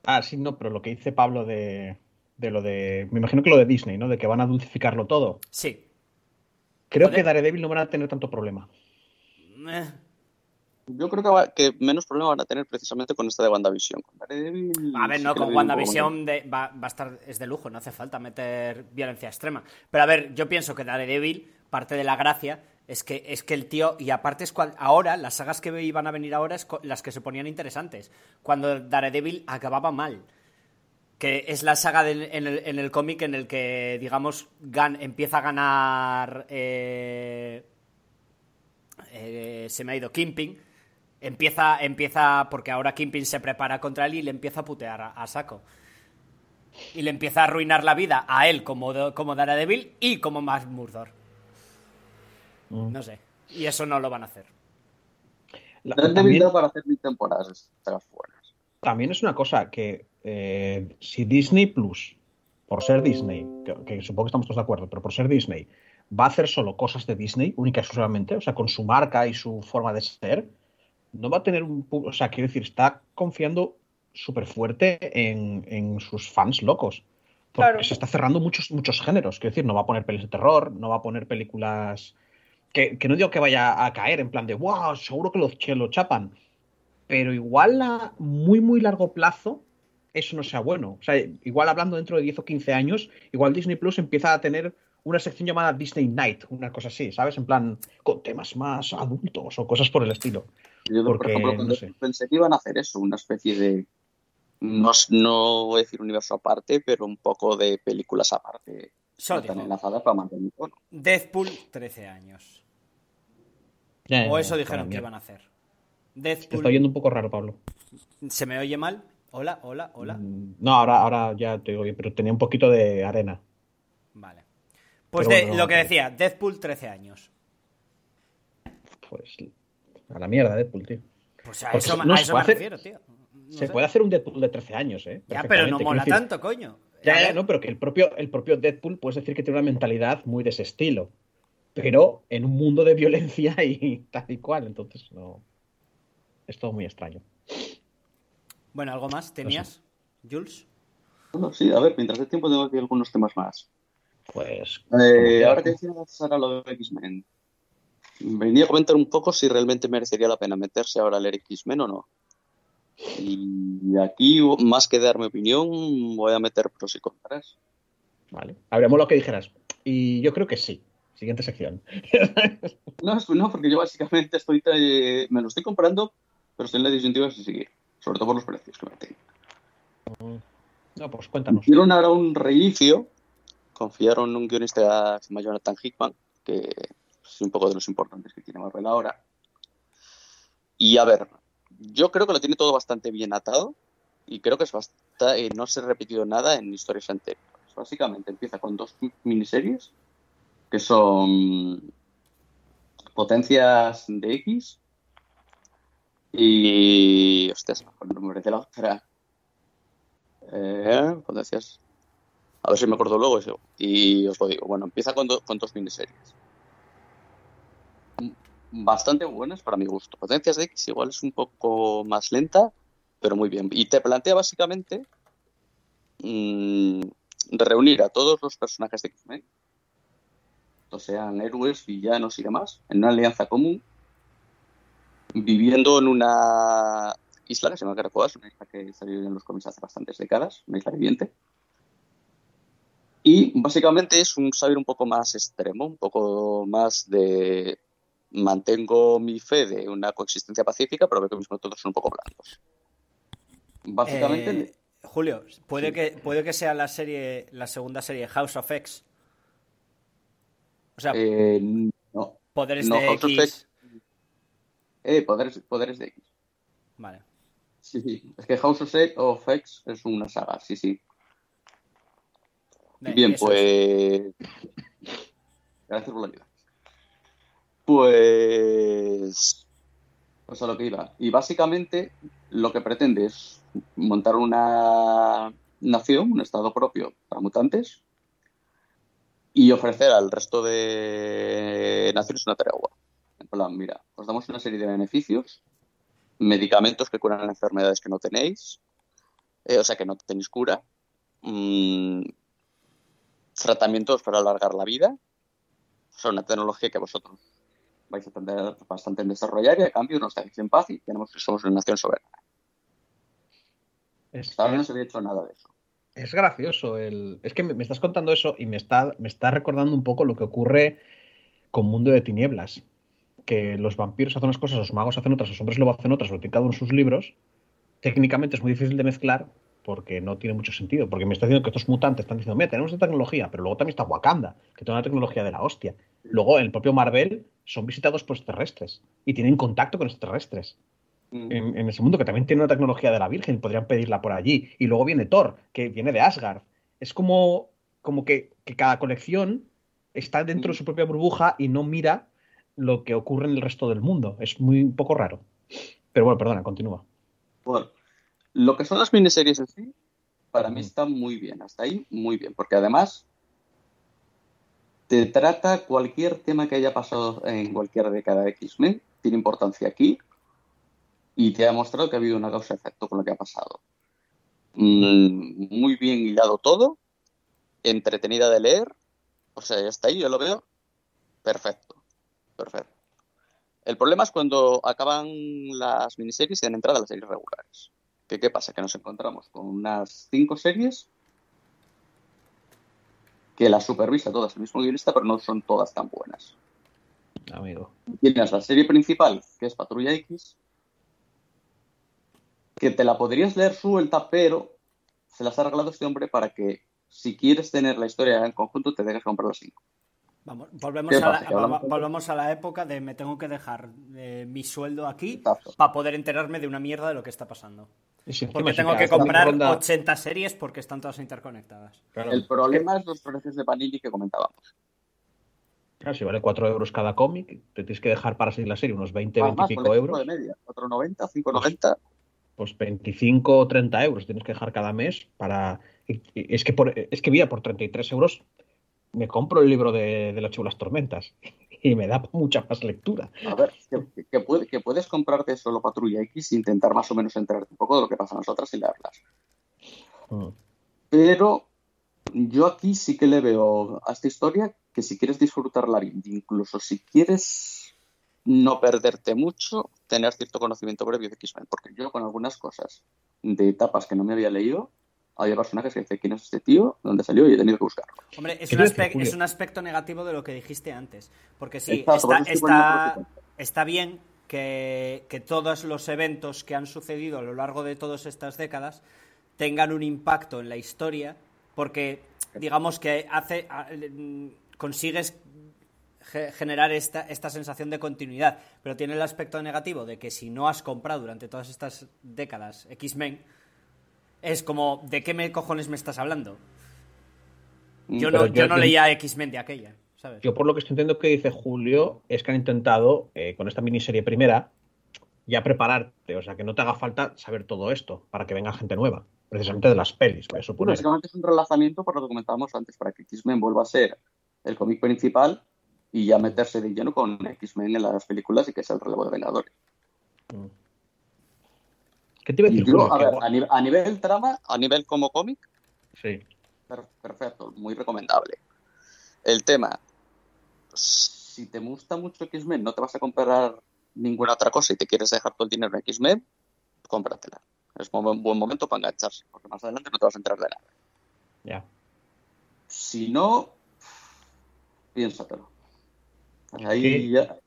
Ah, sí, no, pero lo que dice Pablo de, de lo de. Me imagino que lo de Disney, ¿no? De que van a dulcificarlo todo. Sí. Creo que Daredevil no van a tener tanto problema. Eh, Yo creo que, va- que menos problema van a tener precisamente con esta de WandaVision. Con Daredevil, A ver, no, con WandaVision de- va, va a estar, es de lujo, no hace falta meter violencia extrema. Pero a ver, yo pienso que Daredevil, parte de la gracia, es que, es que el tío, y aparte es cual, ahora, las sagas que iban a venir ahora es las que se ponían interesantes. Cuando Daredevil acababa mal. Que es la saga en el, en el cómic en el que, digamos, gan- empieza a ganar. eh, eh, se me ha ido Kimping. Empieza, empieza, porque ahora Kimping se prepara contra él y le empieza a putear a, saco. Y le empieza a arruinar la vida a él como, como Daredevil y como Max Murdock. Mm. No sé. Y eso no lo van a hacer. La- para hacer mil temporadas buenas. también es una cosa que eh, si Disney Plus, por ser Disney, que, que supongo que estamos todos de acuerdo, pero por ser Disney, va a hacer solo cosas de Disney, única y exclusivamente, o sea, con su marca y su forma de ser, no va a tener un... O sea, quiero decir, está confiando súper fuerte en, en sus fans locos. Porque Claro. se está cerrando muchos, muchos géneros. Quiero decir, no va a poner pelis de terror, no va a poner películas... Que, que no digo que vaya a caer en plan de, wow, seguro que lo, que lo chapan. Pero igual a muy, muy largo plazo eso no sea bueno. O sea, igual hablando dentro de 10 o 15 años, igual Disney Plus empieza a tener una sección llamada Disney Night, una cosa así, ¿sabes? En plan, con temas más adultos o cosas por el estilo. Yo, Porque, por ejemplo, no cuando sé. pensé que iban a hacer eso, una especie de. No, no voy a decir universo aparte, pero un poco de películas aparte. No enlazadas para mantener. Deadpool, 13 años. Ya, O eso dijeron que iban a hacer. Te está oyendo un poco raro, Pablo. ¿Se me oye mal? Hola, hola, hola. Mm, No, ahora, ahora ya te digo bien, pero tenía un poquito de arena. Vale. Pues Pero de, bueno, lo que decía, Deadpool, 13 años. Pues a la mierda, Deadpool, tío. Pues a Porque eso, no a eso me hacer- refiero, tío. No Se sé. puede hacer un Deadpool de 13 años, ¿eh? Ya, pero no mola tanto, coño. Ya, ya, no, pero que el propio, el propio Deadpool puedes decir que tiene una mentalidad muy de ese estilo. Pero en un mundo de violencia y tal y cual, entonces no. Es todo muy extraño. Bueno, ¿algo más tenías, Jules? Bueno, sí, a ver, mientras el tiempo tengo aquí algunos temas más. Pues. Eh, ahora que decía Sara lo de X-Men, venía a comentar un poco si realmente merecería la pena meterse ahora a leer X-Men o no. Y aquí, más que dar mi opinión, voy a meter pros y contras. Vale. Hablemos lo que dijeras. Y yo creo que sí. Siguiente sección. No, no, porque yo básicamente estoy eh, me lo estoy comprando, pero estoy en la disyuntiva de seguir, sobre todo por los precios que me tengo. No, pues cuéntanos. Hicieron ahora un reinicio, confiaron en un guionista que se llama Jonathan Hickman, que es un poco de los importantes que tiene Marvel ahora. Y a ver, yo creo que lo tiene todo bastante bien atado y creo que es basta- eh, no se ha repetido nada en historias anteriores. Básicamente empieza con dos miniseries que son Potencias de X y... Hostias, se me el nombre de la otra. Eh, Potencias... A ver si me acuerdo luego eso. Y os lo digo. Bueno, empieza con dos miniseries. Bastante buenas para mi gusto. Potencias de X igual es un poco más lenta, pero muy bien. Y te plantea básicamente mm, reunir a todos los personajes de X-Men, sean héroes, villanos y demás, en una alianza común, viviendo en una isla que se llama Caracoas, una isla que salió en los cómics hace bastantes décadas, una isla viviente. Y básicamente es un saber un poco más extremo, un poco más de mantengo mi fe de una coexistencia pacífica, pero veo que mismo todos son un poco blandos. Básicamente. Eh, Julio, puede, que, puede que sea la serie, la segunda serie House of X. O sea, eh, no. poderes no, de X. Eh, poderes, poderes de X. Vale. Sí, sí. Es que House of X- es una saga, sí, sí. Bien, eso es. pues. Gracias por la ayuda. Pues. Pues a lo que iba. Y básicamente lo que pretende es montar una nación, un estado propio para mutantes y ofrecer al resto de naciones una tregua. En plan, mira, os damos una serie de beneficios, medicamentos que curan enfermedades que no tenéis, eh, o sea, que no tenéis cura, mm, tratamientos para alargar la vida, o sea, una tecnología que vosotros vais a tardar bastante en desarrollar y a cambio nos dejéis en paz y tenemos que somos una nación soberana. Es, Hasta ahora no se había hecho nada de eso. Es gracioso. El... Es que me, estás contando eso y me está, me está recordando un poco lo que ocurre con Mundo de Tinieblas. Que los vampiros hacen unas cosas, los magos hacen otras, los hombres lobo hacen otras, lo tiene cada en sus libros. Técnicamente es muy difícil de mezclar porque no tiene mucho sentido. Porque me está diciendo que estos mutantes están diciendo, mira, tenemos esta tecnología, pero luego también está Wakanda, que tiene una tecnología de la hostia. Luego, en el propio Marvel, son visitados por extraterrestres y tienen contacto con extraterrestres. En, en ese mundo, que también tiene una tecnología de la Virgen, podrían pedirla por allí. Y luego viene Thor, que viene de Asgard. Es como, como que, que cada colección está dentro de su propia burbuja y no mira lo que ocurre en el resto del mundo. Es muy un poco raro. Pero bueno, perdona, continúa. Bueno, lo que son las miniseries en sí, para mí está muy bien, hasta ahí muy bien, porque además te trata cualquier tema que haya pasado en cualquier década de X-Men, tiene importancia aquí y te ha demostrado que ha habido una causa-efecto con lo que ha pasado. Mm, muy bien hilado todo, entretenida de leer, o sea, ya está ahí, yo lo veo perfecto, perfecto. El problema es cuando acaban las miniseries y dan entrada a las series regulares. ¿Qué, ¿Qué pasa? Que nos encontramos con unas cinco series que las supervisa todas el mismo guionista, pero no son todas tan buenas. Amigo. Tienes la serie principal, que es Patrulla X, que te la podrías leer suelta, pero se las ha arreglado este hombre para que, si quieres tener la historia en conjunto, te dejes comprar las cinco. Vamos, volvemos, ¿Qué a la, pasa? Que hablamos- vol- volvemos a la época de me tengo que dejar eh, mi sueldo aquí para poder enterarme de una mierda de lo que está pasando. Porque tengo que comprar Ronda- 80 series porque están todas interconectadas. Claro, El problema es los precios de Panini que comentábamos. claro, si vale 4 euros cada cómic, te tienes que dejar para seguir la serie unos 20, 20 Además, y pico euros. de media, 4,90, 5,90. Pues 25 o 30 euros tienes que dejar cada mes para... Es que, por, es que mira, por 33 euros me compro el libro de, de las chulas tormentas y me da mucha más lectura. A ver, que, que puede- que puedes comprarte solo Patrulla X e intentar más o menos enterarte un poco de lo que pasa a nosotras y leerlas. Mm. Pero yo aquí sí que le veo a esta historia que si quieres disfrutarla incluso si quieres no perderte mucho, tener cierto conocimiento previo de X-Men. Porque yo con algunas cosas de etapas que no me había leído, había personajes que decían, ¿quién es este tío? ¿Dónde salió? Y he tenido que buscarlo. Hombre, es ¿Qué un, aspe- es aspecto negativo de lo que dijiste antes. Porque sí, Exacto, está, bien que, que todos los eventos que han sucedido a lo largo de todas estas décadas tengan un impacto en la historia, porque digamos que hace mm, consigues generar esta, esta sensación de continuidad, pero tiene el aspecto negativo de que si no has comprado durante todas estas décadas X-Men, es como, ¿de qué me cojones me estás hablando? Yo Pero no, yo yo- no yo- leía X-Men de aquella, ¿sabes? Yo por lo que estoy entendiendo que dice Julio es que han intentado eh, con esta miniserie primera ya prepararte, o sea, que no te haga falta saber todo esto para que venga gente nueva, precisamente de las pelis, básicamente es un relanzamiento por lo que comentábamos antes, para que X-Men vuelva a ser el cómic principal y ya meterse de lleno con X-Men en las películas y que sea el relevo de Vengadores. Mm. ¿Qué te iba a decir, yo, a ver, a nivel, a nivel trama, a nivel como cómic, Sí. Per- Perfecto, muy recomendable. El tema, si te gusta mucho X-Men, no te vas a comprar ninguna otra cosa y te quieres dejar todo el dinero en X-Men, cómpratela. Es un buen momento para engancharse, porque más adelante no te vas a enterar de nada. Ya. Si no, piénsatelo. Ahí ya.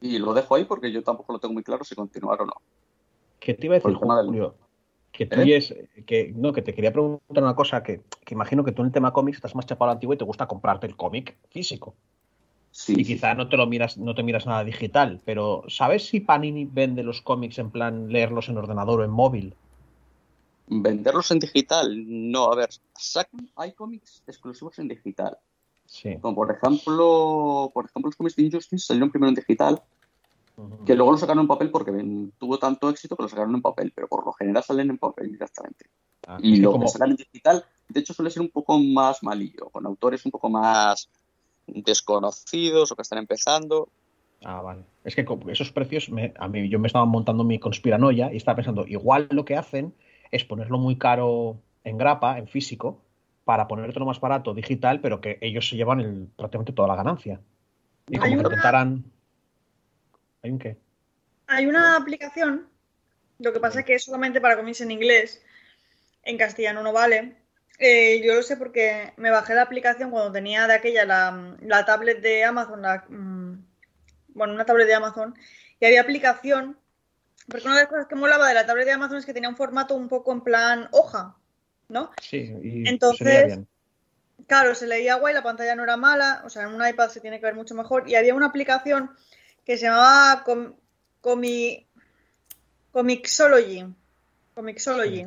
Y lo dejo ahí porque yo tampoco lo tengo muy claro si continuar o no. ¿Qué te iba a decir, Julio? Que tú ¿Eh? es, que, no, que te quería preguntar una cosa que, que imagino que tú en el tema cómics estás más chapado a la antigua y te gusta comprarte el cómic físico. Sí, y sí, quizá no te lo miras, no te miras nada digital, pero ¿sabes si Panini vende los cómics en plan leerlos en ordenador o en móvil? Venderlos en digital, no. A ver, sacan, hay cómics exclusivos en digital. Sí. Como por ejemplo, por ejemplo, los cómics de Injustice salieron primero en digital, que luego lo sacaron en papel porque tuvo tanto éxito que lo sacaron en papel, pero por lo general salen en papel directamente. Ah, Y lo como- que sacan en digital, de hecho, suele ser un poco más malillo, con autores un poco más desconocidos o que están empezando. Ah, vale. Es que con esos precios, me- a mí yo me estaba montando mi conspiranoia y estaba pensando, igual lo que hacen es ponerlo muy caro en grapa, en físico, para ponértelo más barato digital, pero que ellos se llevan el, prácticamente toda la ganancia. Y como intentarán... ¿Hay un qué? Hay una aplicación, lo que pasa es que es solamente para cómics en inglés, en castellano no vale. Eh, yo lo sé porque me bajé la aplicación cuando tenía de aquella la, la tablet de Amazon, la, mm, bueno, una tablet de Amazon, y había aplicación, porque una de las cosas que molaba de la tablet de Amazon es que tenía un formato un poco en plan hoja, ¿no? Sí, y Entonces- bien. Claro, se leía guay, la pantalla no era mala, o sea, en un iPad se tiene que ver mucho mejor. Y había una aplicación que se llamaba Com- Comi- Comixology. Comixology.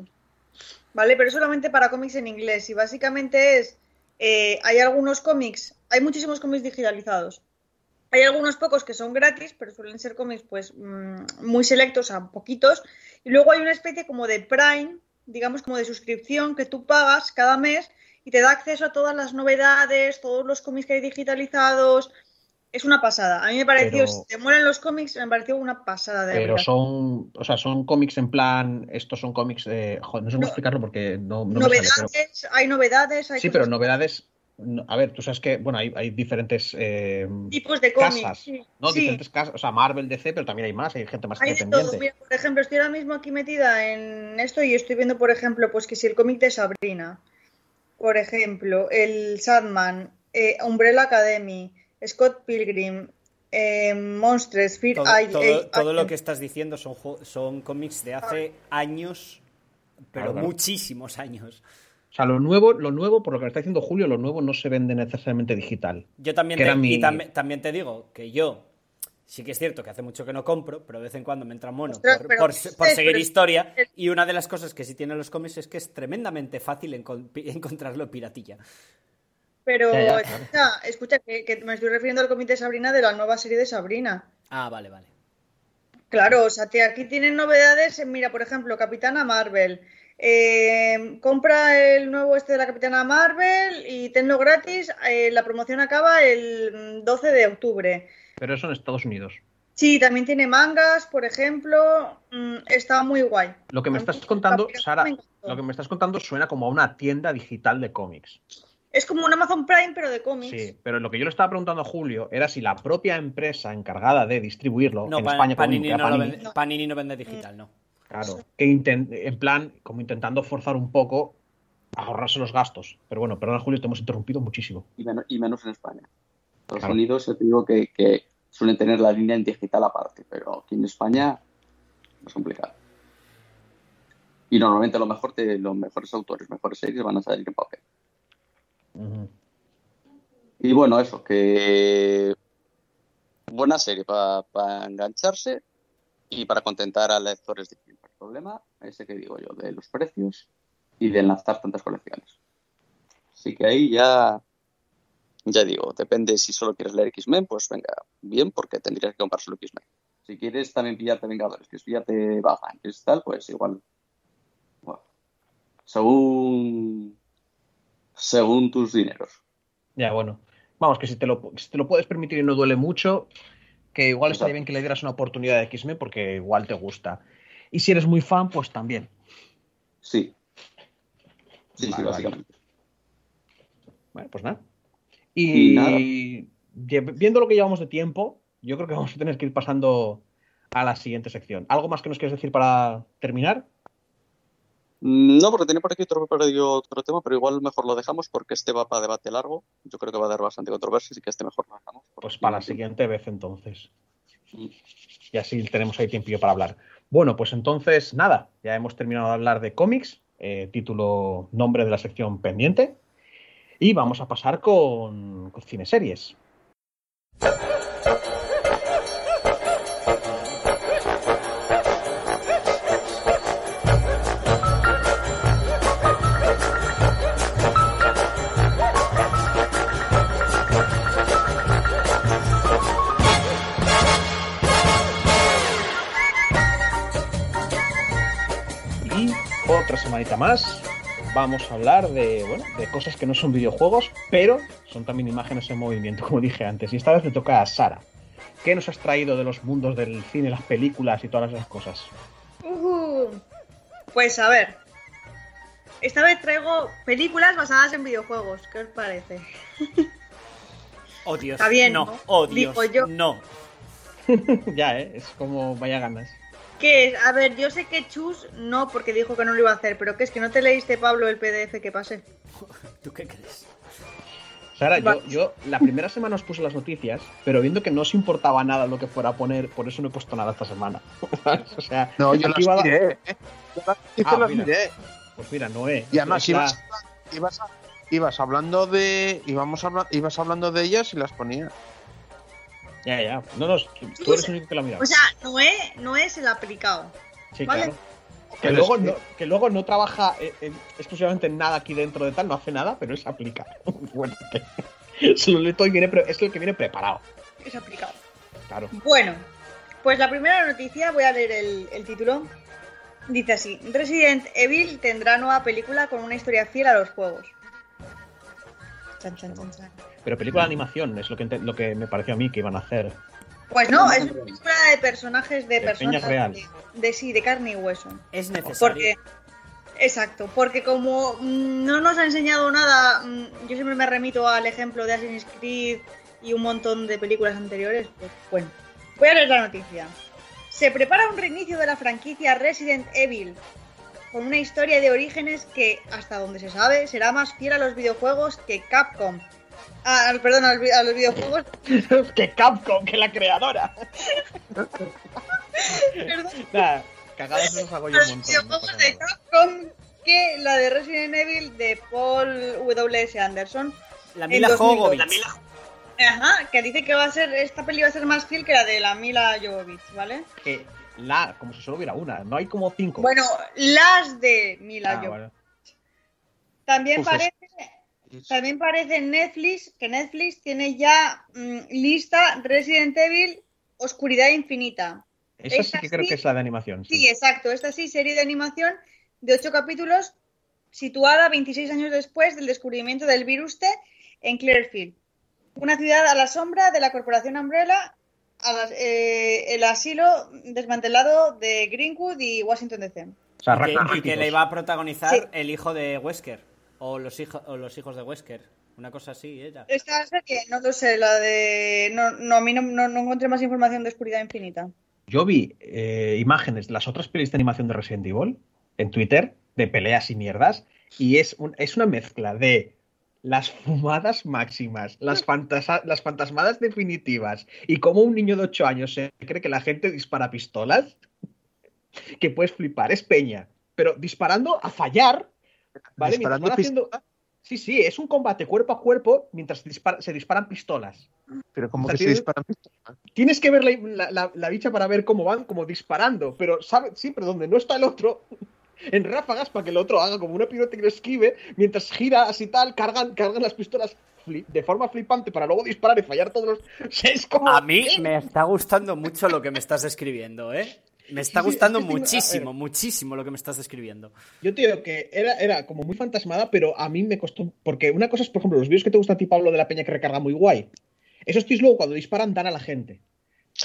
¿Vale? Pero es solamente para cómics en inglés. Y básicamente es. eh, hay algunos cómics, hay muchísimos cómics digitalizados. Hay algunos pocos que son gratis, pero suelen ser cómics, pues, mm, muy selectos, a poquitos. Y luego hay una especie como de Prime, digamos, como de suscripción que tú pagas cada mes y te da acceso a todas las novedades, todos los cómics que hay digitalizados. Es una pasada. A mí me pareció, Pero- si te mueren los cómics, me pareció una pasada de Pero son, o sea, son cómics en plan, estos son cómics, eh, joder, no sé cómo No. explicarlo porque no, no me sale, novedades, pero- hay novedades, hay sí, pero novedades, no- a ver, tú sabes que, bueno, hay, hay diferentes eh, tipos de cómics. casas, sí, ¿no? sí. Diferentes casas, o sea, Marvel, DC, pero también hay más, hay gente más Hay de todo. independiente. Mira, por ejemplo, estoy ahora mismo aquí metida en esto y estoy viendo, por ejemplo, pues que si el cómic de Sabrina, por ejemplo, el Sandman, eh, Umbrella Academy, Scott Pilgrim, eh, Monsters, Fear Todo, eh, todo lo que estás diciendo son, son cómics de hace años, pero claro. muchísimos años. O sea, lo nuevo, lo nuevo, por lo que me está diciendo Julio, lo nuevo no se vende necesariamente digital. Yo también Que te, era mi- y tam- también te digo que yo sí que es cierto que hace mucho que no compro, pero de vez en cuando me entra mono Ostras, por, pero seguir pero- historia. Y una de las cosas que sí tienen los cómics es que es tremendamente fácil encon- pi- encontrarlo piratilla. Pero Ya, ya, escucha, escucha, que, que me estoy refiriendo al cómic de Sabrina de la nueva serie de Sabrina. Ah, vale, vale. Claro, o sea, te- aquí tienen novedades. Mira, por ejemplo, Capitana Marvel. Eh, compra el nuevo este de la Capitana Marvel y tenlo gratis. eh, la promoción acaba el mm, 12 de octubre. Pero eso en Estados Unidos. Sí, también tiene mangas, por ejemplo. mm, está muy guay. Lo que me estás contando, Sara, lo que me estás contando suena como a una tienda digital de cómics. Es como un Amazon Prime, pero de cómics. Sí, pero lo que yo le estaba preguntando a Julio era si la propia empresa encargada de distribuirlo No, en Pa- España, como Panini, no Panini, vende, Panini no vende digital, no. Claro, que en plan, como intentando forzar un poco a ahorrarse los gastos. Pero bueno, perdona Julio, te hemos interrumpido muchísimo. y, menos, y menos en España. Estados Claro. Unidos, yo te digo que, que suelen tener la línea en digital aparte, pero aquí en España es complicado. Y normalmente lo mejor te, los mejores autores, mejores series van a salir en papel. Y bueno, eso, que buena serie para engancharse y para contentar a lectores distintos. Problema ese que digo yo, de los precios y de lanzar tantas colecciones. Así que ahí ya, ya digo, depende si solo quieres leer X-Men, pues venga, bien, porque tendrías que comprar solo X-Men. Si quieres también pillarte Vengadores, quieres pillarte Batman, que es tal, pues igual. Bueno, según, según tus dineros. Ya, bueno. Vamos, que si te, lo, si te lo puedes permitir y no duele mucho, que igual estaría Exacto. bien que le dieras una oportunidad de X-Men porque igual te gusta. Y si eres muy fan, pues también. Sí. Sí, sí, Vale, vale. básicamente. Bueno, pues nada. Y, Y nada. lle- viendo lo que llevamos de tiempo, yo creo que vamos a tener que ir pasando a la siguiente sección. ¿Algo más que nos quieres decir para terminar? No, porque tenía por aquí otro, otro tema, pero igual mejor lo dejamos porque este va para debate largo. Yo creo que va a dar bastante controversia, así que este mejor lo dejamos. Pues para la siguiente vez entonces. Mm. Y así tenemos ahí tiempillo para hablar. Bueno, pues entonces nada, ya hemos terminado de hablar de cómics, eh, título, nombre de la sección pendiente. Y vamos a pasar con, con cineseries. Semanita más vamos a hablar de, bueno, de cosas que no son videojuegos, pero son también imágenes en movimiento, como dije antes. Y esta vez le toca a Sara. ¿Qué nos has traído de los mundos del cine, las películas y todas esas cosas? Ujú. Pues a ver. Esta vez traigo películas basadas en videojuegos. ¿Qué os parece? Oh Dios, Está bien, no. ¿no? Oh Dios, Digo yo. no. ya, ¿eh? Es como vaya ganas. ¿Qué es? A ver, yo sé que Chus no, porque dijo que no lo iba a hacer, pero ¿qué es que no te leíste, Pablo, el PDF que pasé? ¿Tú qué crees? Sara, yo, yo la primera semana os puse las noticias, pero viendo que no os importaba nada lo que fuera a poner, por eso no he puesto nada esta semana. O sea, No, yo las va- miré. Yo las, que Ah, las mira. miré. Pues mira, Noé. Y además está- ibas, ibas, ibas hablando de. Íbamos ibas hablando de ellas y las ponía. Ya, ya. No, no, tú eres el único que la ha mirado. O sea, Noé, Noé es el aplicado. Sí, vale. claro. Que luego, no, que luego no trabaja eh, eh, exclusivamente en nada aquí dentro de tal, no hace nada, pero es aplica. bueno, que y viene pre- es el que viene preparado. Es aplicado. Claro. Bueno, pues la primera noticia, voy a leer el, el título. Dice así: Resident Evil tendrá nueva película con una historia fiel a los juegos. Chan, chan, chan, chan. Pero película de animación es lo que, lo que me pareció a mí que iban a hacer. Pues no, es una película de personajes de, De personas real. De, de sí, de carne y hueso. Es necesario. Porque, exacto, porque como mm, no nos ha enseñado nada, mm, yo siempre me remito al ejemplo de Assassin's Creed y un montón de películas anteriores, pues bueno. Voy a leer la noticia. Se prepara un reinicio de la franquicia Resident Evil con una historia de orígenes que, hasta donde se sabe, será más fiel a los videojuegos que Capcom. Ah, perdón, a los, los videojuegos. que Capcom, que la creadora. Perdón, cagadas esos hago yo los un montón. videojuegos de nada. Capcom que la de Resident Evil de Paul W.S. Anderson. La Mila 2002. Jovovich. Ajá, que dice que va a ser, esta peli va a ser más fiel que la de la Mila Jovovich, ¿vale? Que la, como si solo hubiera una, no hay como cinco. Bueno, las de Mila Ah, Jovovich. vale. También Uf, parece, también parece en Netflix que Netflix tiene ya mm, lista Resident Evil Oscuridad Infinita. Esa sí Esta que creo sí. que es la de animación. Sí, Sí. exacto. Esta sí, serie de animación de ocho capítulos, situada 26 años después del descubrimiento del virus T en Clearfield, una ciudad a la sombra de la corporación Umbrella, a eh, el asilo desmantelado de Greenwood y Washington DC. O sea, Y que, y que le iba a protagonizar Sí. el hijo de Wesker. O los, hijos o los hijos de Wesker. Una cosa así, ella. Esta serie, no lo sé, la de... No, no a mí no, no- no encontré más información de Oscuridad Infinita. Yo vi eh, imágenes de las otras pelis de animación de Resident Evil en Twitter, de peleas y mierdas, y es, un- es una mezcla de las fumadas máximas, las, fantasa- las fantasmadas definitivas, y como un niño de 8 años se cree que la gente dispara pistolas, que puedes flipar, es peña, pero disparando a fallar, ¿vale? Mientras Disparando van haciendo- pistolas, Sí, sí, es un combate cuerpo a cuerpo mientras dispara- se disparan pistolas. Pero como O sea, que se tiene- disparan pistolas. Tienes que ver la, la- la- la bicha para ver cómo van, como disparando, pero sabe siempre donde no está el otro, en ráfagas para que el otro haga como una pirueta y lo esquive, mientras gira así tal, cargan, cargan las pistolas de forma flipante para luego disparar y fallar todos los. O sea, es como. A mí me está gustando mucho lo que me estás describiendo, ¿eh? Me está Sí, sí, gustando es que muchísimo, ver. muchísimo lo que me estás describiendo. Yo te digo que era, era como muy fantasmada, pero a mí me costó. Porque una cosa es, por ejemplo, los vídeos que te gustan a ti, Pablo, de la peña que recarga muy guay. Esos tíos luego cuando disparan dan a la gente.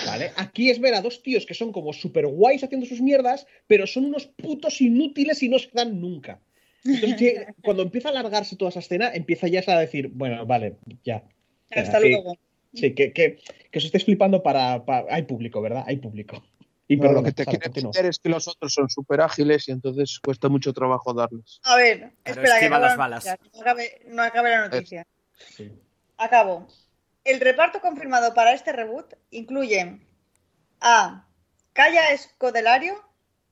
¿Vale? Aquí es ver a dos tíos que son como super guays haciendo sus mierdas, pero son unos putos inútiles y no se dan nunca. Entonces, cuando empieza a alargarse toda esa escena, empieza ya a decir, bueno, vale, ya. Hasta luego. Sí, que, que, que os estéis flipando para, para- Hay público, ¿verdad? Hay público. Y No, perdona, lo que te quiere meter es que los otros son súper ágiles y entonces cuesta mucho trabajo darles. A ver, Pero espera, que las la balas. No acabe, no acabe la noticia. Sí. Acabo. El reparto confirmado para este reboot incluye a Kaya Escodelario,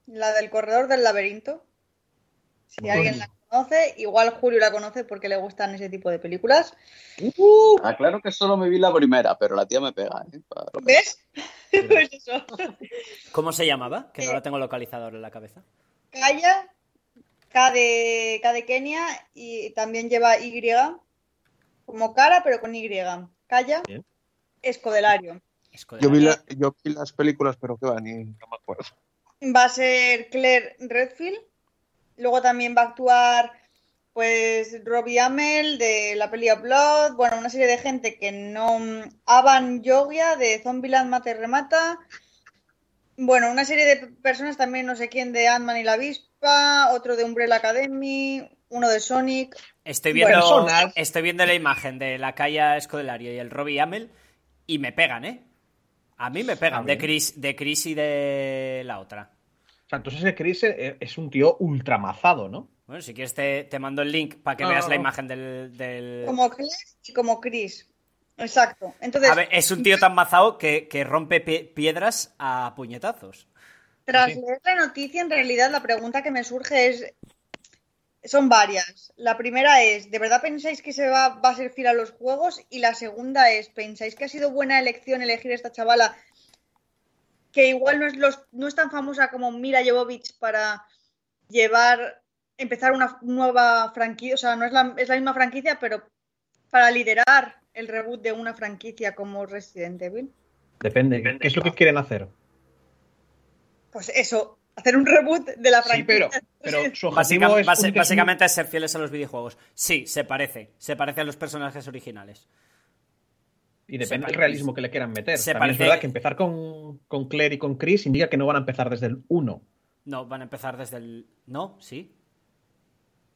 la del corredor del laberinto. Si alguien la conoce, igual Julio la conoce porque le gustan ese tipo de películas. Ah, claro que solo me vi la primera, pero la tía me pega. ¿eh? Para lo que- ¿Ves? pues eso. ¿Cómo se llamaba? Que no Eh. la tengo localizado ahora en la cabeza. Kaya, K de, K de Kenia y también lleva Y como cara, pero con Y. Kaya Bien. Escodelario. Yo vi, la- yo vi las películas, pero que va, ni no me acuerdo. Va a ser Claire Redfield. Luego también va a actuar pues Robbie Amell de la peli Blood. Bueno, una serie de gente que no. Avan Yogia de Zombieland Mata y Remata. Bueno, una serie de personas también, no sé quién, de Ant-Man y la Avispa, otro de Umbrella Academy, uno de Sonic. Estoy viendo, Personas. estoy viendo la imagen de la Calla Escodelario y el Robbie Amell y me pegan, ¿eh? A mí me pegan, de. Chris, de Chris y de la otra. Sea, entonces ese Chris es un tío ultramazado, ¿no? Bueno, si quieres te, te mando el link para que No, veas no, la imagen del... del- Como Claire y como Chris. Exacto. Entonces, A ver, es un tío tan mazado que, que rompe pie- piedras a puñetazos. Tras leer la noticia, en realidad la pregunta que me surge es. Son varias. La primera es, ¿de verdad pensáis que se va, va a ser fiel a los juegos? Y la segunda es, ¿pensáis que ha sido buena elección elegir esta chavala que igual no es, los, no es tan famosa como Mira Jovovich para llevar, empezar una nueva franquicia? O sea, no es la, es la misma franquicia, pero para liderar el reboot de una franquicia como Resident Evil. Depende. ¿Qué es lo que quieren hacer? Pues eso, hacer un reboot de la Sí, franquicia. pero, pero su objetivo Básicamente, es base- básicamente es ser fieles a los videojuegos. Sí, se parece. Se parece a los personajes originales. Y depende del realismo que le quieran meter. se También parece- es verdad que empezar con, con Claire y con Chris indica que no van a empezar desde el 1. No, van a empezar desde el... No, sí.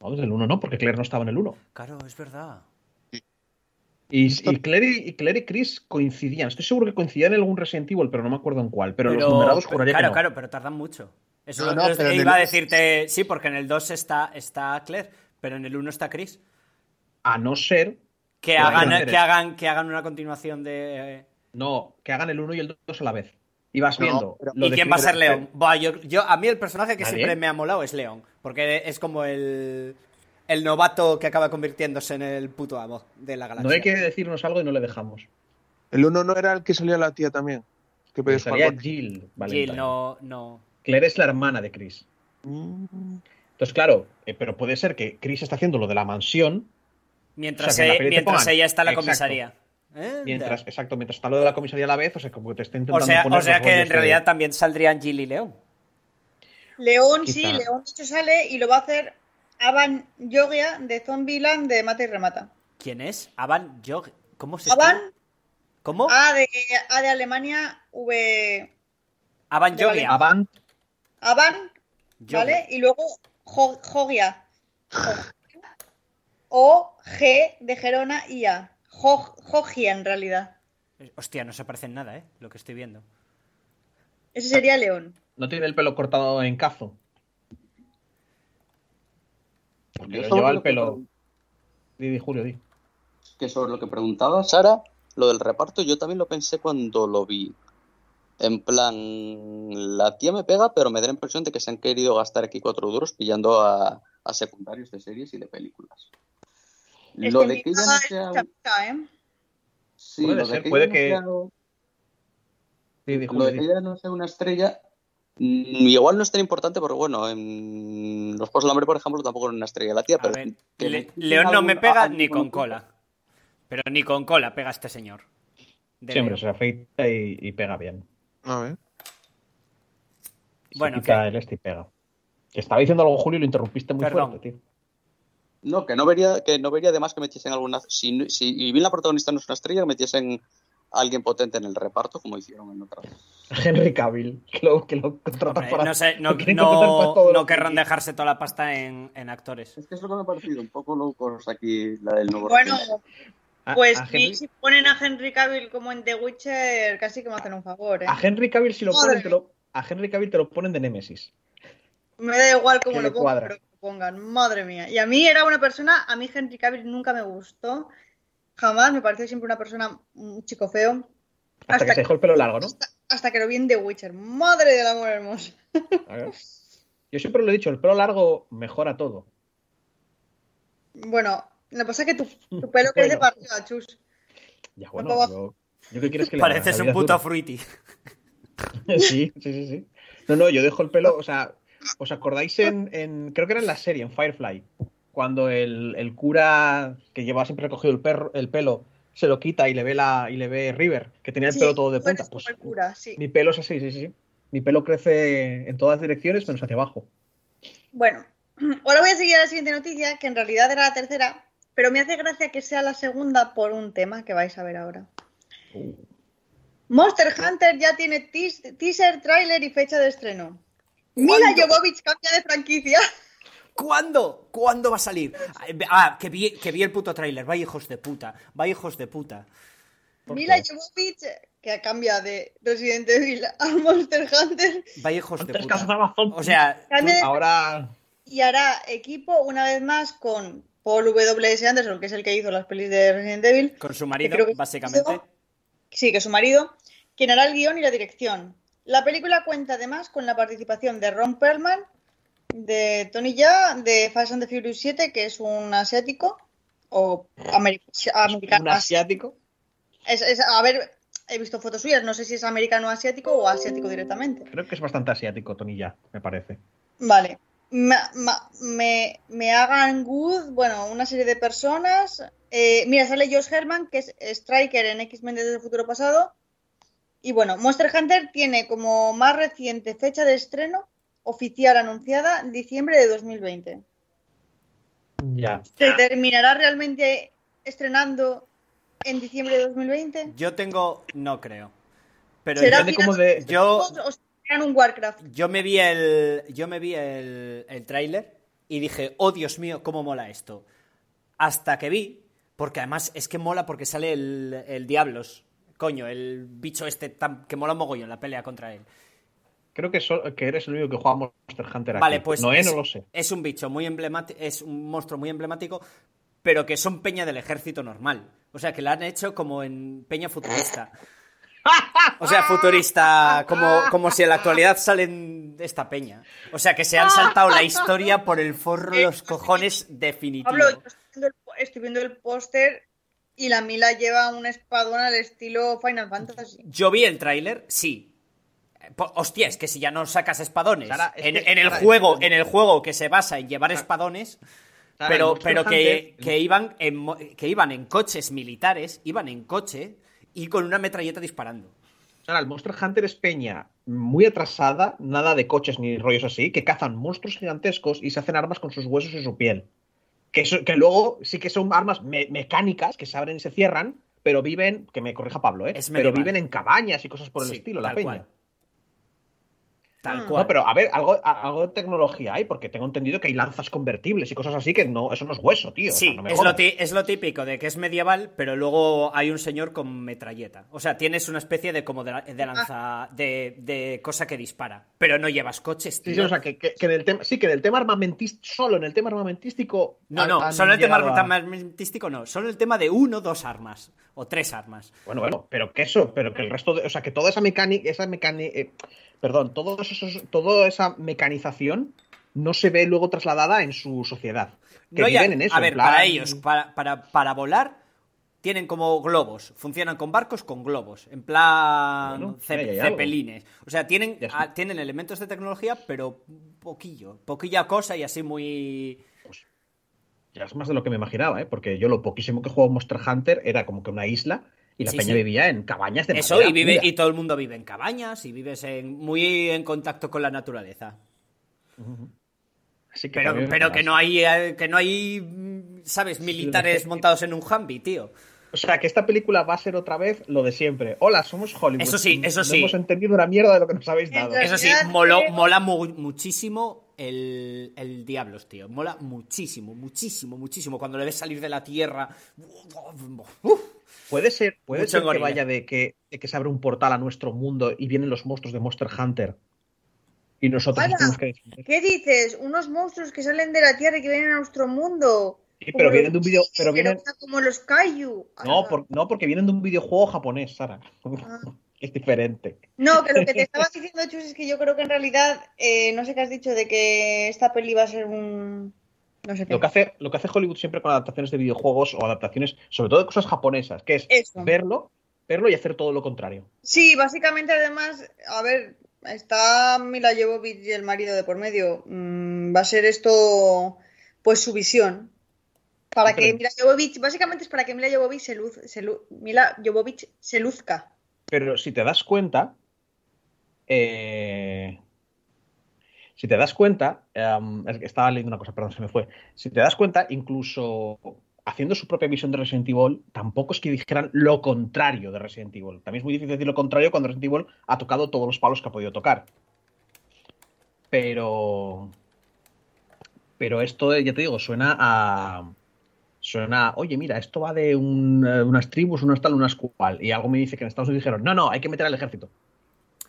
No, desde el 1 no, porque Claire no estaba en el 1. Claro, es verdad. Y, y, Claire y, y Claire y Chris coincidían. Estoy seguro que coincidían en algún Resident Evil, pero no me acuerdo en cuál. Pero, los numerados juraría claro, que no. claro, pero tardan mucho. Eso No, no, pero iba a decirte, sí, porque en el 2 está, está Claire, pero en el 1 está Chris. A no ser Que hagan, que hagan, que hagan una continuación de... no, que hagan el 1 y el 2 a la vez. Y vas No, viendo. ¿Y quién va a ser León? Buah, yo, yo- a mí el personaje que Nadie. siempre me ha molado es León, porque es como el, el novato que acaba convirtiéndose en el puto amo de la galaxia. No hay que decirnos algo y no le dejamos. El uno no era el que salía la tía también. Que con- Jill. Valentine. Jill, no, no. Claire es la hermana de Chris. Mm, Entonces, claro, eh, pero puede ser que Chris está haciendo lo de la mansión Mientras, O sea, e- te mientras pongan- ella está en la Exacto. comisaría. ¿Eh? Mientras, exacto, mientras está lo de la comisaría a la vez, o sea, como que te está O intentando sea, poner o sea que en rollos de- realidad también saldrían Jill y León. León, sí. León de hecho sale y lo va a hacer Avan Yogia de Zombieland de Mata y Remata. ¿Quién es? Avan Jog. ¿Cómo se Avan, escribe? ¿Cómo? A de, A de Alemania, V. Avan. Avant, Avan, Jogia. ¿vale? Y luego Jo- Jogia. O G de Gerona y A. Jo- Jogia en realidad. Hostia, no se parece en nada, ¿eh? Lo que estoy viendo. Ese sería León. no tiene el pelo cortado en cazo. Porque lo lleva el que pelo. pregun- Di, di, Julio, di. que sobre lo que preguntaba Sara, lo del reparto, yo también lo pensé cuando lo vi. En plan, la tía me pega, pero me da la impresión de que se han querido gastar aquí cuatro duros pillando a, a secundarios de series y de películas. Es Lo que de que ella Mika no sea. ¿eh? Sí, Puede lo de ser, que puede ella no que- sea- di, Lo de que ella no sea una estrella, mm, igual no es tan importante, porque bueno, en los Juegos del Hambre, por ejemplo, tampoco era una estrella la tía, A pero que Le- León no me pega ni con cola. Pero ni con cola pega este señor. De Sí, León. se afeita y, y pega bien. A ver. Se Bueno, quita ¿qué? el este y pega. Estaba diciendo algo, Julio, y lo interrumpiste muy Perdón. fuerte, tío. No, que no vería, que no vería además que metiesen alguna. Si, si y bien la protagonista no es una estrella, que metiesen alguien potente en el reparto, como hicieron en otras. Henry Cavill, que lo, que lo contratan Hombre, para. no sé, no, para no, no que- querrán dejarse toda la pasta en, en actores. Es que es lo que me ha parecido un poco locos aquí, la del nuevo. Bueno. A- pues a a Henry- si ponen a Henry Cavill como en The Witcher, casi que me hacen un favor, ¿eh? A Henry Cavill, si lo Madre ponen, te lo, a Henry Cavill te lo ponen de Nemesis. Me da igual cómo que lo le pongan, cuadra. pero que pongan. Madre mía. Y a mí era una persona, a mí Henry Cavill nunca me gustó. Jamás, me pareció siempre una persona, un chico feo. Hasta, Hasta que se dejó el pelo largo, ¿no? Hasta, hasta que lo vi en The Witcher. Madre del amor hermoso. A ver. Yo siempre lo he dicho, el pelo largo mejora todo. Bueno, lo que pasa es que tu, tu pelo crece Bueno. para arriba, chus. Ya, bueno, yo, yo qué quieres que le? Pareces un puto fruity. Sí, sí, sí, sí. No, no, yo dejo el pelo, o sea, ¿os acordáis en, en- creo que era en la serie, en Firefly, cuando el, el cura que llevaba siempre recogido el, perro, el pelo se lo quita y le ve la y le ve River, que tenía el Sí, pelo todo de punta? Pues cura, sí. mi pelo es así, sí, sí, sí. Mi pelo crece en todas direcciones menos hacia abajo. Bueno, ahora voy a seguir a la siguiente noticia, que en realidad era la tercera, pero me hace gracia que sea la segunda por un tema que vais a ver ahora. Uh. Monster Hunter ya tiene teas- teaser, tráiler y fecha de estreno. Mila Jovovich cambia de franquicia. ¿Cuándo? ¿Cuándo va a salir? Ah, que vi, que vi el puto tráiler. Vaya hijos de puta. Vaya hijos de puta. ¿Por Mila? Jovovich, que cambia de Resident Evil a Monster Hunter Vaya hijos de puta. O sea, ahora y hará equipo una vez más con Paul W.S. Anderson, que es el que hizo las pelis de Resident Evil. con su que marido, creo que es básicamente. Sí, que es su marido, quien hará el guion y la dirección. La película cuenta además con la participación de Ron Perlman, de Tony Ya, de Fast and the Furious 7, que es un asiático, o ameri- americano. un asiático. Es- es- a ver, he visto fotos suyas, no sé si es americano o asiático o asiático directamente. Creo que es bastante asiático, Tony ya, me parece. Vale. Ma- ma- me, me hagan good, bueno, una serie de personas. Eh, mira, sale Josh Herman, que es Striker en X-Men desde el futuro pasado. Y bueno, Monster Hunter tiene como más reciente fecha de estreno oficial anunciada diciembre de 2020. Ya. ¿Se terminará realmente estrenando en diciembre de 2020? Yo tengo. No creo. Pero ¿Será yo, como de. yo, ¿O serán un Warcraft? yo me vi el. Yo me vi el, el tráiler y dije, oh Dios mío, cómo mola esto. Hasta que vi, porque además es que mola porque sale el, el Diablos. Coño, el bicho este tan, que mola un mogollón la pelea contra él. Creo que, so- que eres el único que juega Monster Hunter aquí. Vale, pues No, ¿eh? es, no lo sé. es un bicho muy emblemático, es un monstruo muy emblemático, pero que son peña del ejército normal. O sea, que la han hecho como en peña futurista. O sea, futurista, como, como si en la actualidad salen de esta peña. O sea, que se han saltado la historia por el forro de los cojones definitivo. Pablo, yo estoy viendo el, estoy viendo el póster y la Mila lleva un espadón al estilo Final Fantasy. Yo vi el tráiler, sí. Hostia, es que si ya no sacas espadones Sara, es en, que- en el Sara, juego, es que- en el juego que se basa en llevar espadones, Sara, pero, pero que, que iban en, que iban en coches militares, iban en coche y con una metralleta disparando. Ahora, el Monster Hunter es peña muy atrasada, nada de coches ni rollos así, que cazan monstruos gigantescos y se hacen armas con sus huesos y su piel. Que, que luego sí que son armas me- mecánicas que se abren y se cierran, pero viven, que me corrija Pablo, ¿eh? Pero viven en cabañas y cosas por el Sí, estilo, la peña. cual. Tal Mm. cual. No, pero a ver, algo, algo de tecnología hay, porque tengo entendido que hay lanzas convertibles y cosas así que no, eso no es hueso, tío. o sea, Sí, no es, lo es lo típico de que es medieval, pero luego hay un señor con metralleta. O sea, tienes una especie de como de, de lanza, de, de cosa que dispara. Pero no llevas coches, Sí, tío. sí, o sea, que, que- que en el tema, sí, que en el tema armamentístico, solo en el tema armamentístico. No, no, solo el tema a- armamentístico no, solo el tema de uno, dos armas o tres armas. Bueno, bueno, pero que eso, pero que el resto de, o sea, que toda esa mecánica, esa mecánica, perdón, todo eso, toda esa mecanización no se ve luego trasladada en su sociedad. Que No, ya- viven en eso. a en ver, plan- para ellos, para, para, para volar, tienen como globos. Funcionan con barcos con globos. En plan Bueno, cepelines. O sea, tienen, tienen elementos de tecnología, pero poquillo. Poquilla cosa y así muy. Ya es más de lo que me imaginaba, ¿eh? Porque yo lo poquísimo que juego Monster Hunter era como que una isla y la Sí, peña sí. vivía en cabañas de Eso, madera y, vive, y todo el mundo vive en cabañas y vives en, muy en contacto con la naturaleza. Así que Pero, que no hay, eh, que no hay, ¿sabes? Militares montados en un Humvee, tío. O sea, que esta película va a ser otra vez lo de siempre. Hola, somos Hollywood. Eso sí, eso No sí. hemos entendido una mierda de lo que nos habéis dado. Eso sí, moló- mola mu- muchísimo el, el Diablos, tío. Mola muchísimo, muchísimo, muchísimo. Cuando le ves salir de la tierra. Uf. Puede ser, puede Mucho ser que vaya de que, de que se abre un portal a nuestro mundo y vienen los monstruos de Monster Hunter. Y nosotros tenemos que defender. ¿Qué dices? Unos monstruos que salen de la Tierra y que vienen a nuestro mundo. Sí, pero Como vienen de un video, pero vienen. como los Kaiju. No, Ah. por- no, porque vienen de un videojuego japonés, Sara. Ah. Es diferente. No, que lo que te estaba diciendo, Chus, es que yo creo que en realidad, eh, no sé qué has dicho de que esta peli va a ser un... No sé qué. Lo que, hace, lo que hace Hollywood siempre con adaptaciones de videojuegos o adaptaciones, sobre todo de cosas japonesas, que es Eso. verlo, verlo y hacer todo lo contrario. Sí, básicamente además, a ver, está Mila Jovovich y el marido de por medio. Mm, va a ser esto, pues su visión. Para que Mila Jovovich, básicamente es para que Mila Jovovich se, luz, se Mila Jovovich se luzca. Pero si te das cuenta, eh, si te das cuenta, em, estaba leyendo una cosa, perdón, se me fue. Si te das cuenta, incluso haciendo su propia visión de Resident Evil, tampoco es que dijeran lo contrario de Resident Evil. También es muy difícil decir lo contrario cuando Resident Evil ha tocado todos los palos que ha podido tocar. Pero. Pero esto, ya te digo, suena a. Suena, oye, mira, esto va de un, eh, unas tribus, unas tal, unas cual. Y algo me dice que en Estados Unidos dijeron, no, no, hay que meter al ejército.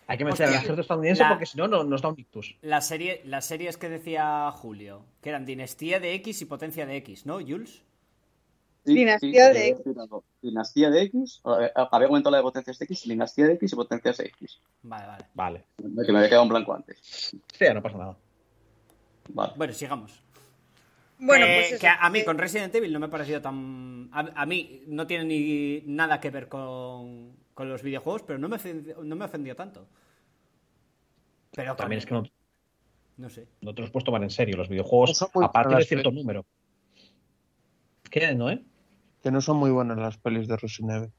Hay que meter al ejército estadounidense la- porque si no, no nos da un ictus. La serie, las series que decía Julio, que eran Dinastía de X y Potencia de X, ¿no, Jules? Sí, Dinastía sí, de tirado Dinastía de X. Había comentado la de potencias de X, Dinastía de X y potencias de X. Vale, vale. Vale. Que me había quedado en blanco antes. Sí, ya no pasa nada. Vale. Bueno, sigamos. Bueno, que, pues eso, que a mí que- con Resident Evil no me ha parecido tan... A, a mí no tiene ni nada que ver con, con los videojuegos, pero no me, ofendió- no me ofendió tanto. Pero También es que no, no sé. no te los puedes tomar en serio. Los videojuegos, No son muy a partir de cierto ¿eh? número. ¿Qué, no, eh? Que no son muy buenas las pelis de Resident Evil.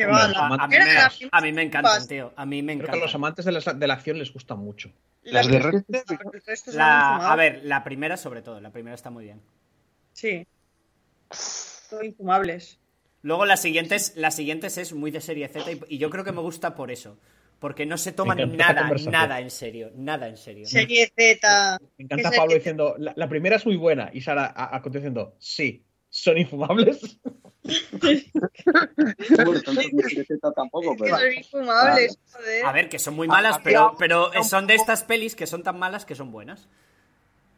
Va, A, mí me, a mí me encantan, Vas. tío. A mí me Creo que a encantan. los amantes de la, de la acción les gusta mucho. Las de La- a ver, la primera sobre todo. La primera está muy bien. Sí. Son infumables. Luego las siguientes, las siguientes es muy de serie Z y, y yo creo que me gusta por eso. Porque no se toman nada, nada en serio. Nada en serio. Serie Z. Me encanta ¿Qué Pablo serie? diciendo, la, la primera es muy buena. Y Sara a, a continuación diciendo, sí, son infumables. Tanto no tampoco, pero. son infumables, joder. A ver, que son muy Ah, malas, había pero, un- pero son de estas pelis que son tan malas que son buenas.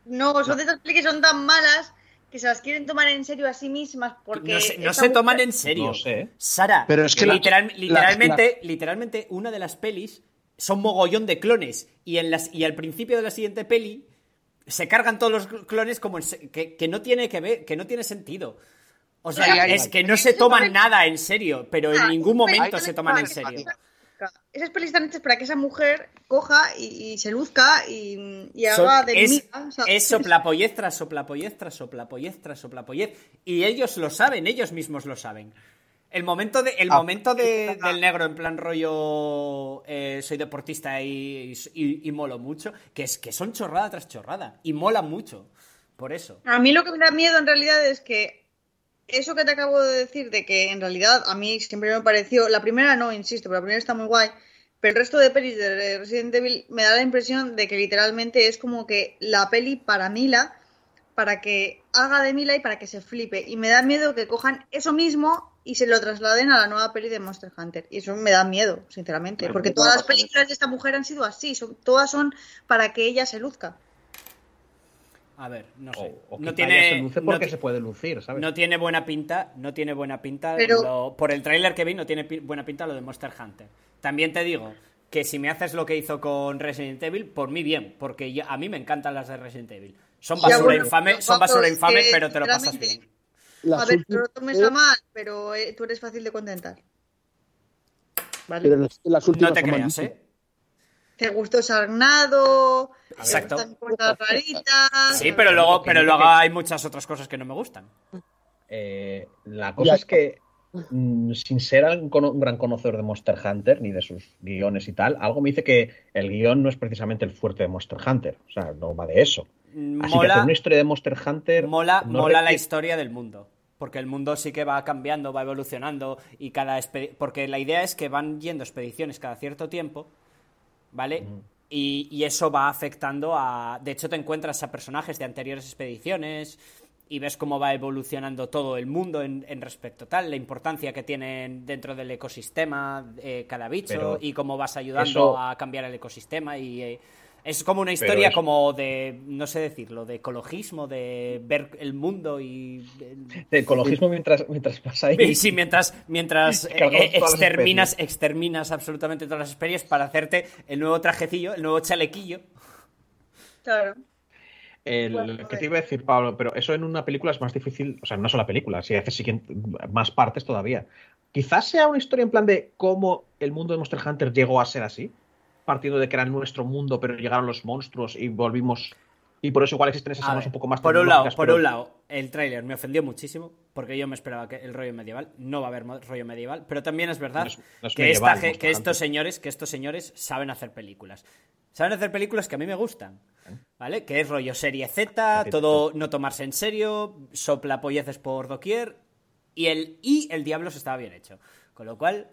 No, son de esas pelis que son tan malas que se las quieren tomar en serio a sí mismas porque No se, no toman en serio. No sé. Sara, Pero es que la- literal- la- literalmente, literalmente, una de las pelis son mogollón de clones. Y, en las, y al principio de la siguiente peli se cargan todos los clones como en se- que, que no tiene que ver, que no tiene sentido. O sea, es que no se toman nada en serio, pero en Ah, ningún momento se toman en serio. Esas pelis están hechas para que esa mujer coja y, y se luzca y, haga de es, enemiga, ¿sabes? es soplapollez tras soplapollez tras soplapollez tras soplapollez. Y ellos lo saben, ellos mismos lo saben. El momento, de, el Ah, momento de- del negro en plan rollo eh, soy deportista y, y- y molo mucho, que es que son chorrada tras chorrada. Y mola mucho. Por eso. A mí lo que me da miedo en realidad es que eso que te acabo de decir, de que en realidad a mí siempre me pareció, la primera no, insisto, pero la primera está muy guay, pero el resto de pelis de Resident Evil me da la impresión de que literalmente es como que la peli para Mila, para que haga de Mila y para que se flipe. Y me da miedo que cojan eso mismo y se lo trasladen a la nueva peli de Monster Hunter. Y eso me da miedo, sinceramente, porque ¿cómo todas las películas de esta mujer han sido así, son, todas son para que ella se luzca. A ver, no sé. O, o no tiene, se luce no porque ti- se puede lucir, ¿sabes? no tiene buena pinta, no tiene buena pinta. Pero- lo- por el tráiler que vi no tiene pi- buena pinta lo de Monster Hunter. También te digo que si me haces lo que hizo con Resident Evil, por mí bien, porque yo- a mí me encantan las de Resident Evil. Son basura bueno, infame, pero son basura infame, pero te lo pasas bien. Las a ver, no lo tomes a mal, pero eh, tú eres fácil de contentar. ¿Vale? pero las, las últimas No te creas. ¿eh? Te gustó Sarnado, Exacto. te gustan cosas raritas. Sí, pero luego, pero luego hay muchas otras cosas que no me gustan. Eh, la cosa Ya. es que, mm, sin ser un, gran conocedor de Monster Hunter, ni de sus guiones y tal, algo me dice que el guion no es precisamente el fuerte de Monster Hunter. O sea, no va de eso. Así que hacer Mola, una historia de Monster Hunter. mola, no mola la historia del mundo. Porque el mundo sí que va cambiando, va evolucionando y cada porque la idea es que van yendo expediciones cada cierto tiempo, ¿vale? y, y, eso va afectando a... De hecho, te encuentras a personajes de anteriores expediciones y ves cómo va evolucionando todo el mundo en, respecto a tal, la importancia que tienen dentro del ecosistema eh, cada bicho y cómo vas ayudando a cambiar el ecosistema y... Eh, es como una historia como de, no sé decirlo, de ecologismo, de ver el mundo y... De ecologismo mientras, mientras pasa ahí. Sí, mientras, mientras eh, exterminas, exterminas absolutamente todas las especies para hacerte el nuevo trajecillo, el nuevo chalequillo. Claro. El, que te iba a decir, Pablo, pero eso en una película es más difícil, o sea, no solo la película, si haces más partes todavía. Quizás sea una historia en plan de cómo el mundo de Monster Hunter llegó a ser así, partiendo de que era nuestro mundo, pero llegaron los monstruos y volvimos. Y por eso igual existen esas armas un poco más Por un lado, por un lado, el tráiler me ofendió muchísimo, porque yo me esperaba que el rollo medieval, no va a haber rollo medieval, pero también es verdad que, que estos señores, que estos señores saben hacer películas. Saben hacer películas que a mí me gustan. ¿Vale? Que es rollo serie Z, todo no tomarse en serio, sopla polleces por doquier. Y el y el Diablos estaba bien hecho. Con lo cual,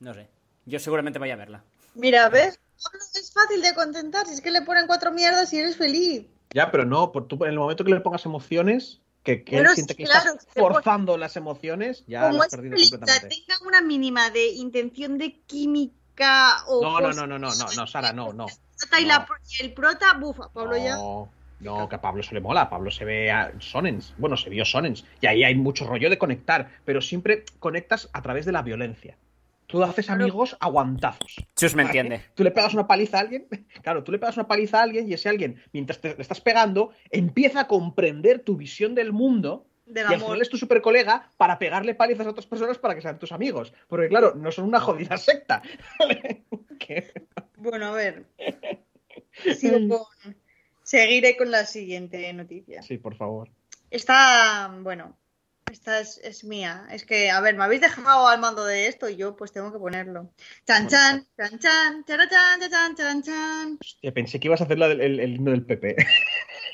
no sé. Yo seguramente vaya a verla. Mira, ¿ves? Es fácil de contentar. Si es que le ponen cuatro mierdas y eres feliz. Ya, pero no, por tú, en el momento que le pongas emociones, que, que él siente que estás forzando las emociones, ya lo has perdido completamente. tenga una mínima de intención de química o. No, no, no, no, no, no, no, Sara, no, no y, el prota, bufa, Pablo ya. No, que a Pablo se le mola, a Pablo se ve a Sonens, bueno, se vio Sonens, y ahí hay mucho rollo de conectar, pero siempre conectas a través de la violencia. Tú haces amigos aguantazos. Chus me entiende. Tú le pegas una paliza a alguien, claro, tú le pegas una paliza a alguien y ese alguien, mientras te le estás pegando, empieza a comprender tu visión del mundo y al final es tu super colega para pegarle palizas a otras personas para que sean tus amigos. Porque claro, no son una jodida secta. Bueno, a ver. Seguiré con la siguiente noticia. Sí, por favor. Esta, bueno, esta es, mía. Es que, a ver, me habéis dejado al mando de esto y yo pues tengo que ponerlo. Chan chan, chan chan, chan chan, chan chan, chan. Hostia, pensé que ibas a hacer la del, el, himno del PP.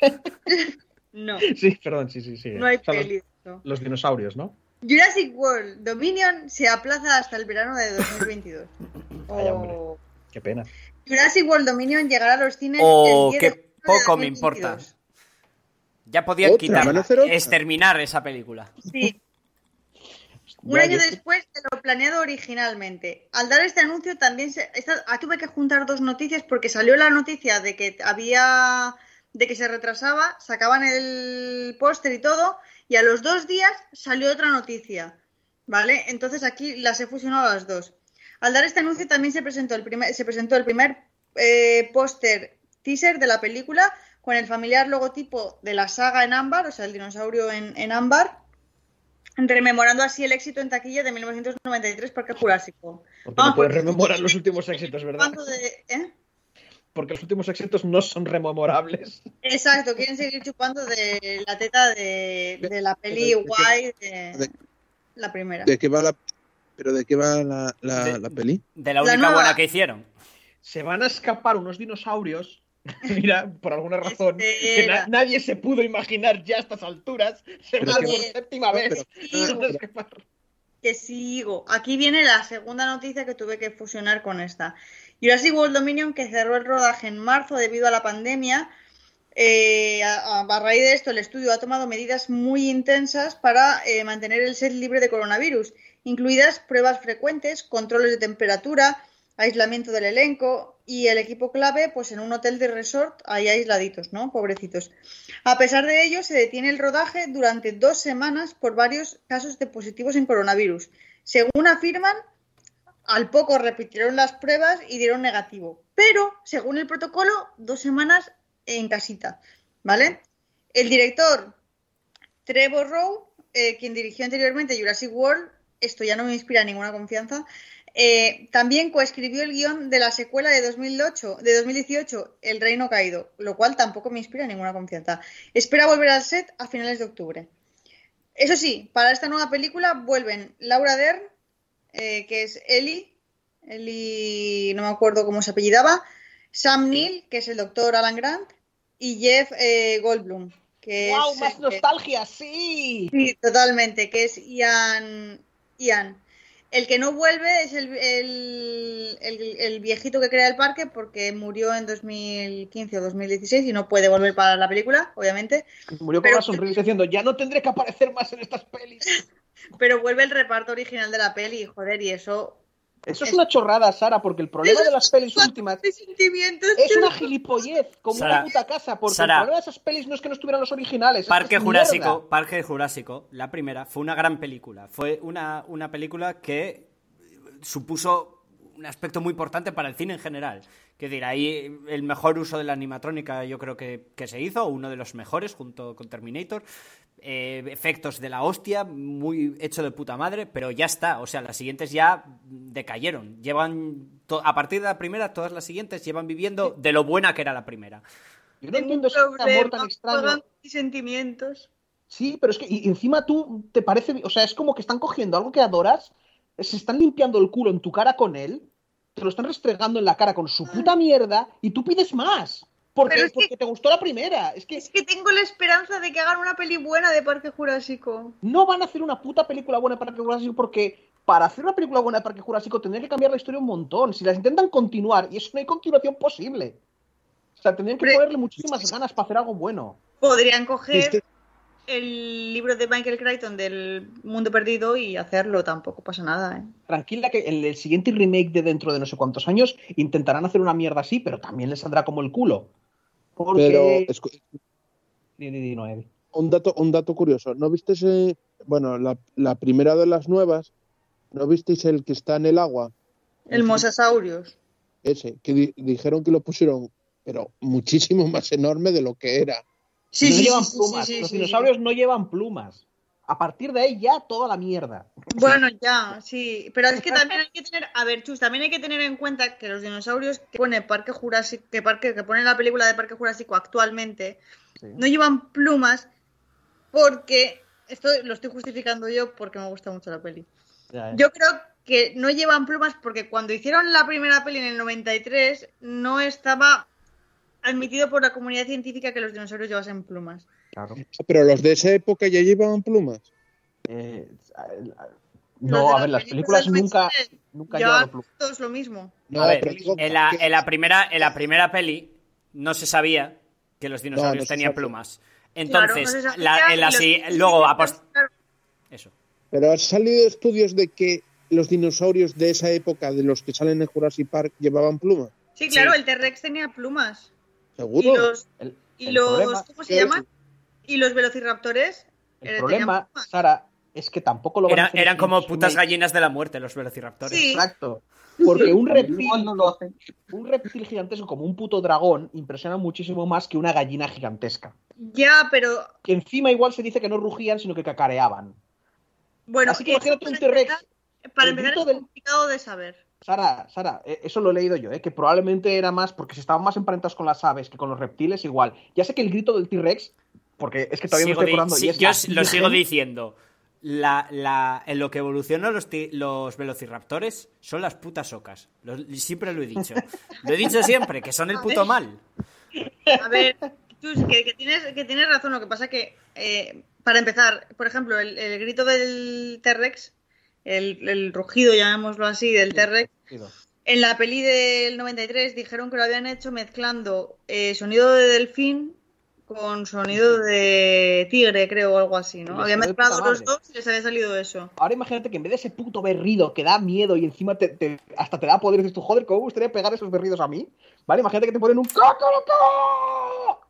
no. Sí, perdón, sí, sí, sí. No hay peli. Los, dinosaurios, ¿no? Jurassic World Dominion se aplaza hasta el verano de 2022. oh. Qué pena. Jurassic World Dominion llegará a los cines. Oh, el qué poco me importa. Ya podían quitar, exterminar esa película. Sí. Un año después de lo planeado originalmente. Al dar este anuncio también se, ah, tuve que juntar dos noticias porque salió la noticia de que había de que se retrasaba, sacaban el póster y todo, y a los dos días salió otra noticia. ¿Vale? Entonces aquí las he fusionado las dos. Al dar este anuncio también se presentó el primer, se presentó el primer eh, póster teaser de la película con el familiar logotipo de la saga en ámbar, o sea, el dinosaurio en, ámbar, rememorando así el éxito en taquilla de 1993 Parque Jurásico. Porque no puedes rememorar los últimos éxitos, ¿verdad? ¿eh? Porque los últimos éxitos no son rememorables. Exacto, quieren seguir chupando de la teta de, la peli guay de, la primera. ¿De qué va la ¿Pero de qué va la, la, peli? De la única buena que hicieron. Se van a escapar unos dinosaurios. Mira, por alguna razón, que nadie se pudo imaginar ya a estas alturas. Se por séptima vez. Que sigo. Aquí viene la segunda noticia que tuve que fusionar con esta. Jurassic World Dominion, que cerró el rodaje en marzo debido a la pandemia, eh, a, raíz de esto, el estudio ha tomado medidas muy intensas para eh, mantener el set libre de coronavirus incluidas pruebas frecuentes, controles de temperatura, aislamiento del elenco y el equipo clave, pues en un hotel de resort, ahí aisladitos, ¿no? Pobrecitos. A pesar de ello, se detiene el rodaje durante dos semanas por varios casos de positivos en coronavirus. Según afirman, al poco repitieron las pruebas y dieron negativo. Pero, según el protocolo, dos semanas en casita, ¿vale? El director Trevor Rowe, eh, quien dirigió anteriormente Jurassic World, esto ya no me inspira ninguna confianza. Eh, también coescribió el guion de la secuela de 2008, de 2018, El Reino Caído, lo cual tampoco me inspira ninguna confianza. Espera volver al set a finales de octubre. Eso sí, para esta nueva película vuelven Laura Dern, eh, que es Ellie, Ellie, no me acuerdo cómo se apellidaba, Sam Neill, que es el doctor Alan Grant, y Jeff eh, Goldblum, Que ¡Wow! es, ¡Más nostalgia! ¡Sí! Sí, totalmente, que es Ian. Ian. El que no vuelve es el, el- el- el viejito que crea el parque porque murió en 2015 o 2016 y no puede volver para la película, obviamente. Murió con Pero- una sonrisa diciendo, ya no tendré que aparecer más en estas pelis. Pero vuelve el reparto original de la peli, joder, y eso. Eso es una chorrada, Sara, porque el problema de las pelis últimas es una gilipollez, como Sara, una puta casa, porque Sara. el problema de esas pelis no es que no estuvieran los originales. es que Parque es Jurásico, mierda. Parque Jurásico, la primera, fue una gran película. Fue una, una película que supuso un aspecto muy importante para el cine en general. Es decir, ahí el mejor uso de la animatrónica yo creo que, que se hizo, uno de los mejores junto con Terminator. Eh, efectos de la hostia, muy hecho de puta madre, pero ya está. O sea, las siguientes ya decayeron. Llevan, a partir de la primera, todas las siguientes llevan viviendo de lo buena que era la primera. Yo no entiendo ese amor tan extraño. mis sentimientos. Sí, pero es que y encima tú te parece, o sea, es como que están cogiendo algo que adoras, se están limpiando el culo en tu cara con él, te lo están restregando en la cara con su puta mierda y tú pides más. Porque, es que- porque te gustó la primera. Es que Es que tengo la esperanza de que hagan una peli buena de Parque Jurásico. no van a hacer una puta película buena de Parque Jurásico porque para hacer una película buena de Parque Jurásico tendrían que cambiar la historia un montón. Si las intentan continuar, y eso no hay continuación posible. O sea, tendrían que ponerle muchísimas ganas para hacer algo bueno. Podrían coger Es que- el libro de Michael Crichton del Mundo Perdido y hacerlo, tampoco pasa nada, ¿eh? Tranquila que en el siguiente remake de dentro de no sé cuántos años intentarán hacer una mierda así, pero también les saldrá como el culo. Porque... Pero un dato, un dato curioso. ¿No viste ese, bueno, la, la primera de las nuevas, ¿no visteis el que está en el agua? El Mosasaurios. Ese, que di- dijeron que lo pusieron, pero muchísimo más enorme de lo que era. Sí, no sí, llevan sí, sí, plumas. sí, Los sí, dinosaurios no llevan plumas. A partir de ahí ya toda la mierda. Bueno, ya, sí. Pero es que también hay que tener, a ver, Chus, también hay que tener en cuenta que los dinosaurios que pone Parque Jurásico, que, parque, que pone la película de Parque Jurásico actualmente, Sí. no llevan plumas porque, esto lo estoy justificando yo porque me gusta mucho la peli. Ya, ¿eh? Yo creo que no llevan plumas porque cuando hicieron la primera peli en el 93 no estaba admitido por la comunidad científica que los dinosaurios llevasen plumas. Claro. Pero los de esa época ya llevaban plumas. Eh, Los no, a ver, las películas del nunca, 93 nunca llevaban plumas. todos lo mismo. No, A ver, en la, en la primera, en la primera peli no se sabía que los dinosaurios No, no se tenían plumas. Claro, Entonces, sabía, la- en y la los luego a post- claro, Eso. Pero han salido estudios de que los dinosaurios de esa época, de los que salen en Jurassic Park, llevaban plumas. Sí, claro, Sí. el T-Rex tenía plumas. Y ¿Seguro? los, El, y el los problema, ¿cómo se llaman? Y los velociraptores. el eh, problema. Sara, es que tampoco lo van a hacer eran como putas gallinas de la muerte los velociraptores. Sí. Exacto. Porque un reptil, no lo hacen. un reptil gigantesco como un puto dragón impresiona muchísimo más que una gallina gigantesca. Ya, pero Que encima igual se dice que no rugían, sino que cacareaban. bueno, Así que imagínate un T-Rex. empezar- Para empezar es del- complicado de saber. Sara, Sara, eh, eso lo he leído yo, eh, que probablemente era más porque si estaban más emparentados con las aves que con los reptiles, igual. Ya sé que el grito del T-Rex, porque es que todavía Sigo me estoy acordando. sí, y es yo así lo sigo diciendo. La, la- en lo que evolucionan los, los velociraptores son las putas ocas. Lo- siempre lo he dicho. Lo he dicho siempre, que son el puto mal. A ver, Chus, que, que tienes, que tienes razón. Lo que pasa que, eh, para empezar, por ejemplo, el, el grito del T-Rex, el, el rugido, llamémoslo así, del T-Rex, en la peli del 93 dijeron que lo habían hecho mezclando eh, sonido de delfín con sonido de tigre, creo, o algo así, ¿no? de mezclado los dos y les había salido eso. Ahora imagínate que en vez de ese puto berrido que da miedo y encima te, te- hasta te da poder, dices tú, joder, ¿cómo me gustaría pegar esos berridos a mí? ¿Vale? Imagínate que te ponen un ¡Cocoroco!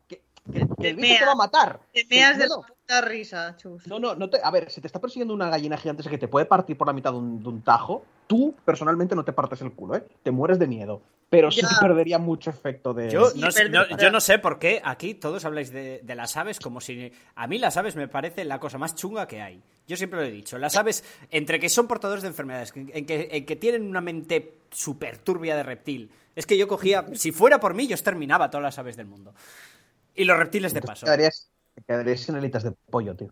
Que, que, que Te el bicho te meas. va a matar. Te meas de No, la puta risa, Chus. No, no, no te, a ver, si te está persiguiendo una gallina gigantesca que te puede partir por la mitad de un, de un tajo, tú personalmente no te partes el culo, ¿eh? Te mueres de miedo. Pero sí Ya. perdería mucho efecto de. Yo Sí, no, yo no sé por qué aquí todos habláis de, de las aves como si... A mí las aves me parece la cosa más chunga que hay. Yo siempre lo he dicho. Las aves, entre que son portadores de enfermedades, en, en que, en que tienen una mente súper turbia de reptil, es que yo cogía... Si fuera por mí, yo exterminaba todas las aves del mundo. Y los reptiles de paso. quedarías, te quedarías sin alitas de pollo, tío.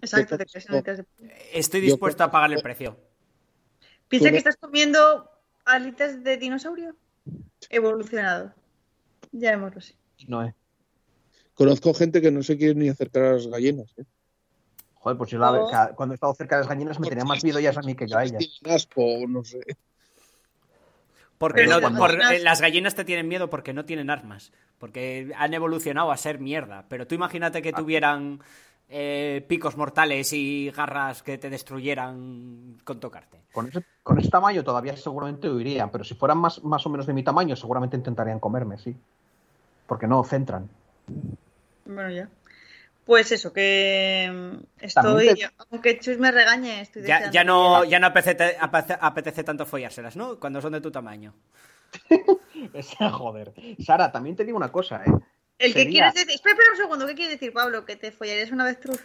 Exacto, te en test de- Estoy Yo dispuesto a pagar el precio. Piensa que no- estás comiendo alitas de dinosaurio evolucionado. Ya vemoslo así. No, eh. Conozco gente que no se quiere ni acercar a las gallinas. ¿eh? Joder, pues yo la- cada- cuando he estado cerca de las gallinas me tenía más miedo ellas a mí que yo a ellas. Asco, no sé. Porque no- cuando- por- gallinas- eh, las gallinas te tienen miedo porque no tienen armas. Porque han evolucionado a ser mierda. Pero tú imagínate Ah. que tuvieran eh, picos mortales y garras que te destruyeran con tocarte. Con ese, con ese tamaño todavía seguramente huirían, pero si fueran más, más o menos de mi tamaño, seguramente intentarían comerme, sí. Porque no centran. Bueno, ya. Pues eso, que mm, estoy. Aunque Chus me regañe, estoy Ya, ya no, ya no apetece, tanto follárselas, ¿no? Cuando son de tu tamaño. Joder. Sara, también te digo una cosa, ¿eh? El que quieres decir. Espera, espera un segundo, ¿qué quiere decir, Pablo? ¿Que te follarías una vez truz?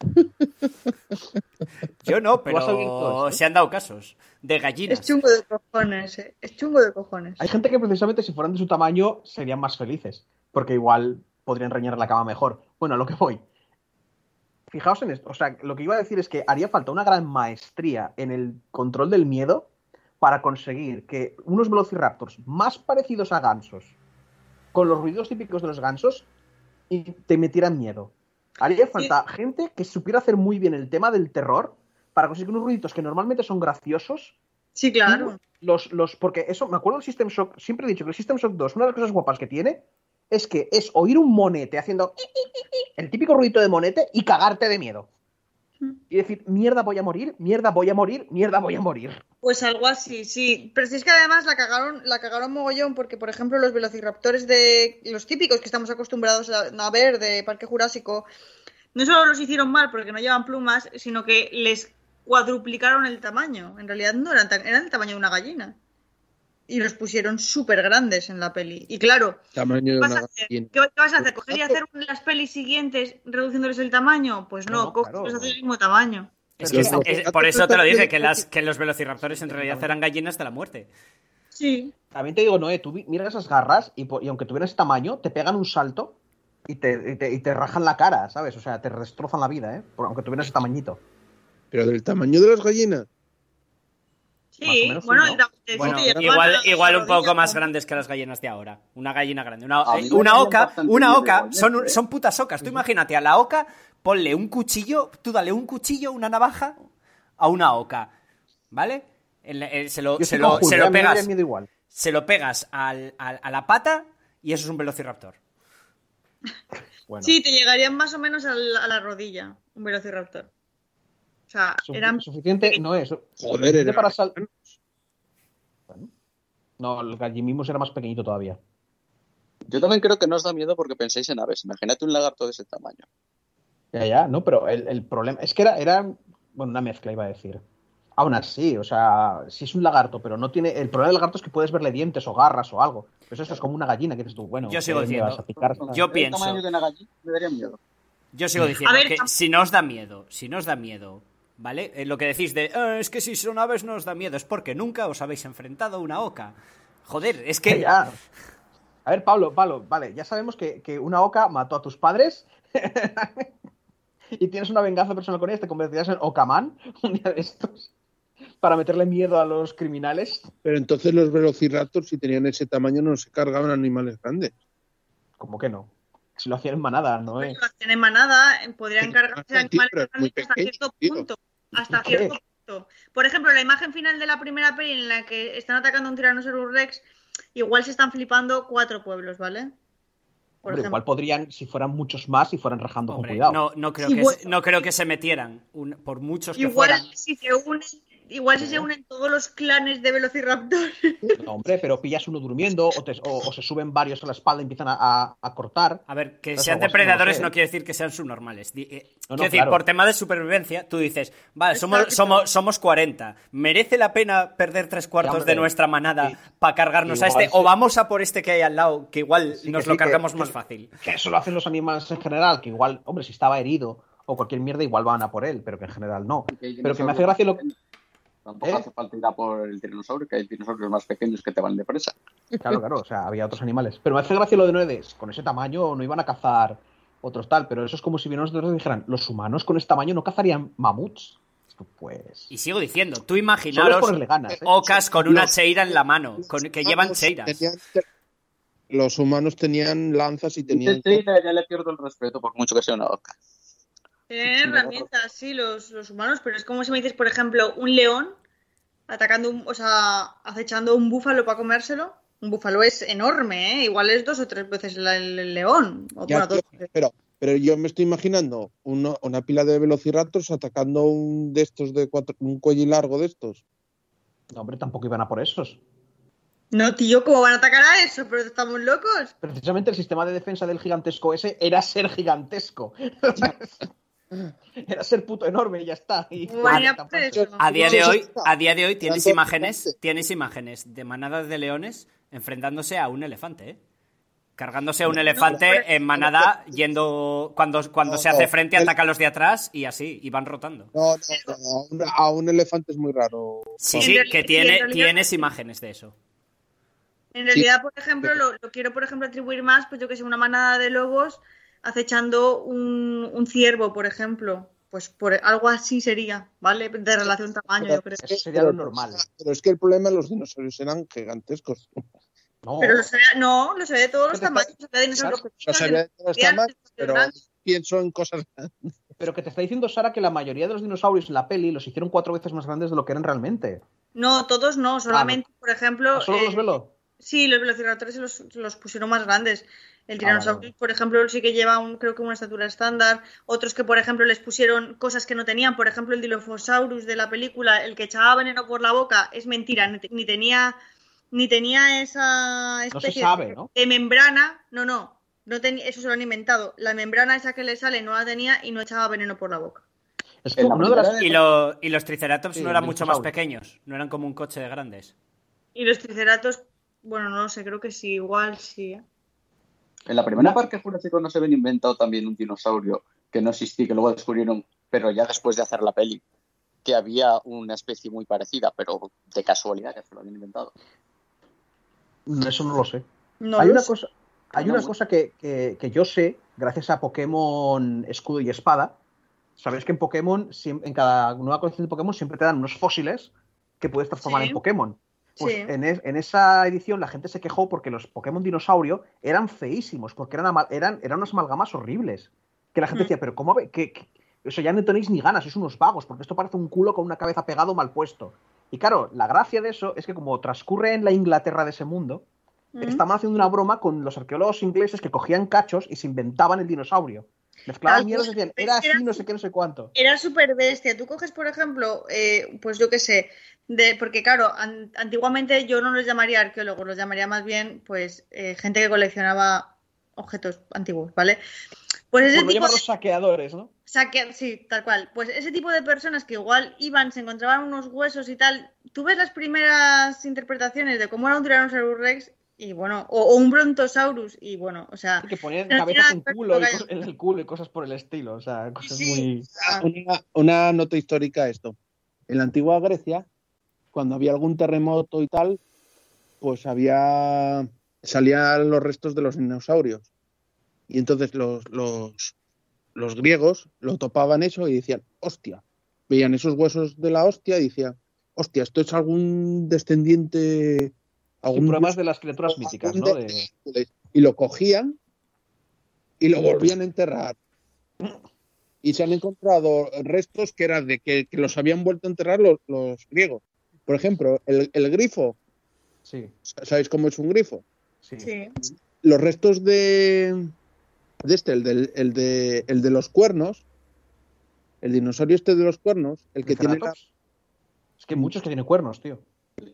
Yo no, pero ¿eh? se han dado casos de gallinas. Es chungo de cojones, eh. Es chungo de cojones. Hay gente que precisamente si fueran de su tamaño serían más felices, porque igual podrían reñir la cama mejor. Bueno, a lo que voy. Fijaos en esto, o sea, lo que iba a decir es que haría falta una gran maestría en el control del miedo para conseguir que unos velociraptors más parecidos a gansos, con los ruidos típicos de los gansos, y te metieran miedo. Haría falta gente que supiera hacer muy bien el tema del terror para conseguir unos ruiditos que normalmente son graciosos Sí, claro. los, los, porque eso, me acuerdo del System Shock, siempre he dicho que el System Shock 2, una de las cosas guapas que tiene es que es oír un monete haciendo el típico ruido de monete y cagarte de miedo. Y decir, mierda voy a morir, mierda voy a morir, mierda voy a morir. Pues algo así, sí. Pero si es que además la cagaron, la cagaron mogollón, porque por ejemplo los velociraptores de los típicos que estamos acostumbrados a, ver de Parque Jurásico, no solo los hicieron mal porque no llevan plumas, sino que les cuadruplicaron el tamaño. En realidad no eran tan, eran del tamaño de una gallina. Y los pusieron súper grandes en la peli. Y claro, Tamaño ¿qué de vas una a hacer? ¿Qué vas a hacer? ¿Coger y hacer las pelis siguientes reduciéndoles el tamaño? Pues no, No, coges claro. del mismo tamaño. Es que es- por eso te lo dije, que, no, las, que los velociraptores en realidad eran gallinas de la muerte. Sí. También te digo, Noé, tú mira esas garras y, aunque tuvieran ese tamaño, te pegan un salto y te, y te, y te rajan la cara, ¿sabes? O sea, te destrozan la vida, ¿eh? Aunque tuvieran ese tamañito. Pero del tamaño de las gallinas. Sí, igual, igual un poco más grandes que las gallinas de ahora. Una gallina grande. Una, eh, una oca, una oca, iguales, son, ¿eh? son putas ocas. Tú imagínate a la oca, ponle un cuchillo, tú dale un cuchillo, una navaja a una oca. ¿Vale? Eh, se lo, se lo, se ¿eh? pegas, igual. se lo pegas al- al- a la pata y eso es un velociraptor. Bueno, Sí, te llegarían más o menos a la, a la rodilla, un velociraptor. O sea, su- eran... suficiente no es. Joder, suficiente era- para sal- Bueno. No, el gallimismos era más pequeñito todavía. Yo también creo que no os da miedo porque pensáis en aves. Imagínate un lagarto de ese tamaño. Ya, ya, no, pero el, el problema es que era, era, bueno, una mezcla iba a decir. Aún así, o sea, si es un lagarto, pero no tiene. El problema del lagarto es que puedes verle dientes o garras o algo. Pero eso es como una gallina que dices tú, bueno, Yo sigo ¿qué me diciendo, vas a picar? Yo El pienso. tamaño de una gallina me daría miedo. Yo sigo diciendo ver, que si no os da miedo, si no os da miedo, ¿vale? Eh, lo que decís de, "Ah, es que si son aves no os da miedo, es porque nunca os habéis enfrentado a una oca. Joder, es que... Ya. A ver, Pablo, Pablo, vale, ya sabemos que, que una oca mató a tus padres y tienes una venganza personal con ella, te convertirás en Ocaman un día de estos para meterle miedo a los criminales. Pero entonces los velociraptors, si tenían ese tamaño, no se cargaban animales grandes. ¿Cómo que no? Si lo hacían en manada, no es. Lo hacen en manada, eh, podrían cargarse animales grandes hasta cierto punto. Hasta ¿Qué? cierto punto. Por ejemplo, la imagen final de la primera peli en la que están atacando a un Tyrannosaurus Rex, igual se están flipando cuatro pueblos, ¿vale? Por Hombre, igual podrían, si fueran muchos más, y fueran rajando Hombre, con cuidado. no, no, creo Sí, que bueno. se, no creo que se metieran, un- por muchos que Igual fueran. si se unen, igual si se unen todos los clanes de Velociraptor. No, hombre, pero pillas uno durmiendo o, te- o- o se suben varios a la espalda y empiezan a, a- a cortar. A ver, que sean no depredadores sé. no quiere decir que sean subnormales. Eh, No, no, quiero decir, por tema de supervivencia, tú dices, vale, somos, Exacto. somos, somos 40. ¿Merece la pena perder tres cuartos de nuestra manada Sí. para cargarnos a este? sí. ¿O vamos a por este que hay al lado, que igual Sí, que nos lo que- cargamos que- más fácil? Que eso lo hacen los animales en general, que igual, hombre, si estaba herido o cualquier mierda, igual van a por él, pero que en general no. Pero que me hace gracia lo Tampoco ¿Eh? hace falta ir a por el tiranosaurio, que hay dinosaurios más pequeños que te van de presa. Claro, claro, o sea, había otros animales. Pero me hace gracia lo de Noedes. Con ese tamaño no iban a cazar otros tal, pero eso es como si vieran nosotros y dijeran, los humanos con ese tamaño no cazarían mamuts. Pues. Y sigo diciendo, tú imaginaros ganas, ¿eh? ocas con una Los- cheira en la mano, con, que llevan cheiras. tenían los humanos tenían lanzas y tenían. Trailer ya le pierdo el respeto por mucho que sea una oca. Tienen herramientas, sí, los, los humanos, pero es como si me dices, por ejemplo, un león atacando, un, o sea, acechando un búfalo para comérselo. Un búfalo es enorme, ¿eh? Igual es dos o tres veces el, el león. O, Ya, bueno, dos pero, pero yo me estoy imaginando uno- una pila de velociraptors atacando un de estos de cuatro, un cuello largo de estos. No, hombre, tampoco iban a por esos. No, tío, ¿cómo van a atacar a eso? ¿Pero estamos locos? Precisamente el sistema de defensa del gigantesco ese era ser gigantesco. era ser puto enorme y ya está. Y- Vaya. A día de hoy, a día de hoy tienes imágenes, tienes imágenes de manadas de leones enfrentándose a un elefante, ¿eh? Cargándose a un elefante en manada yendo cuando, cuando No, se hace frente el- ataca a los de atrás y así, y van rotando. No, no, no, a, un, a un elefante es muy raro. Sí, sí, que en tiene, realidad- tienes imágenes de eso. En realidad, por ejemplo, lo, lo quiero, por ejemplo, atribuir más, pues yo que sé, una manada de lobos acechando un, un ciervo, por ejemplo. Pues por algo así sería, ¿vale? De relación tamaño, yo creo. Eso sería lo normal. Pero es que el problema de los dinosaurios eran gigantescos. No. Pero los no, los ve de todos los tamaños. Los de de los tamaños, pero grandes. pienso en cosas. Pero que te está diciendo Sara que la mayoría de los dinosaurios en la peli los hicieron cuatro veces más grandes de lo que eran realmente. No, todos no, solamente, por ejemplo. ¿Ah, ¿Solo eh, los veló? Sí, los velociraptores los pusieron más grandes. El Ah, tiranosaurio, por ejemplo, sí que lleva un, creo que una estatura estándar. Otros que, por ejemplo, les pusieron cosas que no tenían. Por ejemplo, el Dilophosaurus de la película, el que echaba veneno por la boca, es mentira. Ni, te- ni tenía ni tenía esa No se especie sabe, de, ¿no? de membrana. No, no. no tenía, eso se lo han inventado. La membrana esa que le sale no la tenía y no echaba veneno por la boca. Es que la las... Y, lo- y los triceratops Sí, no eran mucho más pequeños, no eran como un coche de grandes. Y los triceratos, bueno, no lo sé, creo que sí, igual sí. ¿eh? En la primera Parque Jurásico no se habían inventado también un dinosaurio que no existía, que luego descubrieron, pero ya después de hacer la peli, que había una especie muy parecida, pero de casualidad que se lo habían inventado. Eso no lo sé. No hay lo una sé. cosa, hay No, una cosa que, que- que yo sé, gracias a Pokémon Escudo y Espada. Sabéis que en Pokémon, en cada nueva colección de Pokémon, siempre te dan unos fósiles que puedes transformar Sí. en Pokémon. Pues Sí. en, es- en esa edición la gente se quejó porque los Pokémon dinosaurio eran feísimos, porque eran, eran, eran unas amalgamas horribles. Que la gente Mm. decía, pero ¿cómo? que- Eso ya no tenéis ni ganas, sois unos vagos, porque esto parece un culo con una cabeza pegado mal puesto. Y claro, la gracia de eso es que como transcurre en la Inglaterra de ese mundo, Mm. estaban haciendo una broma con los arqueólogos ingleses que cogían cachos y se inventaban el dinosaurio. Mezclaban mierdas decían, era así, no sé qué, no sé cuánto. Era súper bestia. Tú coges, por ejemplo, eh, pues yo qué sé, de, porque claro, an- antiguamente yo no los llamaría arqueólogos, los llamaría más bien, pues, eh, gente que coleccionaba objetos antiguos, ¿vale? Pues ese Por no tipo de, saqueadores, ¿no? saque- sí, tal cual. Pues ese tipo de personas que igual iban, se encontraban unos huesos y tal. Tú ves las primeras interpretaciones de cómo era un Tyrannosaurus Rex y bueno, o, o un Brontosaurus y bueno, o sea, Que ponían Pero cabezas en, culo en el culo y cosas por el estilo. O sea, cosas Sí. muy. ah, Una, una nota histórica esto. En la antigua Grecia, cuando había algún terremoto y tal, pues había salían los restos de los dinosaurios. Y entonces los, los, los griegos lo topaban eso y decían, hostia. Veían esos huesos de la hostia y decían, hostia, esto es algún descendiente. Algún problemas de las criaturas míticas, ¿no? De... Y lo cogían y lo volvían a enterrar. Y se han encontrado restos que eran de que, que los habían vuelto a enterrar los, los griegos. Por ejemplo, el, el grifo. Sí, ¿Sabéis cómo es un grifo? sí. sí. Los restos de, de este, el, del- el de, el de los cuernos, el dinosaurio este de los cuernos, el que tiene. Es que hay muchos que tienen cuernos, tío.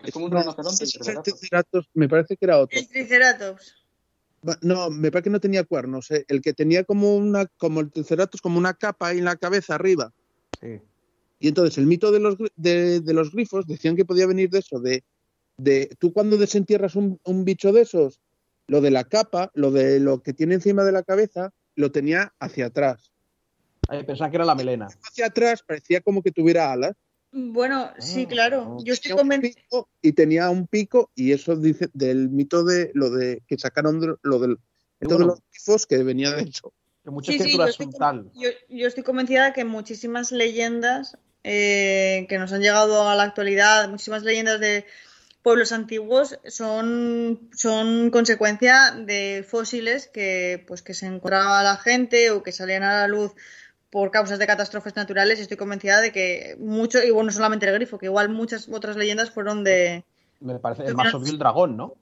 Es como un rinoceronte. el triceratops. Me parece que era otro. El Triceratops. No, me parece que no tenía cuernos. eh. El que tenía como una, como el Triceratops, como una capa ahí en la cabeza arriba. Sí. Y entonces el mito de los, de, de los grifos decían que podía venir de eso, de, de tú cuando desentierras un, un bicho de esos, lo de la capa, lo de lo que tiene encima de la cabeza, lo tenía hacia atrás. Ay, pensaba que era la melena. Hacia atrás parecía como que tuviera alas. Bueno, sí, Ah, claro. ah. Yo estoy pico y tenía un pico y eso dice del mito de lo de que sacaron de- lo del mito de bueno. los grifos que venía de eso. Que muchas Sí, sí, yo estoy, tal. yo estoy convencida de que muchísimas leyendas eh, que nos han llegado a la actualidad, muchísimas leyendas de pueblos antiguos son, son consecuencia de fósiles que, pues, que se encontraba la gente o que salían a la luz por causas de catástrofes naturales. Y estoy convencida de que mucho, y bueno, no solamente el grifo, que igual muchas otras leyendas fueron de. Me parece el más obvio el dragón, ¿no?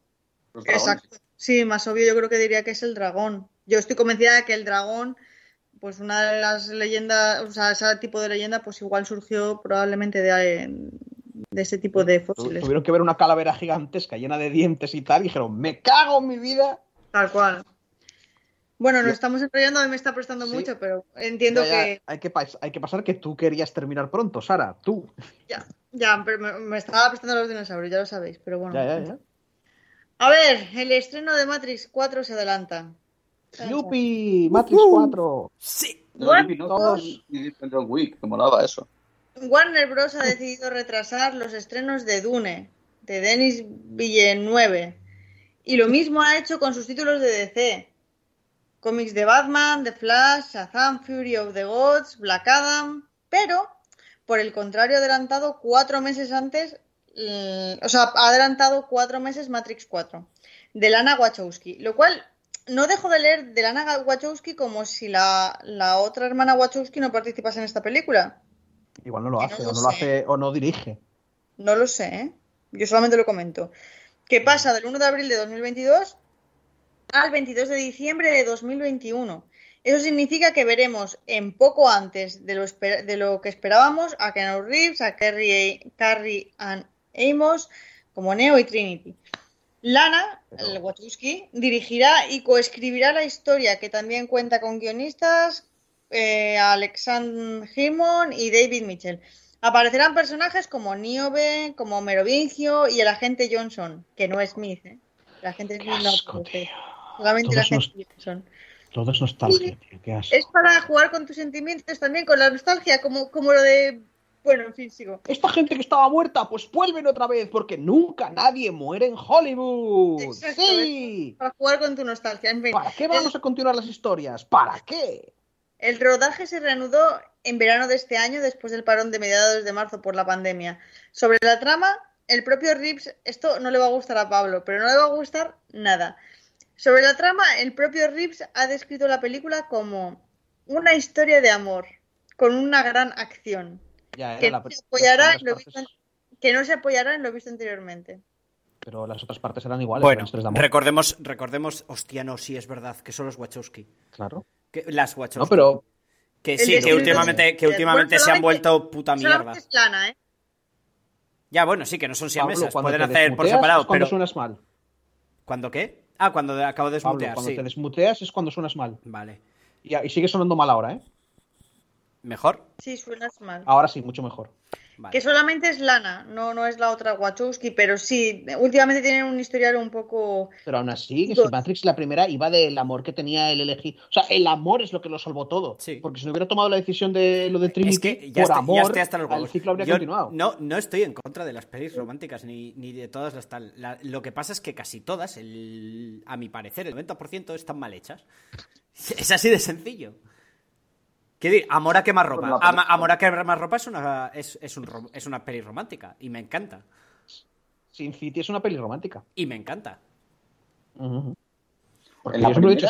Exacto. Sí, más obvio yo creo que diría que es el dragón. Yo estoy convencida de que el dragón, pues una de las leyendas, o sea, ese tipo de leyenda, pues igual surgió probablemente de, de ese tipo de fósiles. Tuvieron que ver una calavera gigantesca llena de dientes y tal, y dijeron, me cago en mi vida. Tal cual. Bueno, nos estamos enrollando, a mí me está prestando Sí. mucho, pero entiendo Ya, ya, que Hay, que pas- hay que pasar que tú querías terminar pronto, Sara, tú. ya, ya, pero me, me estaba prestando los dinosaurios, ya lo sabéis, pero bueno. Ya, ya, ya. A ver, el estreno de Matrix 4 se adelanta. ¡Yupi! Matrix 4. Sí. Todos- John Wick, que molaba eso. Warner Bros. ha decidido retrasar los estrenos de Dune, de Denis Villeneuve. Y lo mismo ha hecho con sus títulos de DC. Cómics de Batman, The Flash, Shazam, Fury of the Gods, Black Adam. Pero, por el contrario, adelantado cuatro meses antes, eh, o sea, ha adelantado cuatro meses Matrix 4, de Lana Wachowski. Lo cual, no dejo de leer de Lana Wachowski como si la, la otra hermana Wachowski no participase en esta película. Igual no lo hace, no o no lo hace, o no dirige. No lo sé, ¿eh? Yo solamente lo comento. Que pasa del 1 de abril de 2022 al 22 de diciembre de 2021. Eso significa que veremos en poco antes de lo, esper- de lo que esperábamos a Keanu Reeves, a Carrie, Carrie Ann Amos como Neo y Trinity. Lana, el Wachowski, dirigirá y coescribirá la historia que también cuenta con guionistas eh, Alexander Hammond y David Mitchell. Aparecerán personajes como Niobe, como Merovingio y el agente Johnson, que no es Smith, ¿eh? El agente Smith no tío. Solamente. Todo es nostalgia, tío. Qué asco. Es para jugar con tus sentimientos también, con la nostalgia, como, como lo de... Bueno, en fin, sigo. Esta gente que estaba muerta, pues vuelven otra vez, porque nunca nadie muere en Hollywood. Exacto, ¡Sí! Para jugar con tu nostalgia. En fin, ¿Para qué vamos a continuar las historias? ¿Para qué? El rodaje se reanudó en verano de este año después del parón de mediados de marzo por la pandemia. Sobre la trama, el propio Reeves, esto no le va a gustar a Pablo, pero no le va a gustar nada. Sobre la trama, el propio Reeves ha descrito la película como una historia de amor, con una gran acción, Ya, que no, la- se apoyará en lo visto, que no se apoyará en lo visto anteriormente. Pero las otras partes eran iguales. Bueno, de amor. recordemos, recordemos, hostia, no, sí es verdad, que son los Wachowski. Claro. Que, las Wachowski. No, pero Que sí, que últimamente, que últimamente se han vuelto puta mierda. Solamente es plana, ¿eh? Ya, bueno, sí, que no son siamesas, pueden hacer por separado, pero... suenas mal. ¿Cuándo qué? Ah, cuando de- acabo de Pablo, desmutear, cuando sí. te desmuteas es cuando suenas mal. Vale. Y, y sigue sonando mal ahora, ¿eh? ¿Mejor? Sí, suenas mal. Ahora sí, mucho mejor. Vale. Que solamente es Lana, no, no es la otra Wachowski, pero sí, últimamente tienen un historial un poco... Pero aún así, que si Matrix la primera iba del amor que tenía el elegir. O sea, el amor es lo que lo salvó todo. Sí. Porque si no hubiera tomado la decisión de lo de Trinity, Es que ya, por estoy, amor, ya estoy hasta los el ciclo habría Yo continuado. No, no estoy en contra de las pelis románticas ni, ni de todas las tal. La- lo que pasa es que casi todas, el, a mi parecer, el 90% están mal hechas. Es así de sencillo. Quiero decir, Amor a quemar ropa. Por la Ama- Amor a quemar ropa es una, es, es un es una peli romántica y me encanta. Sin City es una peli romántica. Y me encanta. Ujú. Porque ¿En la yo siempre he dicho,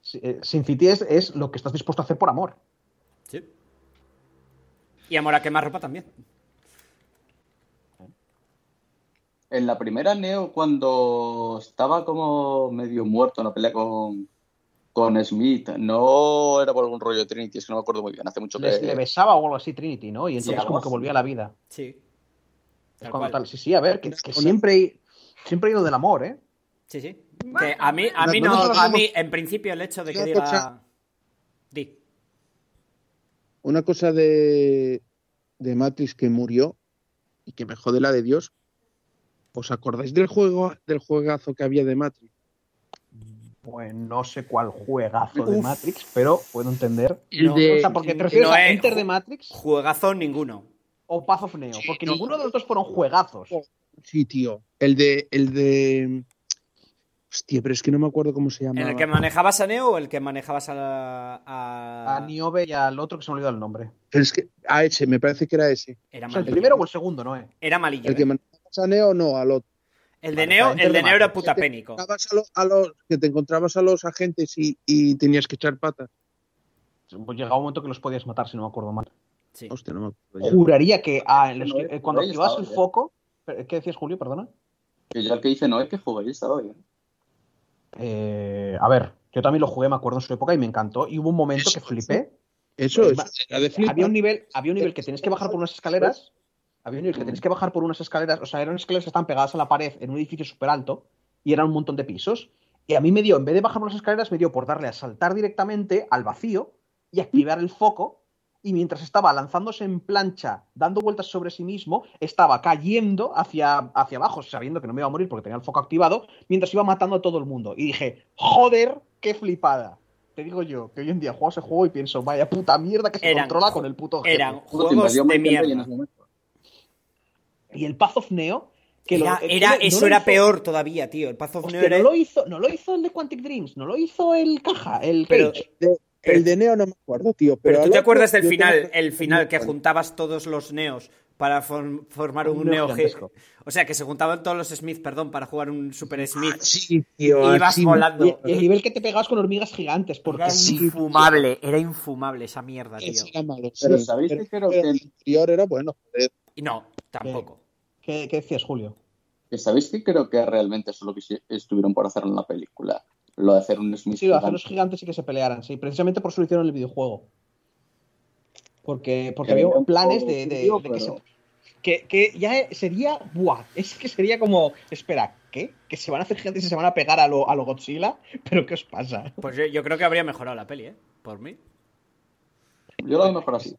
sí, eh, Sin City es, es lo que estás dispuesto a hacer por amor. Sí. Y Amor a quemar ropa también. En la primera Neo, cuando estaba como medio muerto en la pelea con, con Smith, no era por algún rollo de Trinity, es que no me acuerdo muy bien, hace mucho que... Le besaba o algo así Trinity, ¿no? Y entonces como que volvía a la vida. Sí. Es Tal cuando cual. tal. Sí, sí, a ver, que, que siempre, he- siempre he ido del amor, ¿eh? Sí, sí. Que a mí, a No, mí no a mí, en principio, el hecho de que diga. cosa- Di. Una cosa de, de Matrix que murió y que me jode la de Dios. ¿Os acordáis del juego, del juegazo que había de Matrix? Pues no sé cuál juegazo de. Matrix, pero puedo entender. No, o sea, porque te refieres no a Enter de Matrix Juegazo ninguno. o Path of Neo, porque no. ninguno de los dos fueron juegazos. Sí, tío. El de, el de. Hostia, pero es que no me acuerdo cómo se llama. ¿En el que manejabas a Neo o el que manejabas a. la- a... A Niobe y al otro que se me ha olvidado el nombre. Pero es que. A ese, me parece que era ese. Era O sea, el malillo. primero o el segundo, ¿no? Eh? Era malillo. El que ¿eh? manejaba a Neo, no, al otro. El de Neo, el de Neo era puta Que te pénico. encontrabas a lo- a los, que te encontrabas a los agentes y, y tenías que echar patas. Pues llegaba un momento que los podías matar, si no me acuerdo mal. Sí. Hostia, no me acuerdo. Juraría que ah, los- No, eh, cuando activabas estaba el bien. foco. ¿Qué decías, Julio? Perdona. Que yo al que dice no es que jugué y estaba bien. Eh, a ver, yo también lo jugué, me acuerdo en su época y me encantó. Y hubo un momento que flipé. Eso Eh, es. Había un nivel, había un nivel que tenías que bajar por unas escaleras. Había un nivel que tenías que bajar por unas escaleras. O sea, eran escaleras que estaban pegadas a la pared en un edificio súper alto y eran un montón de pisos. Y a mí me dio, en vez de bajar por las escaleras, me dio por darle a saltar directamente al vacío y activar el foco. Y mientras estaba lanzándose en plancha, dando vueltas sobre sí mismo, estaba cayendo hacia, hacia abajo, sabiendo que no me iba a morir porque tenía el foco activado, mientras iba matando a todo el mundo. Y dije, joder, qué flipada. Te digo yo, que hoy en día juego ese juego y pienso, vaya puta mierda que se Eran controla con el puto jefe. Eran juegos de mierda. Y el Path of Neo, que lo- Era- que era- no- eso lo era hizo- peor todavía, tío. El Path of Hostia, Neo era... no lo hizo, no lo hizo el de Quantic Dreams, no lo hizo el caja, el Pero- Cage. El de Neo no me acuerdo, tío. Pero, Pero tú te acuerdas del final, tengo- el final que juntabas todos los neos para form- formar un, Un neo neo G. gigantesco. O sea, que se juntaban todos los Smith, perdón, para jugar un Super Smith. Ah, Sí, tío. Y ibas volando. Y, el nivel que te pegabas con hormigas gigantes, porque Era sí. infumable, era infumable esa mierda, tío. Ese era malo, Pero. ¿sabéis Pero- que creo pero que- el anterior era bueno, joder. Y no, tampoco. ¿Qué, qué decías, Julio? Que ¿Sabéis que creo que realmente eso es lo que estuvieron por hacer en la película? Lo de hacer un Smith Sí, hacer gigante. los gigantes y que se pelearan, sí. Precisamente por eso lo hicieron en el videojuego. Porque, porque Que había planes de, de- frío, de que, pero- se- que, que ya sería. Buah, es que sería como. Espera, ¿qué? Que se van a hacer gigantes y se van a pegar a lo, a lo Godzilla. ¿Pero qué os pasa? Pues yo, yo creo que habría mejorado la peli, ¿eh? Por mí. Yo lo veo mejor así.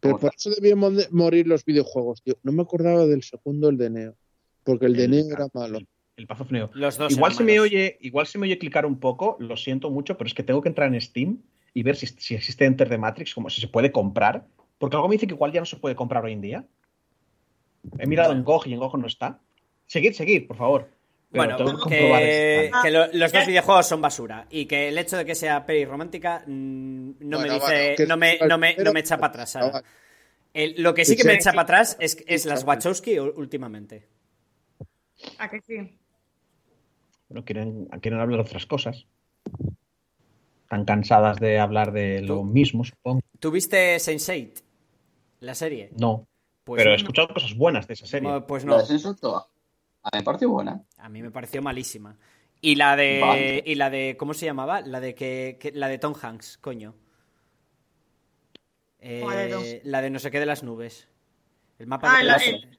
Pero por eso debían morir los videojuegos, tío. No me acordaba del segundo, el de Neo. Porque el de El- Neo era malo. El Path of Neo. Los dos Igual se me oye, igual se me oye clicar un poco, lo siento mucho, pero es que tengo que entrar en Steam y ver si, si existe Enter the Matrix, como si se puede comprar. Porque algo me dice que igual ya no se puede comprar hoy en día. He mirado en GOG y en GOG no está. Seguid, seguid, por favor. Pero Bueno, que lo- los dos videojuegos son basura y que el hecho de que sea peli romántica mm, no me dice, bueno, no me, no me, no me echa para atrás. ¿sabes? El- lo que sí que me echa para atrás es, es las Wachowski últimamente. ¿A que sí? Bueno, quieren, quieren hablar de otras cosas. Están cansadas de hablar de lo mismo, supongo. ¿Tuviste Sense8? La serie. No. Pues pero no. he escuchado cosas buenas de esa serie. No, Pues La no, de Senso, a mí me pareció buena. A mí me pareció malísima. Y la de. Vale. Y la de. ¿Cómo se llamaba? La de que, que- la de Tom Hanks, coño. Eh, la de no sé qué de las nubes. El mapa Ah, de la- el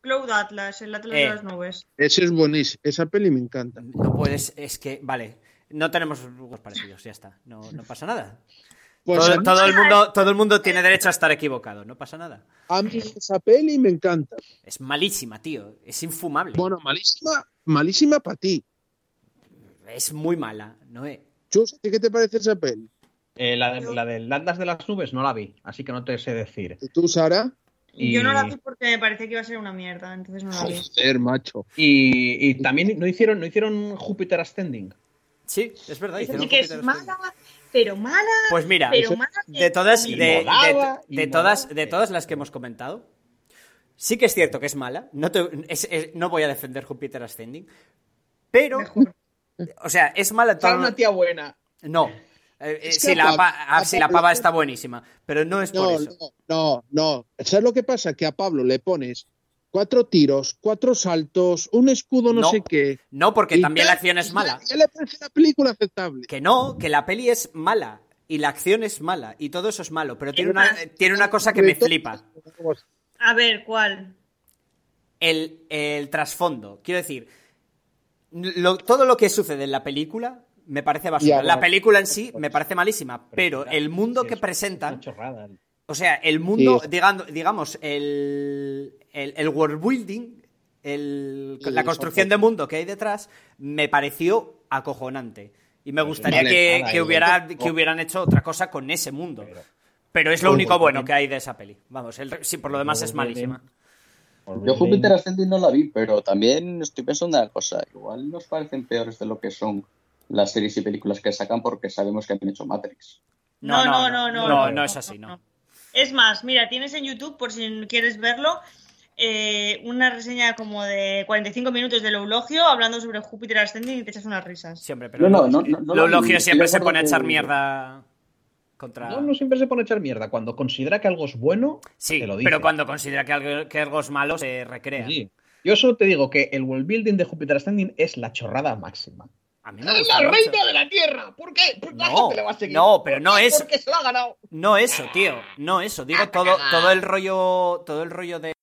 Cloud Atlas, el Atlas Eh. de las nubes. Ese es buenísimo. Esa peli me encanta. No puedes, es que, vale, no tenemos gustos parecidos, ya está, no, no pasa nada. Pues todo, todo el mundo, todo el mundo tiene derecho a estar equivocado, no pasa nada. a mí esa peli me encanta. Es malísima, tío, es infumable, Bueno, malísima, malísima para ti. es muy mala, ¿no? Eh, Chus, ¿a ti ¿qué te parece esa peli? Eh, la, de, la del Atlas de las Nubes no la vi, así que no te sé decir. ¿Y tú, Sara? Y, Yo no la vi porque me parecía que iba a ser una mierda, entonces no la vi. Joder, macho. y, y también no hicieron, no hicieron Júpiter Ascending. Sí, es verdad. Sí que es mala, Ascending. pero mala, Pues mira, pero mala. de todas, de, de- de todas, de todas las que hemos comentado, sí que es cierto que es mala, no, te- es- es- no voy a defender Júpiter Ascending, pero, Mejor. o sea, es mala todo- una tía buena. No. Eh, eh, sí, la, pa- ah, la pava está buenísima, pero no es por eso. no, no, no. ¿Sabes lo que pasa? Que a Pablo le pones cuatro tiros, cuatro saltos, un escudo no, No. sé qué. No, porque y también la acción es mala. Ya, le parece la película aceptable. Que no, que la peli es mala y la acción es mala y todo eso es malo, pero tiene una, tiene una cosa que me flipa. A ver, ¿cuál? El, el trasfondo. Quiero decir, lo- todo lo que sucede en la película me parece basura. La película en sí me parece malísima, pero el mundo que es- presentan. O sea, el mundo, digamos, el, el, el world building, el- Sí, la construcción de mundo que hay detrás, me pareció acojonante. Y me Pues gustaría que, hubiera, que hubieran hecho otra cosa con ese mundo. Pero- es lo único bueno que hay de esa peli. Vamos, el, sí, por lo demás es malísima. Yo Júpiter Ascending no la vi, pero también estoy pensando en una cosa. Igual nos parecen peores de lo que son las series y películas que sacan porque sabemos que han hecho Matrix. No, no, no, no. No, no es así, no. Es más, mira, tienes en YouTube, por si quieres verlo, eh, una reseña como de 45 minutos del eulogio hablando sobre Júpiter Ascending y te echas unas risas. Siempre, pero No, no, no, no, no vi. elogio siempre se pone a echar que- mierda contra. No, no siempre se pone a echar mierda. Cuando considera que algo es bueno, sí, te lo dice. pero cuando considera que algo, que algo es malo, se recrea. Sí. Yo solo te digo que el world building de Jupiter Ascending es la chorrada máxima. A mí me ¡Es gusta la mucho. reina de la Tierra! ¿Por qué? La No, gente le va a seguir. no, pero ¿Por no eso. Porque se lo ha ganado. No eso, tío. No eso. Digo todo, todo el rollo. Todo el rollo de.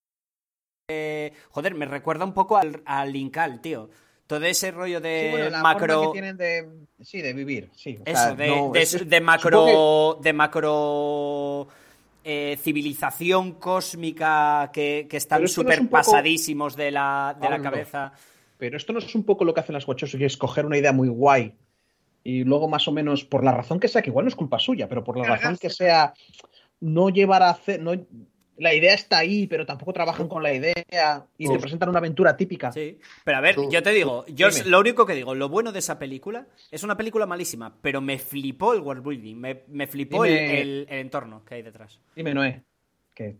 de- joder, me recuerda un poco al, al Incal, tío. Todo ese rollo de Sí, bueno, la macro. forma que tienen de, sí, de vivir. Sí, o Eso, sea, de, no, de- es- de macro. De macro. eh, civilización cósmica que, que están no súper poco- pasadísimos de la, de la Pablo, cabeza. Pero esto no es un poco lo que hacen las Wachowski, que es coger una idea muy guay y luego más o menos, por la razón que sea, que igual no es culpa suya, pero por la razón que sea, no llevar a hacer... No, la idea está ahí, pero tampoco trabajan con la idea y te presentan una aventura típica. Sí, pero a ver, yo te digo, yo dime. lo único que digo, lo bueno de esa película es una película malísima, pero me flipó el world building, me, me flipó el, Dime- el- el entorno que hay detrás. Dime, Noé. ¿Qué?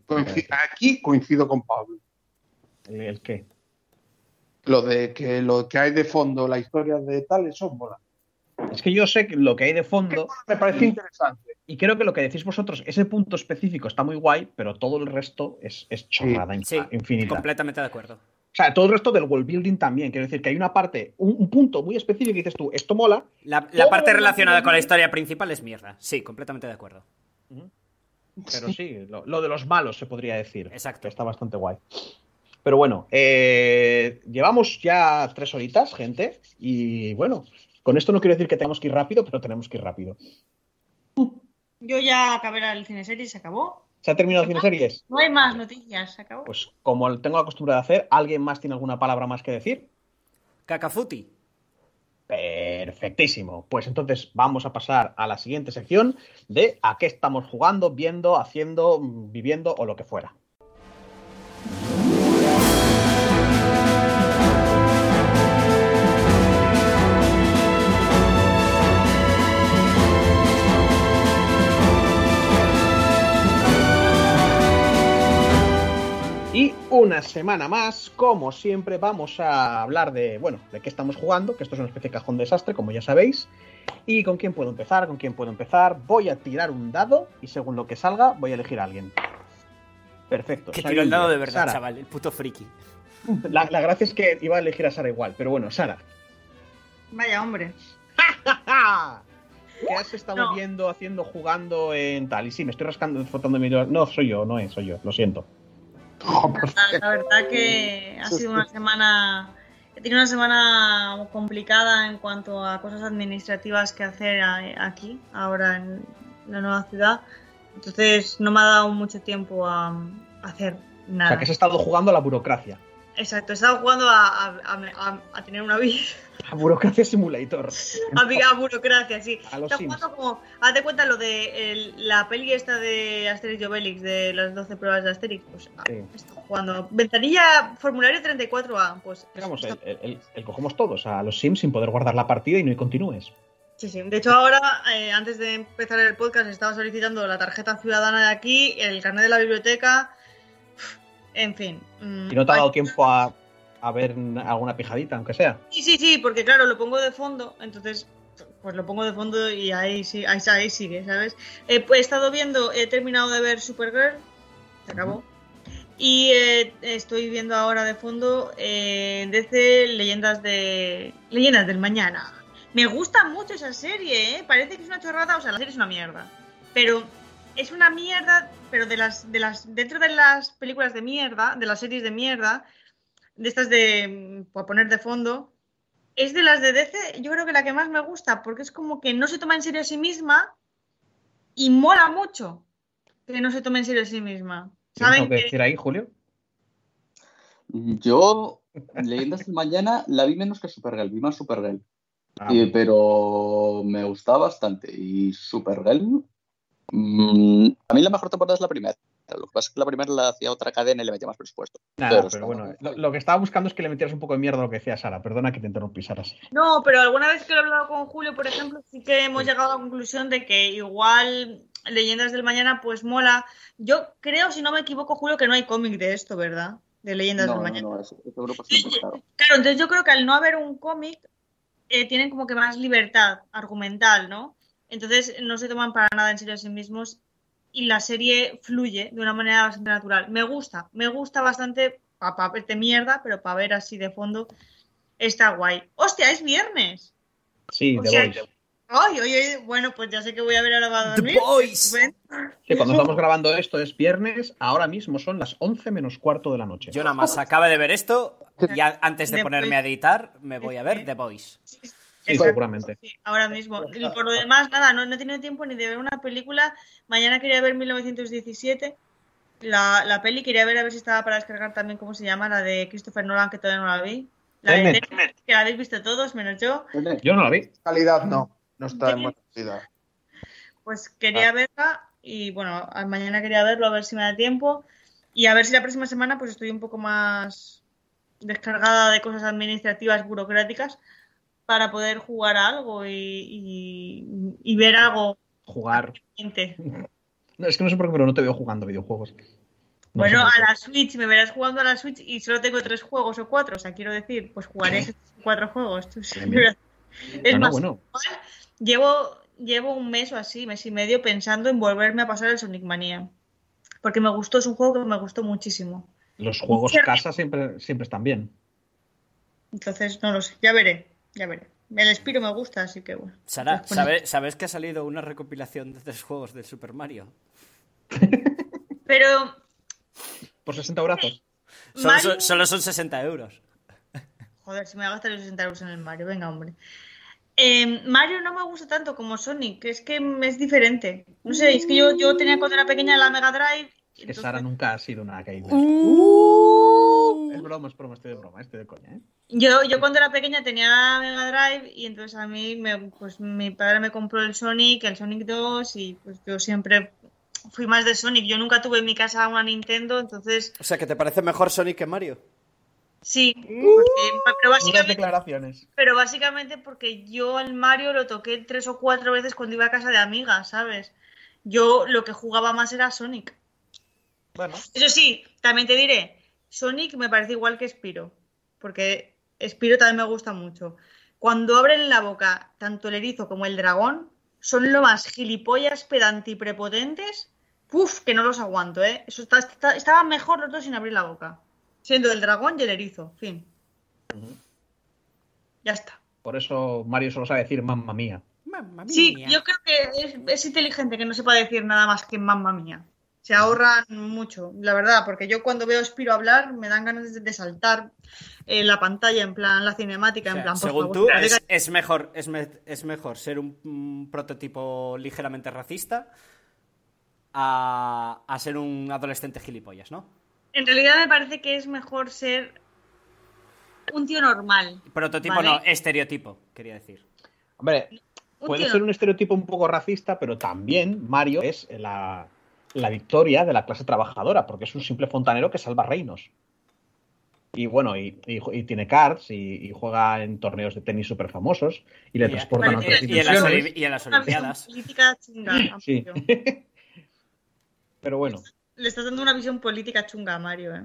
Aquí coincido con Pablo. ¿El, el qué? Lo de que lo que hay de fondo, la historia de tal, eso mola. Es que yo sé que lo que hay de fondo Me parece interesante. y creo que lo que decís vosotros, ese punto específico está muy guay, pero todo el resto es, es chorrada Sí, infinita. completamente de acuerdo. O sea, todo el resto del world building también. Quiero decir que hay una parte, un, un punto muy específico que dices tú, esto mola, La, parte relacionada con la historia principal es mierda. Sí, completamente de acuerdo. pero sí, lo, lo de los malos se podría decir. Exacto. Que está bastante guay. Pero bueno, eh, llevamos ya tres horitas, gente, y bueno, con esto no quiero decir que tengamos que ir rápido, pero tenemos que ir rápido. Yo ya acabé el cine serie y se acabó. ¿Se ha terminado Cine Series? No hay más noticias, se acabó. Pues como tengo la costumbre de hacer, ¿alguien más tiene alguna palabra más que decir? Cacafuti. Perfectísimo. Pues entonces vamos a pasar a la siguiente sección de a qué estamos jugando, viendo, haciendo, viviendo o lo que fuera. Una semana más, como siempre, vamos a hablar de, bueno, de qué estamos jugando, que esto es una especie de cajón desastre, como ya sabéis. ¿Y con quién puedo empezar? ¿Con quién puedo empezar? Voy a tirar un dado y según lo que salga, voy a elegir a alguien. Perfecto. Que tiró el dado de verdad, Sara. chaval, el puto friki. La, la gracia es que iba a elegir a Sara igual, pero bueno, Sara. Vaya hombre. ¿Qué has estado No. viendo, haciendo, jugando en tal? Y sí, me estoy rascando, frotando mi... No, soy yo, no es, soy yo, lo siento. La, la verdad que ha sido una semana. He tenido una semana complicada en cuanto a cosas administrativas que hacer aquí, ahora en la nueva ciudad. Entonces no me ha dado mucho tiempo a, hacer O nada. sea, que has estado jugando a la burocracia. Exacto, he estado jugando a, a- a- a- a tener una vida. A Burocracia Simulator. A, burocracia, sí. A los Está Sims. jugando como. Hazte cuenta lo de el- la peli esta de Asterix y Obelix, de las 12 pruebas de Asterix. Pues ah, Sí. está jugando. Ventanilla, formulario 34A. Pues. Digamos, el- el cogemos todos a los Sims sin poder guardar la partida y no y continúes. Sí, sí. De hecho, ahora, eh, antes de empezar el podcast, estaba solicitando la tarjeta ciudadana de aquí, el carnet de la biblioteca. En fin. mm, Y no te ha dado tiempo a, a ver alguna pijadita, aunque sea. Sí, sí, sí, porque claro, lo pongo de fondo, entonces pues lo pongo de fondo y ahí sí, ahí, ahí sigue, ¿sabes? Eh, pues he estado viendo, he terminado de ver Supergirl, se acabó. Y eh, estoy viendo ahora de fondo eh, DC Leyendas de Leyendas del Mañana. Me gusta mucho esa serie, ¿eh? Parece que es una chorrada, o sea, la serie es una mierda. Pero es una mierda, pero de las, de las, dentro de las películas de mierda, de las series de mierda, de estas de mm, por poner de fondo, es de las de DC, yo creo que la que más me gusta, porque es como que no se toma en serio a sí misma y mola mucho que no se tome en serio a sí misma. ¿Qué tengo ¿Saben? que que- decir ahí, Julio? Yo, Leyendas del Mañana, la vi menos que Supergirl, vi más Supergirl. Ah, Y- pero me gustaba bastante. Y Supergirl, mm, a mí la mejor temporada es la primera. Lo que pasa es que la primera la hacía otra cadena y le metía más presupuesto. nada, pero bueno, lo, lo que estaba buscando es que le metieras un poco de mierda a lo que decía Sara. Perdona que te interrumpí, Sara. sí. No, pero alguna vez que lo he hablado con Julio, por ejemplo, sí que hemos llegado a la conclusión de que igual Leyendas del Mañana pues mola. Yo creo, si no me equivoco, Julio, que no hay cómic de esto, ¿verdad? de Leyendas No, del no, Mañana. no, ese grupo siempre está. Claro, entonces yo creo que al no haber un cómic, eh, tienen como que más libertad argumental, ¿no? Entonces no se toman para nada en serio a sí mismos y la serie fluye de una manera bastante natural. Me gusta, me gusta bastante, para ver de mierda, pero para ver así de fondo, está guay. ¡Hostia, es viernes! Sí, O The sea, Voice. ¡Ay, ay, ay! Bueno, pues ya sé que voy a ver ahora para The dormir. Boys. Sí, cuando estamos grabando esto es viernes, ahora mismo son las 11 menos cuarto de la noche. Yo nada más acaba de ver esto y antes de The ponerme Boys. a editar me voy a ver The Boys. Sí, Exacto. seguramente. Sí, ahora mismo. Y por lo demás, nada, no, no he tenido tiempo ni de ver una película. Mañana quería ver 1917. La, la peli quería ver a ver si estaba para descargar también, ¿cómo se llama? La de Christopher Nolan, que todavía no la vi. La de Tenet. Que la habéis visto todos, menos yo. Yo no la vi. Calidad no, no está en buena calidad. Pues quería verla y bueno, mañana quería verlo a ver si me da tiempo. Y a ver si la próxima semana pues estoy un poco más descargada de cosas administrativas, burocráticas, para poder jugar a algo y, y- y ver algo. Jugar. No, es que no sé por qué, pero no te veo jugando videojuegos. No Bueno, a la Switch, me verás jugando a la Switch y solo tengo tres juegos o cuatro. O sea, quiero decir, pues jugaré esos cuatro juegos. Tú sí. Bien, bien. Es No, no, más, bueno. llevo, llevo un mes o así, mes y medio, pensando en volverme a pasar el Sonic Mania. Porque me gustó, es un juego que me gustó muchísimo. Los juegos casa siempre, siempre están bien. Entonces, no lo sé, ya veré, ya veré. El Spiro me gusta, así que bueno. Sara, Pues, ¿sabe- ¿sabes que ha salido una recopilación de tres juegos del Super Mario? Pero Por 60 brazos. Solo, Mario- son, solo son 60 euros. Joder, si me voy a gastar los 60 euros en el Mario, venga, hombre. Eh, Mario no me gusta tanto como Sonic, es que es diferente. No sé, es que yo, yo tenía cuando era pequeña la Mega Drive. Es que entonces- Sara nunca ha sido una gamer. Uh. Es broma, es broma, estoy de broma, estoy de coña, ¿eh? Yo, yo cuando era pequeña tenía Mega Drive y entonces a mí me, pues mi padre me compró el Sonic, el Sonic 2 y pues yo siempre fui más de Sonic. Yo nunca tuve en mi casa una Nintendo, entonces O sea, ¿que te parece mejor Sonic que Mario? sí, porque- pero, básicamente, declaraciones. pero básicamente porque yo al Mario lo toqué tres o cuatro veces cuando iba a casa de amigas, ¿sabes? Yo lo que jugaba más era Sonic. Bueno, Eso sí, también te diré, Sonic me parece igual que Spiro, porque Spiro también me gusta mucho. Cuando abren la boca, tanto el erizo como el dragón, son lo más gilipollas, pedantes y prepotentes, ¡puf! que no los aguanto, ¿eh? Eso está, está- estaban mejor los dos sin abrir la boca. Siendo el dragón y el erizo, fin. Ya está. por eso Mario solo sabe decir mamma mía. Mamma Sí, mía. yo creo que es, es inteligente que no sepa decir nada más que mamma mía. Se ahorran mucho, la verdad, porque yo cuando veo a Spiro hablar me dan ganas de, saltar en la pantalla, en plan la cinemática, O sea, en plan, según favor, tú, es, mejor, es, me- es mejor ser un, un prototipo ligeramente racista a, a ser un adolescente gilipollas, ¿no? En realidad me parece que es mejor ser un tío normal. Prototipo Vale. no, estereotipo, quería decir. Hombre, puede ser un estereotipo un poco racista, pero también Mario es la, la victoria de la clase trabajadora, porque es un simple fontanero que salva reinos. Y bueno, y, y- y tiene cards y, y juega en torneos de tenis súper famosos y le Y- transportan a y- otras y, en las, y en las Olimpiadas. política chunga. a Sí. Pero bueno, Le estás dando una visión política chunga a Mario, ¿eh?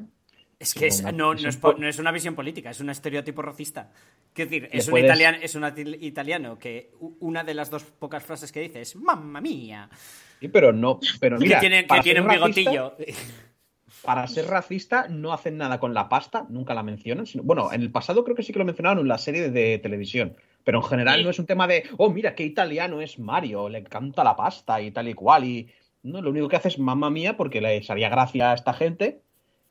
Es que es- No, es, no una visión política, es un estereotipo racista. Quiero decir, Le es un, italiano, es un atil- italiano que una de las dos pocas frases que dice es ¡Mamma mía! sí, pero no, pero mira, que tiene, que un racista- bigotillo. para ser racista no hacen nada con la pasta, nunca la mencionan. sino- bueno, en el pasado creo que sí que lo mencionaron en la serie de, de televisión, pero en general Sí. no es un tema de, oh, mira, qué italiano es Mario, le encanta la pasta y tal y cual. Y no, lo único que hace es mamá mía porque les haría gracia a esta gente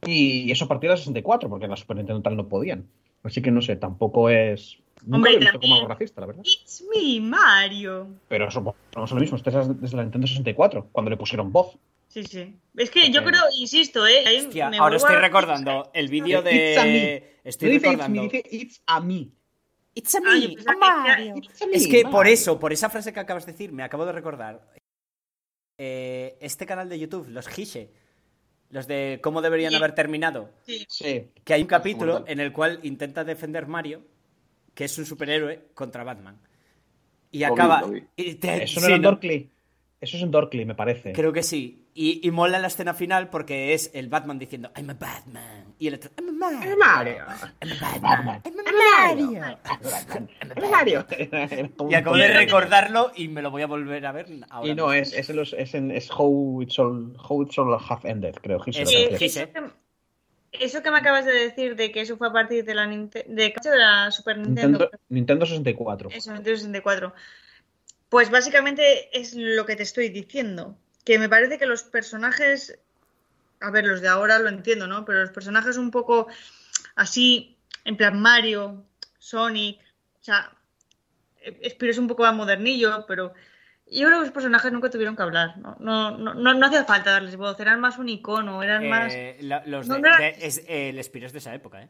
y eso a partir de la 64, porque en la Super Nintendo tal no podían. Así que no sé, tampoco es... Nunca Hombre, lo he visto como algo racista, la verdad. It's me, Mario. Pero eso no es lo mismo, esto es desde la Nintendo 64, cuando le pusieron voz. Sí, sí. Es que yo creo, insisto, ¿eh? Hostia, me ahora estoy a- recordando el vídeo It's a me. de. Estoy No dice it's recordando. me, dice it's a me. It's a Ah, me, Mario. It's a me, Es que por eso, por esa frase que acabas de decir, me acabo de recordar. eh, este canal de YouTube, los Gishe, los de cómo deberían Sí. haber terminado, Sí. Sí. que hay un capítulo en el cual intenta defender Mario, que es un superhéroe, contra Batman. Y Lo vi, acaba. lo vi. y te- Eso no sí, era en ¿no? Dorkly. Eso es en Dorkly, me parece. Creo que sí. Y, y mola la escena final porque es el Batman diciendo I'm a Batman. Y el otro I'm a Mario. Mario. I'm a Batman. I'm a Mario. Mario. Y acabo de recordarlo y me lo voy a volver a ver ahora. Y no, es, es, en los- es, en, es how, it's all, how It's All Have Ended, creo. His Eso, Eh, que, eso que me acabas de decir de que eso fue a partir de la, Ninte- de, de la Super Nintendo. Nintendo, Nintendo 64. Eso, Nintendo 64. Pues básicamente es lo que te estoy diciendo. Que me parece que los personajes. A ver, los de ahora lo entiendo, ¿no? Pero los personajes un poco así, en plan Mario, Sonic. O sea, Spiro es un poco más modernillo, pero. Yo creo que los personajes nunca tuvieron que hablar. No, no, no, no, no hacía falta darles voz. Eran más un icono, eran más. Eh, la- los No, de, no era- de- es, eh, el Spiro es de esa época, ¿eh?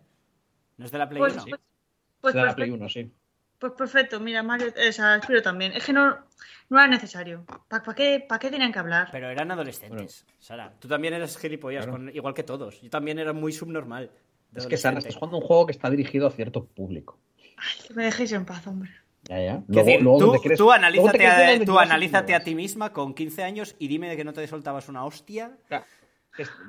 ¿No es de la Play Pues, 1? pues, pues de la. Play 1, sí. Pues perfecto, mira, Mario, o sea, Spiro también. Es que no, no era necesario. ¿Para qué, pa' qué tenían que hablar? Pero eran adolescentes, Sara. Tú también eras gilipollas, Claro. con- igual que todos. Yo también era muy subnormal. de Es que Sara, estás jugando un juego que está dirigido a cierto público. Que me dejéis en paz, hombre. Ya, ya. Es decir, tú, quieres- tú luego te analízate, a, tú analízate a ti misma con 15 años y dime que no te soltabas una hostia. Ya.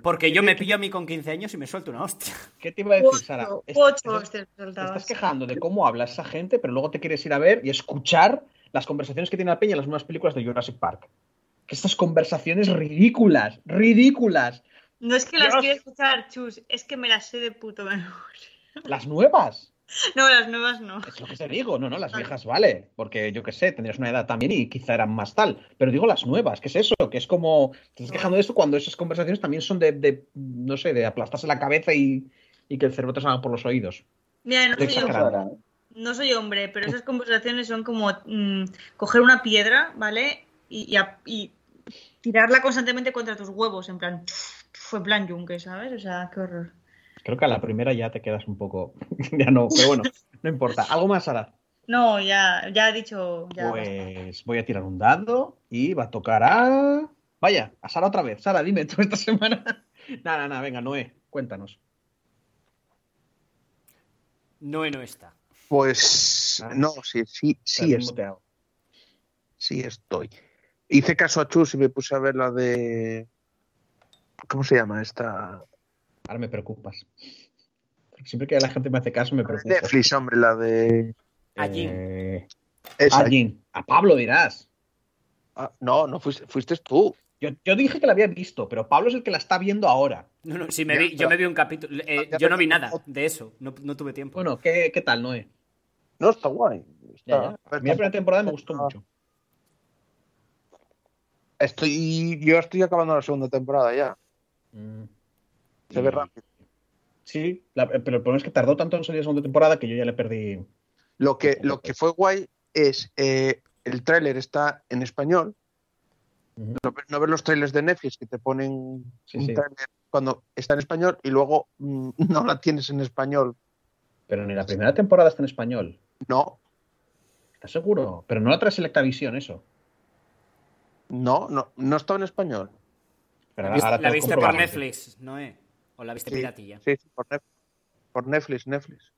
Porque yo me pillo a mí con 15 años y me suelto una hostia. ¿Qué te iba a decir, Sara? Ocho, Es- ocho estás- hostias quejando de cómo habla esa gente, pero luego te quieres ir a ver y escuchar las conversaciones que tiene la peña en las nuevas películas de Jurassic Park. Que estas conversaciones ridículas, ridículas. No es que las quiero escuchar, chus, es que me las sé de puto memoria. Las nuevas. No, las nuevas no. Es lo que te digo. No, no, las viejas vale. Porque yo qué sé, tendrías una edad también y quizá eran más tal. Pero digo las nuevas, ¿qué es eso? Que es como. Te estás quejando de esto cuando esas conversaciones también son de, de, no sé, de aplastarse la cabeza y, y que el cerebro te salga por los oídos. Mira, no soy, hombre, no soy hombre, pero esas conversaciones son como mm, coger una piedra, ¿vale? Y, y a- y tirarla constantemente contra tus huevos, en plan, fue plan yunque, ¿sabes? O sea, qué horror. Creo que a la primera ya te quedas un poco. ya no, pero bueno, no importa. ¿Algo más, Sara? No, ya, ya he dicho. Ya basta. Pues voy a tirar un dado y va a tocar a. Vaya, a Sara otra vez. Sara, dime tú esta semana. Nada, nada, venga, Noé, cuéntanos. No, no está. Pues Ah. no, sí, sí, sí, Te has es- muteado. sí estoy. Hice caso a Chus y me puse a ver la de. ¿Cómo se llama esta? Ahora me preocupas. Porque siempre que la gente me hace caso, me preocupo. Netflix, hombre, la de. A Jin. Eh, Esa. a Pablo dirás. Ah, no, no fuiste, fuiste tú. Yo, yo dije que la había visto, pero Pablo es el que la está viendo ahora. No, no, sí, me Ya, vi- yo me vi un capítulo. eh, Ya, yo no vi nada de eso. No, no tuve tiempo. Bueno, ¿qué, qué tal, Noé? No, está guay. Ya, Está- ya. a ver, A mí la primera temporada me gustó mucho. Estoy, yo estoy acabando la segunda temporada ya. Mm. Se ve rápido. Sí, la- pero el problema es que tardó tanto en salir la segunda temporada que yo ya le perdí. Lo que, lo que fue guay es eh, el tráiler está en español. No, no ver los trailers de Netflix que te ponen Sí, un sí. tráiler cuando está en español y luego mm, no la tienes en español. Pero ni la primera temporada está en español. No, ¿Estás seguro? Pero no la trae Selectavisión, eso. no, no, no estaba en español. Pero ¿La ahora- viste, ahora la tengo que viste por. Netflix, no eh? ¿O la viste Sí, piratilla? Sí, por, Netflix, Netflix.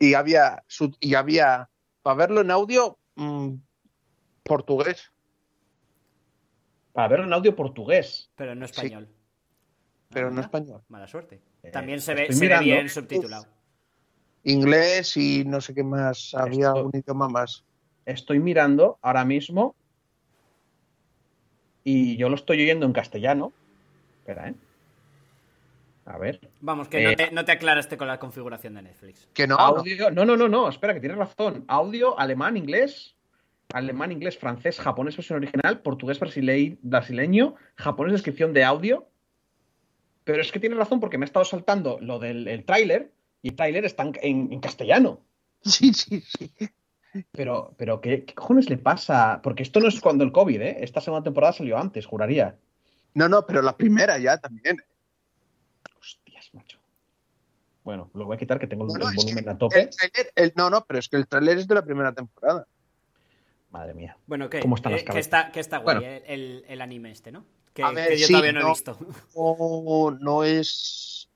Y, había y había para verlo en audio mm, portugués. Para verlo en audio portugués. Pero no Sí. español. Pero Ah, no español. Mala suerte. Eh, También se ve, estoy se ve mirando. bien subtitulado. Inglés y no sé qué más. Había Esto- un idioma más. Estoy mirando ahora mismo y yo lo estoy oyendo en castellano. Espera, ¿eh? A ver. Vamos, que Eh, no, te, no te aclaraste con la configuración de Netflix. Que no, no. Audio. No, no, no, no. Espera, que tienes razón. Audio, alemán, inglés. Alemán, inglés, francés, japonés, versión original, portugués, brasileño, japonés, descripción de audio. Pero es que tienes razón porque me he estado saltando lo del el tráiler y el tráiler está en, en- en castellano. Sí, sí, sí. Pero, pero ¿qué, qué cojones le pasa? Porque esto no es cuando el COVID, ¿eh? Esta segunda temporada salió antes, juraría. No, no, pero la primera ya también. Macho. Bueno, lo voy a quitar que tengo el, volumen que a tope. el tráiler- el- no, no, pero es que el tráiler es de la primera temporada. Madre mía. Bueno, ¿qué? ¿Cómo están las Eh, que, cabezas? está, que está guay, Bueno. eh, el, el anime este, ¿no? Que, A ver, que yo sí, todavía no, he visto. No, no es.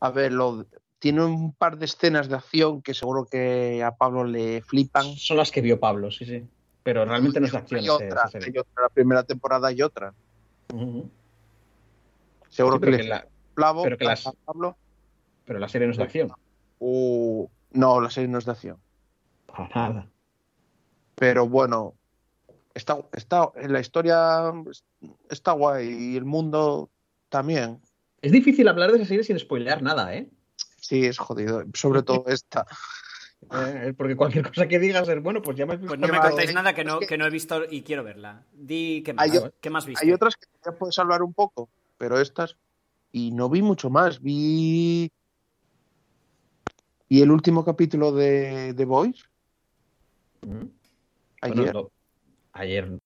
A ver, lo... tiene un par de escenas de acción que seguro que a Pablo le flipan. Son las que vio Pablo, sí, sí. pero realmente no es de acción Hay otra, hay otra, la primera temporada hay otra. Seguro Sí, que le que la, Plavo, pero que las- Pablo, pero la serie no es de acción. uh, no, la serie no es de acción. Para nada. Pero bueno, está, está, la historia está guay y el mundo también. Es difícil hablar de esa serie sin spoilear nada, ¿eh? Sí, es jodido. Sobre todo esta. Eh, Porque cualquier cosa que digas es bueno, pues ya me Pues no me contéis nada que no, Es que- que no he visto y quiero verla. Di qué más, Hay ¿qué más viste. Hay otras que ya puedes hablar un poco, pero estas. Y no vi mucho más. Vi. Y el último capítulo de The Voice Ujú. ayer. Bueno, no, ayer.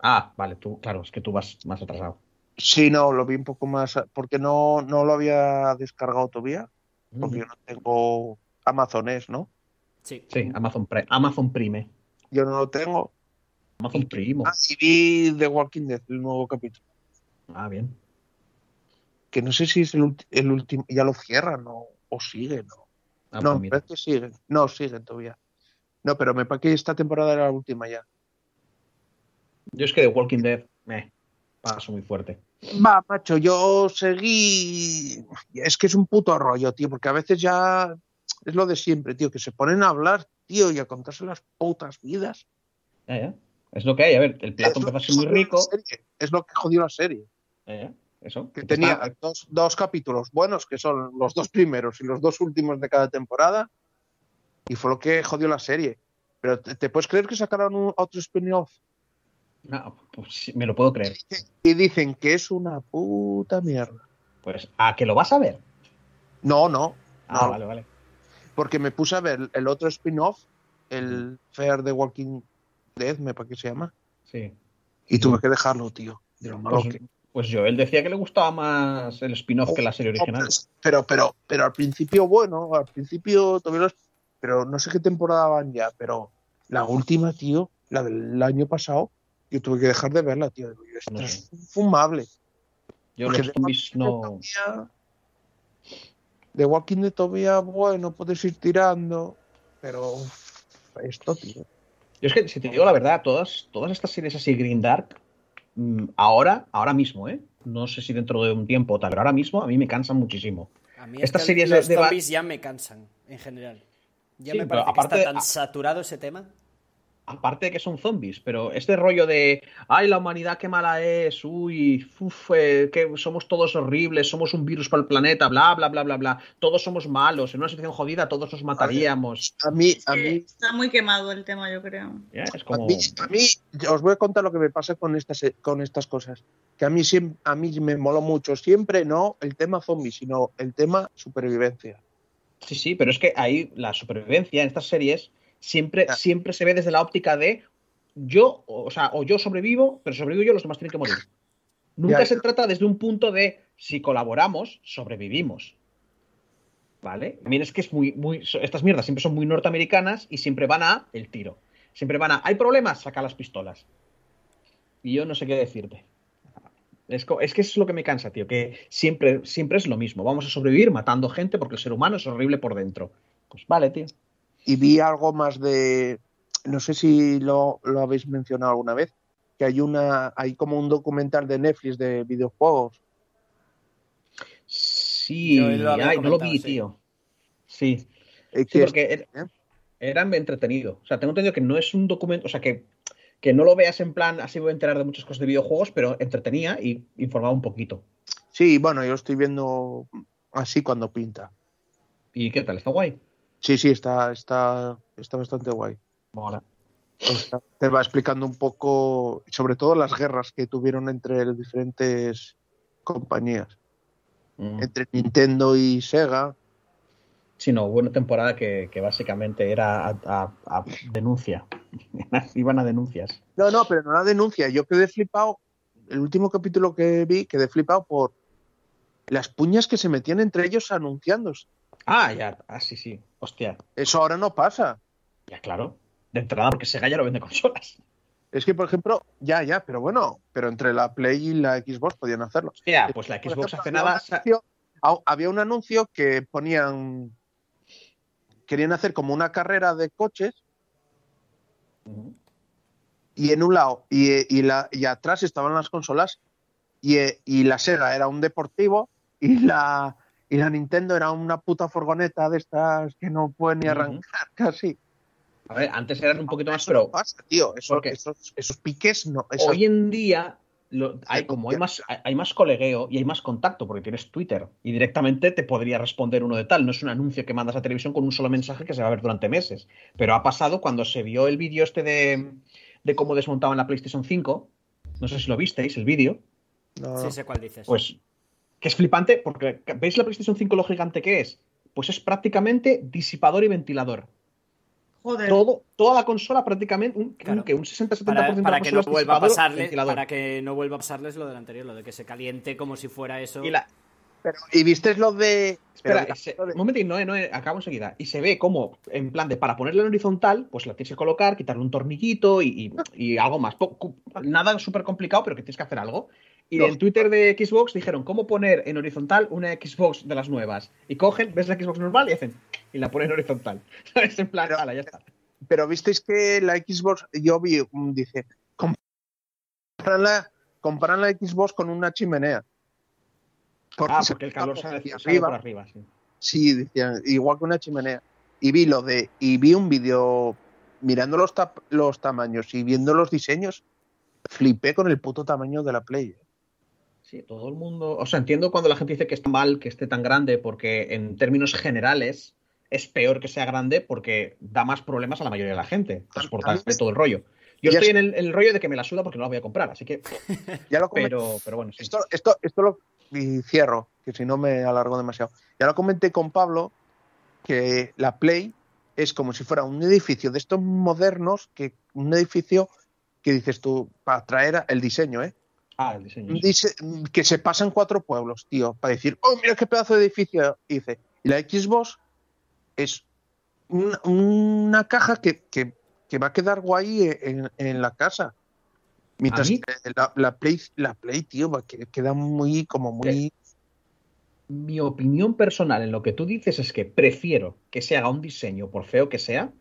Ah, vale, tú, claro, es que tú vas más atrasado. Sí, no, lo vi un poco más. Porque no, no lo había descargado todavía. Porque yo no tengo Amazones, ¿no? Sí. Sí, Amazon, Pre- Amazon Prime. Yo no lo tengo. Amazon Primo. Ah, y vi The Walking Dead, el nuevo capítulo. Ah, bien. Que no sé si es el, último. Ya lo cierran ¿no? o sigue, ¿no? Ah, no, pues que siguen. No, siguen todavía. No, pero me parece que esta temporada era la última ya. Yo es que The Walking Dead, me paso muy fuerte. Va, macho, yo seguí. Es que es un puto rollo, tío, porque a veces ya es lo de siempre, tío, que se ponen a hablar, tío, y a contarse las putas vidas. Ya, ya. Es lo que hay. A ver, el plato empezó a ser muy rico. Es lo que jodió la serie. Ya. Eso. Que Está- tenía dos, dos capítulos buenos, que son los dos primeros y los dos últimos de cada temporada, y fue lo que jodió la serie. Pero ¿te, te puedes creer que sacaron un- otro spin-off? No, pues me lo puedo creer. Y dicen que es una puta mierda. Pues, ¿a que lo vas a ver? No, no, Ah, No. vale, vale. porque me puse a ver el otro spin-off, el Fair de Walking Dead, me parece que se llama, Sí. y tuve que dejarlo, tío. De lo malo Pues, que- pues yo, él decía que le gustaba más el spin-off que la serie original. Pero, pero, pero al principio, bueno, al principio todavía los- Pero no sé qué temporada van ya, pero la última, tío, la del año pasado, yo tuve que dejar de verla, tío. Esto No es infumable. Yo Porque los zombies no... De Walking Dead todavía, bueno, puedes ir tirando, pero esto, tío. Yo es que, si te digo la verdad, todas, todas estas series así Green Dark, ahora, ahora mismo, ¿eh? No sé si dentro de un tiempo o tal, pero ahora mismo a mí me cansan muchísimo. A mí Estas series los de- zombies ya me cansan, en general. Ya Sí, me parece aparte- que está tan a- saturado ese tema. Aparte de que son zombies, pero este rollo de, ay, la humanidad qué mala es, uy, uf, eh, que somos todos horribles, somos un virus para el planeta, bla, bla, bla, bla, bla, todos somos malos, en una situación jodida todos nos mataríamos. A mí, a mí, Está muy quemado el tema, yo creo. Es a mí, a mí, os voy a contar lo que me pasa con estas, con estas cosas. Que a mí, siem- a mí me moló mucho siempre, no el tema zombie, sino el tema supervivencia. Sí, sí, pero es que ahí la supervivencia en estas series siempre, siempre se ve desde la óptica de yo, o sea, o yo sobrevivo, pero sobrevivo yo, los demás tienen que morir. Nunca se trata desde un punto de si colaboramos, sobrevivimos. ¿Vale? También es que es muy, muy. Estas mierdas siempre son muy norteamericanas y siempre van a el tiro. Siempre van a. ¿Hay problemas? Saca las pistolas. Y yo no sé qué decirte. Es, es que es lo que me cansa, tío, que siempre, siempre es lo mismo. Vamos a sobrevivir matando gente porque el ser humano es horrible por dentro. Pues vale, tío. Y vi algo más de, no sé si lo, lo habéis mencionado alguna vez, que hay una, hay como un documental de Netflix de videojuegos. Sí, lo ay, no lo vi, sí. tío. Sí, sí, que porque era, ¿eh? era entretenido. O sea, tengo entendido que no es un documento, o sea, que, que no lo veas en plan, así voy a enterar de muchas cosas de videojuegos, pero entretenía y informaba un poquito. Sí, bueno, yo lo estoy viendo así cuando pinta. ¿Y qué tal? ¿Está guay? Sí, sí, está, está, está bastante guay. Mola. Te va explicando un poco, sobre todo las guerras que tuvieron entre las diferentes compañías, Mm. entre Nintendo y Sega. Sí, no, hubo una temporada que, que básicamente era a, a- a denuncia. Iban a denuncias. No, no, pero no la denuncia. Yo quedé flipado. El último capítulo que vi, quedé flipado por las puñas que se metían entre ellos anunciándose. Ah, ya, ah, sí, sí. Hostia, Eso ahora no pasa. ya claro. De entrada, porque Sega ya no vende consolas. Es que, por ejemplo, ya, ya, pero bueno, pero entre la Play y la Xbox podían hacerlo. Hostia, pues la Xbox ejemplo, hace había nada. un anuncio- había un anuncio que ponían. Querían hacer como una carrera de coches y en un lado y, y la, y atrás estaban las consolas y, y la Sega era un deportivo y la, y la Nintendo era una puta furgoneta de estas que no puede ni arrancar casi. A ver, antes eran un poquito más, Eso no pero pasa, tío. Eso- esos, esos piques no. hoy en día lo- hay, como hay más, hay- hay más colegueo y hay más contacto porque tienes Twitter y directamente te podría responder uno de tal. No es un anuncio que mandas a televisión con un solo mensaje que se va a ver durante meses. Pero ha pasado cuando se vio el vídeo este de, de cómo desmontaban la PlayStation 5. No sé si lo visteis, el vídeo. no, Sí sé cuál dices. Pues que es flipante porque ¿veis la PlayStation 5 lo gigante que es? Pues es prácticamente disipador y ventilador. Joder. Todo, toda la consola prácticamente, un, Claro. un, que un 60-70% para, de para la que no vuelva a disipador, pasarles ventilador. para que no vuelva a pasarles lo del anterior lo de que se caliente como si fuera eso Y la, pero- ¿Y viste lo de. Espera, pero- y se- un momentín, no, no, acabo enseguida. Y se ve como, en plan de, para ponerla en horizontal, pues la tienes que colocar, quitarle un tornillito y, y- y algo más. Nada súper complicado, pero que tienes que hacer algo. Y No. en Twitter de Xbox dijeron, ¿cómo poner en horizontal una Xbox de las nuevas? Y cogen, ves la Xbox normal y hacen, y la ponen en horizontal. ¿Sabes? En plan, Pero- ala, ya está. Pero visteis que la Xbox, yo vi, dije, comparan la, comparan la Xbox con una chimenea. Ah, se porque el calor sale, hacia sale por arriba, sí. Sí, decían, igual que una chimenea. Y vi lo de, y vi un vídeo mirando los, tap- los tamaños y viendo los diseños, flipé con el puto tamaño de la Play. Sí, todo el mundo. O sea, entiendo cuando la gente dice que está mal que esté tan grande, porque en términos generales es peor que sea grande porque da más problemas a la mayoría de la gente. Transportarse todo el rollo. Yo estoy en el, el rollo de que me la suda porque no la voy a comprar, así que. Ya lo Pero, pero bueno, sí. esto, esto, esto lo y cierro, que si no me alargo demasiado. Ya lo comenté con Pablo que la Play es como si fuera un edificio de estos modernos, que un edificio que dices tú, para traer el diseño, ¿eh? Ah, el diseño. Dice, que se pasan cuatro pueblos, tío, para decir, oh, mira qué pedazo de edificio hice. Y la Xbox es una, una caja que, que- que va a quedar guay en, en la casa. Mientras A mí- que la, la Play, la Play, tío, va, que- queda muy, como muy... Mi opinión personal en lo que tú dices es que prefiero que se haga un diseño, por feo que sea,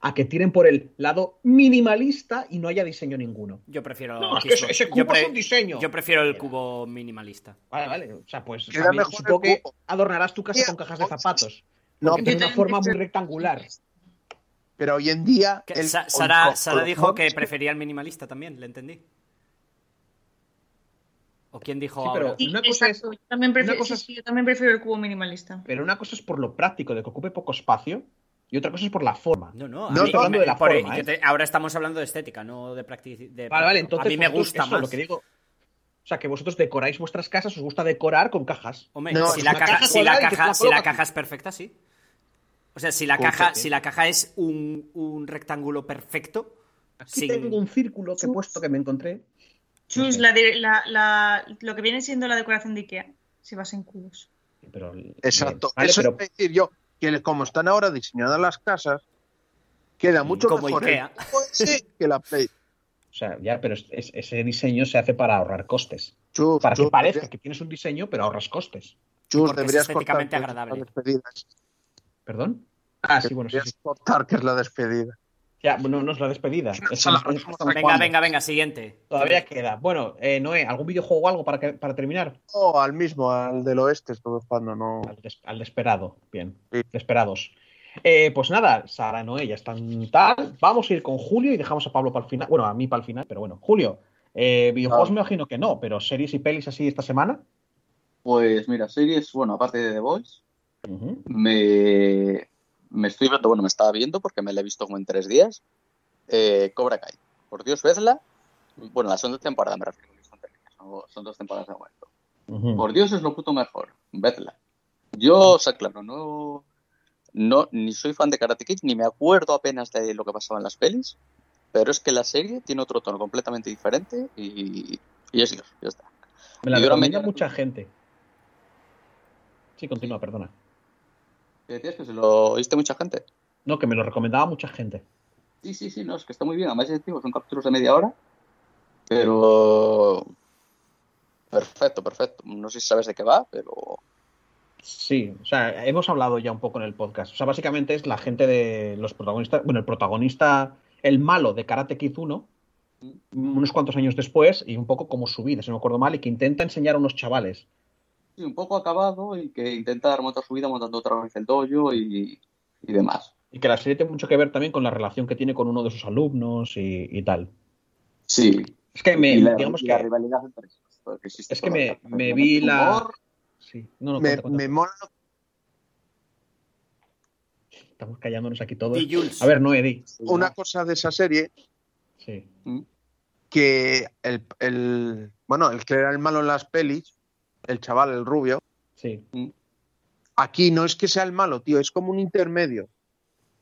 a que tiren por el lado minimalista y no haya diseño ninguno. yo prefiero No, es que ese, cubo pre- es un diseño. yo prefiero el cubo minimalista Vale, vale. O sea, pues Queda también mejor supongo que adornarás tu casa con cajas de zapatos. No, Porque tiene una forma muy rectangular. Pero hoy en día... El- Sara, dijo que prefería el minimalista también, le entendí. ¿O quién dijo Sí, pero- ahora? Sí, Una cosa exacto. Yo también prefiero, una cosa sí, sí, yo también prefiero el cubo minimalista. Pero una cosa es por lo práctico de que ocupe poco espacio y otra cosa es por la forma. No, no, a No mí- estoy hablando me- de la forma, ¿eh? te- ahora estamos hablando de estética, no de practicidad. Vale, vale, entonces a mí me gusta eso, más. lo que digo. O sea, que vosotros decoráis vuestras casas, os gusta decorar con cajas. Hombre, No, si, es la una caja, caja si, la cuadrada y que caja, la si la colocas. caja es perfecta, sí. O sea, si la caja, si la caja es un, un rectángulo perfecto, Aquí sin- tengo un círculo que he puesto que me encontré. Chus, la de- la- la- lo que viene siendo la decoración de Ikea, si vas en cubos. Pero, Exacto. Vale, Eso pero- es decir yo, que como están ahora diseñadas las casas, queda mucho como mejor Ikea. el que la Play. o sea, ya, pero es- es- ese diseño se hace para ahorrar costes. Chus, Para que parezca que tienes un diseño, pero ahorras costes. Chus, es deberías estéticamente cortar, es la agradable. ¿Perdón? Ah, sí, bueno, sí, que es la despedida. Ya, bueno, no es la despedida. Es- la Venga, venga, venga, siguiente. Todavía queda. Bueno, eh, Noé, ¿algún videojuego o algo para, que- para terminar? No, al mismo, al del oeste estuve jugando, no. Al, des- al desesperado. Bien. Sí. Desperados. Eh, pues nada, Sara, Noé, ya están tal. Vamos a ir con Julio y dejamos a Pablo para el final. Bueno, a mí para el final, pero bueno. Julio, eh, videojuegos Ah. me imagino que no, pero series y pelis así esta semana. Pues mira, series, bueno, aparte de The Voice, Me, me estoy viendo, bueno, me estaba viendo porque me la he visto como en tres días. eh, Cobra Kai. Por Dios, vedla. Bueno, la segunda temporada me refiero, son, tres, son- son dos temporadas de momento. Por Dios, es lo puto mejor. Vedla. Yo, o sea, claro, no, no, ni soy fan de Karate Kid, ni me acuerdo apenas de lo que pasaba en las pelis, pero es que la serie tiene otro tono completamente diferente y, y es Dios, ya está. Me la recomienda mucha gente. Sí, continúa, perdona. ¿Qué decías que se lo oíste mucha gente? No, que me lo recomendaba mucha gente. Sí, sí, sí, no, es que está muy bien. Además, digo, son capítulos de media hora, pero perfecto, perfecto. No sé si sabes de qué va, pero Sí, o sea, hemos hablado ya un poco en el podcast. O sea, básicamente es la gente de los protagonistas. Bueno, el protagonista, el malo de Karate Kid 1, unos cuantos años después y un poco como su vida, si no me acuerdo mal, y que intenta enseñar a unos chavales. Sí, un poco acabado y que intenta remontar su vida montando otra vez el dojo y, y demás. Y que la serie tiene mucho que ver también con la relación que tiene con uno de sus alumnos y, y tal. Sí. Es que me, la, digamos que, la rivalidad entre ellos, es que me, me vi la... Sí. No, no, Me, cuenta, cuenta. me mola Estamos callándonos aquí todos. Jules. A ver, no, Eddie. una cosa de esa serie Sí. Mm. que el, el bueno, el que era el malo en las pelis, el chaval, el rubio, Sí. aquí no es que sea el malo, tío, es como un intermedio.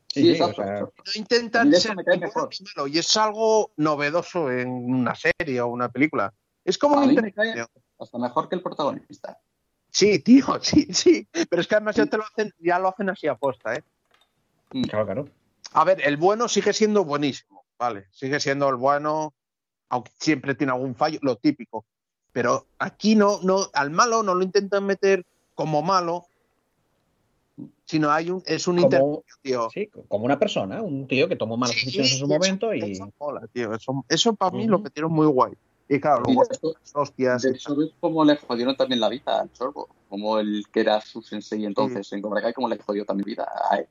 Sí, exacto, o sea, exacto. No intentan ser ni bueno mejor. ni malo, y es algo novedoso en una serie o una película. Es como A un intermedio. hasta mejor que el protagonista. Sí, tío, sí, sí. Pero es que además ya te lo hacen, ya lo hacen así a posta, ¿eh? claro, claro. A ver, el bueno sigue siendo buenísimo, ¿vale? Sigue siendo el bueno, aunque siempre tiene algún fallo, lo típico. Pero aquí no, no, al malo no lo intentan meter como malo, sino hay un, es un Como- tío. Sí, como una persona, un tío que tomó malas Sí, decisiones en su eso- momento y. Eso mola, tío. Eso, eso para mí lo metieron muy guay. Y claro, luego las hostias. De hecho, ves cómo le jodieron también la vida al Sorbo. Como el que era su sensei entonces en Cobra Kai, como le jodió también vida a él.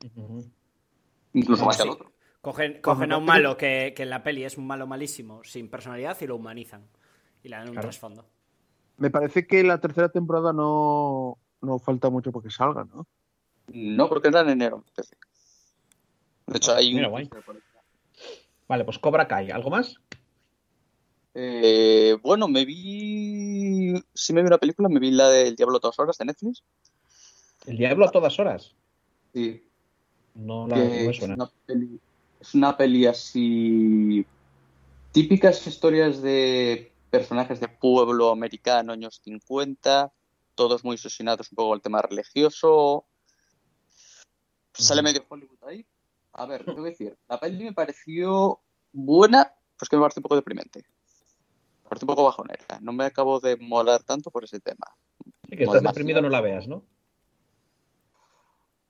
Incluso más que Sí. al otro. Cogen, a un malo que, que en la peli es un malo malísimo, sin personalidad, y lo humanizan. Y le dan un Claro. trasfondo. Me parece que la tercera temporada no, no falta mucho porque salga, ¿no? No, porque era en enero. De hecho, hay un. Mira, guay. Vale, pues Cobra Kai. ¿Algo más? Eh, bueno, me vi. Sí, me vi una película, me vi la del Diablo a todas horas de Netflix. El Diablo a todas horas. Sí, No, la, que no me es, suena. una peli, es una peli así. Típicas historias de personajes de pueblo americano, años 50, todos muy asesinados un poco el tema religioso. Sale medio Hollywood ahí. A ver, ¿qué voy a decir? La peli me pareció buena, pues que me pareció un poco deprimente. Me pareció un poco bajonera. No me acabo de molar tanto por ese tema. Sí, que estás demasiado. deprimido, no la veas, ¿no?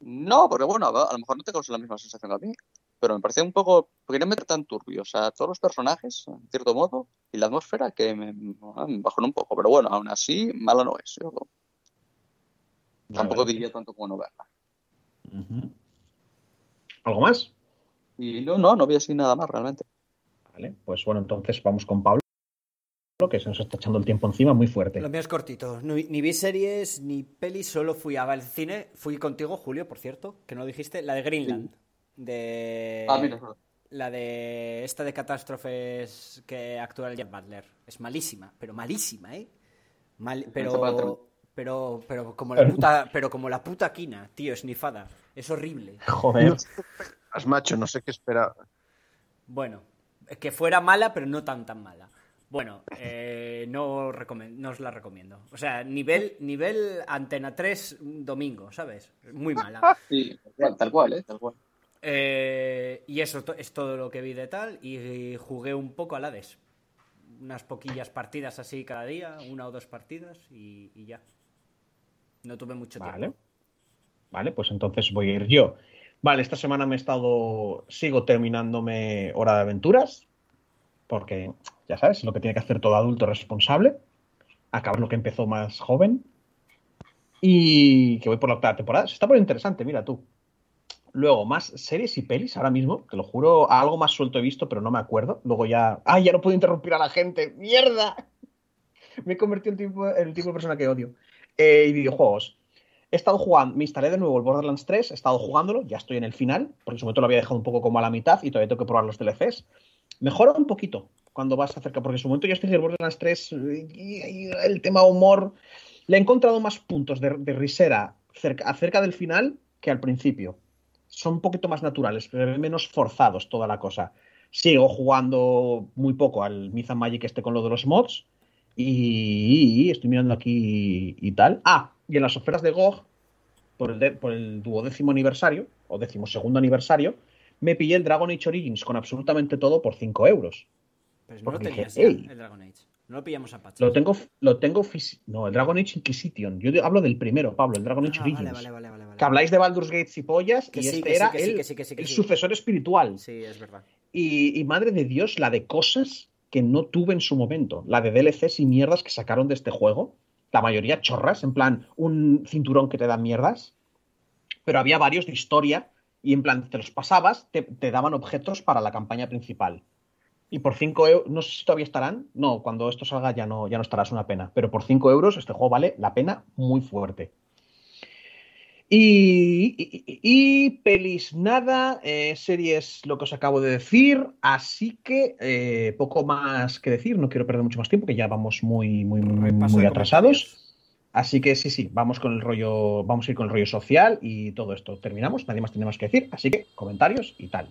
No, porque bueno, a lo mejor no te causa la misma sensación que a mí, pero me parecía un poco, porque no meter tan turbio, o sea, todos los personajes, en cierto modo, y la atmósfera que me, me bajó un poco, pero bueno, aún así, mala no es. Yo tampoco diría tanto como no verla. ¿Algo más? Y no, no, no vi así nada más realmente. Vale, pues bueno, entonces vamos con Pablo, que se nos está echando el tiempo encima muy fuerte. Lo mío es cortito. Ni, ni vi series ni pelis, solo fui al cine. Fui contigo, Julio, por cierto, que no lo dijiste. La de Greenland. De. Ah, mira, La de esta de catástrofes que actúa el Jack Butler. Es malísima, pero malísima, ¿eh? Mal- pero, pero, pero como la puta, pero como la puta quina, tío, esnifada. Es horrible. Joder. Has macho, no sé qué esperar. Bueno, que fuera mala, pero no tan tan mala. Bueno, eh, no, recomen- no os la recomiendo. O sea, nivel, nivel Antena 3 domingo, ¿sabes? Muy mala. Sí, tal cual, tal cual, ¿eh? Tal cual. Eh, y eso es todo lo que vi de tal. Y jugué un poco al Hades. Unas poquillas partidas así cada día, una o dos partidas y, y ya. No tuve mucho Vale. tiempo. Vale, pues entonces voy a ir yo. Vale, esta semana me he estado. Sigo terminándome Hora de Aventuras. Porque, ya sabes, es lo que tiene que hacer todo adulto responsable. Acabar lo que empezó más joven. Y que voy por la octava temporada. Se está poniendo interesante, mira tú. Luego, más series y pelis ahora mismo. Te lo juro, algo más suelto he visto, pero no me acuerdo. Luego ya. ¡Ay, ya no puedo interrumpir a la gente! ¡Mierda! Me he convertido en, tipo- el tipo de persona que odio. Eh, y videojuegos. He estado jugando, me instalé de nuevo el Borderlands 3, he estado jugándolo, ya estoy en el final, porque en su momento lo había dejado un poco como a la mitad y todavía tengo que probar los DLCs. Mejora un poquito cuando vas acerca, porque en su momento yo estoy en el Borderlands 3 y, y el tema humor, le he encontrado más puntos de, de risera cerca, acerca del final que al principio. Son un poquito más naturales, pero menos forzados toda la cosa. Sigo jugando muy poco al Myth and Magic este con lo de los mods, y, estoy mirando aquí y, tal. Ah, y en las ofertas de GOG, por el, de- por el duodécimo aniversario, o decimosegundo aniversario, me pillé el Dragon Age Origins con absolutamente todo por 5 euros. Pero no lo tenías dije, ya, el Dragon Age. No lo pillamos a Pachi. Lo tengo, lo tengo No, el Dragon Age Inquisition. Yo hablo del primero, Pablo, el Dragon Age Ah, Origins. vale, vale, vale, vale. Que habláis de Baldur's Gate y pollas, Que y sí, este que sí, era que el, que sí, que sí, que el sí. sucesor espiritual. Sí, es verdad. Y, y madre de Dios, la de cosas que no tuve en su momento. La de DLCs y mierdas que sacaron de este juego. La mayoría chorras, en plan, un cinturón que te da mierdas. Pero había varios de historia y en plan, te los pasabas, te, te daban objetos para la campaña principal. Y por 5 euros, no sé si todavía estarán. No, cuando esto salga ya no, ya no estará, es una pena. Pero por 5 euros este juego vale la pena muy fuerte. Y, y, pelis nada, eh, series lo que os acabo de decir, así que eh, poco más que decir, no quiero perder mucho más tiempo, que ya vamos muy, muy, muy, muy atrasados. Así que sí, sí, vamos con el rollo, vamos a ir con el rollo social y todo esto. Terminamos, nadie más tiene más que decir, así que comentarios y tal.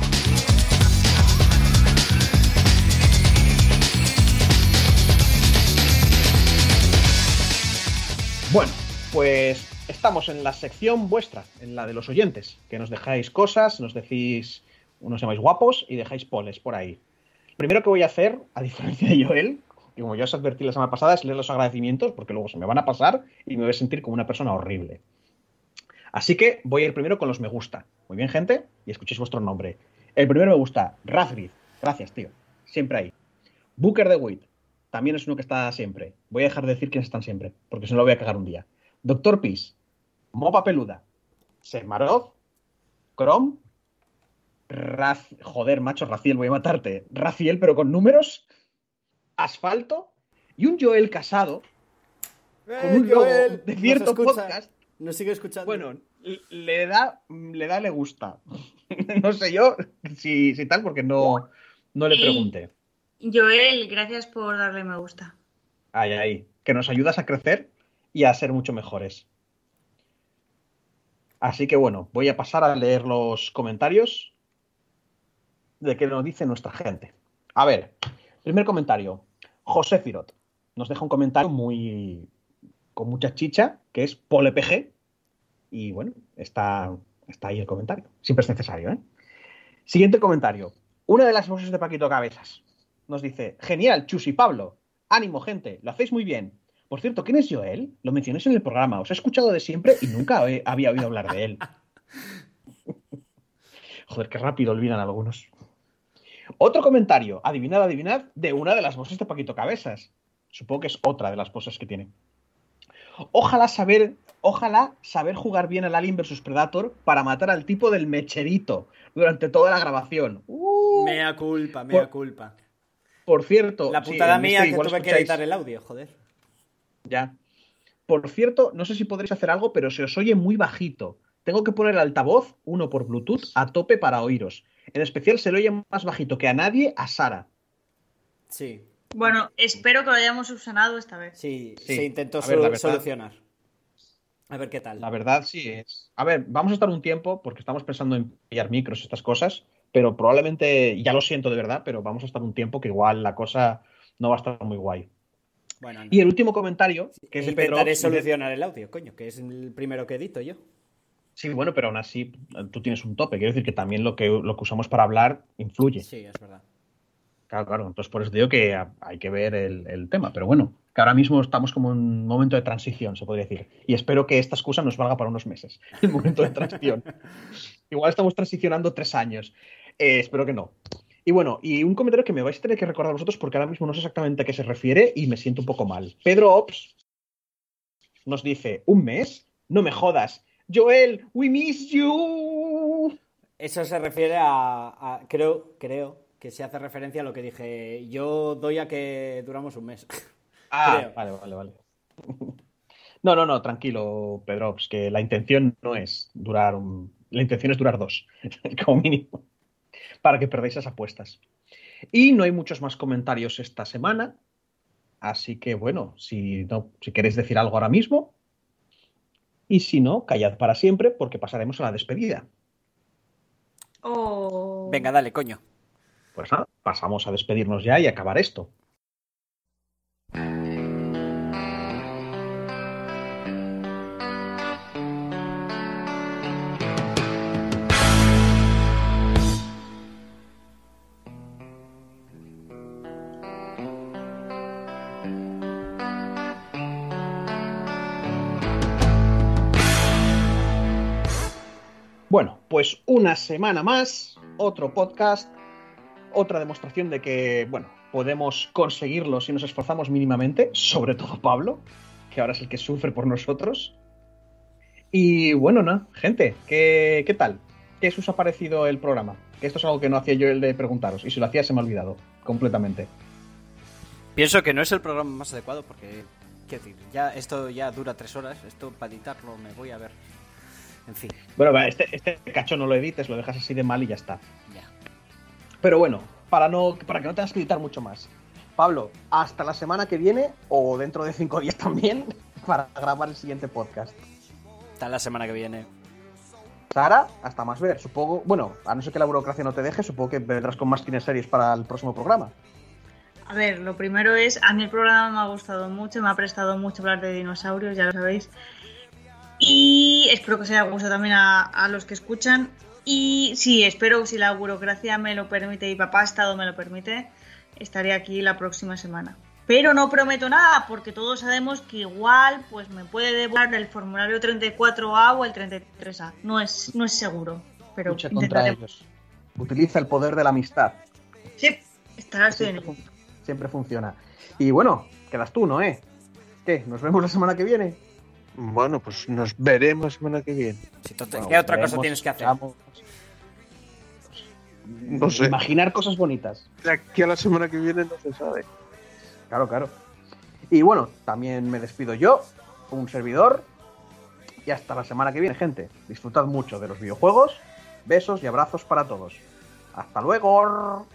Pues estamos en la sección vuestra, en la de los oyentes, que nos dejáis cosas, nos decís, nos llamáis guapos y dejáis poles por ahí. Primero que voy a hacer, a diferencia de Joel, que como ya os advertí la semana pasada, es leer los agradecimientos, porque luego se me van a pasar y me voy a sentir como una persona horrible. Así que voy a ir primero con los me gusta. Muy bien, gente, y escuchéis vuestro nombre. El primero me gusta, Razgrid. Gracias, tío. Siempre ahí. Booker de Witt. También es uno que está siempre. Voy a dejar de decir quiénes están siempre, porque si no lo voy a cagar un día. Doctor Peace. Mopa Peluda. Sermaroz. Chrome. Raz... Joder, macho, Raciel, voy a matarte. Raciel, pero con números. Asfalto. Y un Joel casado. Con un logo de cierto podcast. Nos sigue escuchando. Bueno, le da, le da, le gusta. no sé yo si, si tal, porque no, no le pregunté. Joel, gracias por darle me gusta. Ay, ay, que nos ayudas a crecer y a ser mucho mejores. Así que bueno, voy a pasar a leer los comentarios de qué nos dice nuestra gente. A ver, primer comentario. José Firot nos deja un comentario muy con mucha chicha, que es PolePG. Y bueno, está, está ahí el comentario. Siempre es necesario, ¿eh? Siguiente comentario. Una de las voces de Paquito Cabezas nos dice, genial, Chus y Pablo. Ánimo, gente, lo hacéis muy bien. Por cierto, ¿quién es Joel? Lo mencionéis en el programa. Os he escuchado de siempre y nunca he- había oído hablar de él. Joder, qué rápido olvidan algunos. Otro comentario, adivinad, adivinad, de una de las voces de Paquito Cabezas. Supongo que es otra de las voces que tiene. Ojalá saber, ojalá saber jugar bien al Alien vs Predator para matar al tipo del mecherito durante toda la grabación. Uh, Mea culpa, mea Por- culpa. por cierto, La putada en mía este que tuve que escucháis- editar el audio, joder. Ya. Por cierto, no sé si podréis hacer algo, pero se os oye muy bajito. Tengo que poner el altavoz, uno por Bluetooth, a tope para oíros. En especial se le oye más bajito que a nadie, a Sara. Sí, Bueno, espero que lo hayamos subsanado esta vez. sí, Sí. se intentó A ver, la sol- verdad- solucionar. A ver qué tal. La verdad sí es. A ver, vamos a estar un tiempo porque estamos pensando en pillar micros y estas cosas, pero probablemente, ya lo siento de verdad, pero vamos a estar un tiempo que igual la cosa no va a estar muy guay. Bueno, Y el último comentario, que es de Pedro. intentaré solucionar el audio, coño, que es el primero que edito yo. Sí, bueno, pero aún así tú tienes un tope. Quiero decir que también lo que, lo que usamos para hablar influye. Sí, es verdad. Claro, claro. Entonces, por eso digo que hay que ver el, el tema. Pero bueno, que ahora mismo estamos como en un momento de transición, se podría decir. Y espero que esta excusa nos valga para unos meses. El momento de transición. Igual estamos transicionando tres años. Eh, espero que no. Y bueno, y un comentario que me vais a tener que recordar vosotros porque ahora mismo no sé exactamente a qué se refiere y me siento un poco mal. Pedro Ops nos dice, ¿un mes? No me jodas. Joel, we miss you. Eso se refiere a, a- creo, creo que se hace referencia a lo que dije. Yo doy a que duramos un mes. Ah, Creo. vale, vale, vale. No, no, no, tranquilo, Pedro, es que la intención no es durar un... La intención es durar dos, como mínimo, para que perdáis esas apuestas. Y no hay muchos más comentarios esta semana, así que bueno, si, no, si queréis decir algo ahora mismo, y si no, callad para siempre porque pasaremos a la despedida. Oh. Venga, dale, coño. pues nada, pasamos a despedirnos ya y acabar esto. Bueno, pues una semana más, otro podcast, otra demostración de que, bueno, podemos conseguirlo si nos esforzamos mínimamente, sobre todo Pablo, que ahora es el que sufre por nosotros. Y bueno, ¿no? Gente, ¿qué, qué tal? ¿Qué os ha parecido el programa? Esto es algo que no hacía yo el de preguntaros, y si lo hacía se me ha olvidado completamente. Pienso que no es el programa más adecuado porque, qué decir, ya esto ya dura tres horas, esto para editarlo me voy a ver en fin. Bueno, este, este cacho no lo edites, lo dejas así de mal y ya está. Ya. Pero bueno, para, no, para que no tengas que editar mucho más. Pablo, hasta la semana que viene o dentro de cinco días también para grabar el siguiente podcast. Hasta la semana que viene. Sara, hasta más ver. Supongo, bueno, a no ser que la burocracia no te deje, supongo que vendrás con más series para el próximo programa. A ver, lo primero es, a mí el programa me ha gustado mucho, me ha prestado mucho hablar de dinosaurios, ya lo sabéis. Y espero que os haya gustado también a, los que escuchan. Y sí, espero si la burocracia me lo permite y papá Estado me lo permite, estaré aquí la próxima semana. Pero no prometo nada, porque todos sabemos que igual pues me puede devolver el formulario 34A o el 33A. No es, no es seguro. Pero Lucha contra ellos. Utiliza el poder de la amistad. Sí, estará siempre, siempre funciona. Y bueno, quedas tú, ¿no? Eh? ¿Qué? ¿Nos vemos la semana que viene? Bueno, pues nos veremos la semana que viene. ¿Qué otra cosa tienes que hacer? no sé. Imaginar cosas bonitas. De aquí a la semana que viene no se sabe. Claro, claro. Y bueno, también me despido yo, un servidor. Y hasta la semana que viene, gente. Disfrutad mucho de los videojuegos. Besos y abrazos para todos. Hasta luego.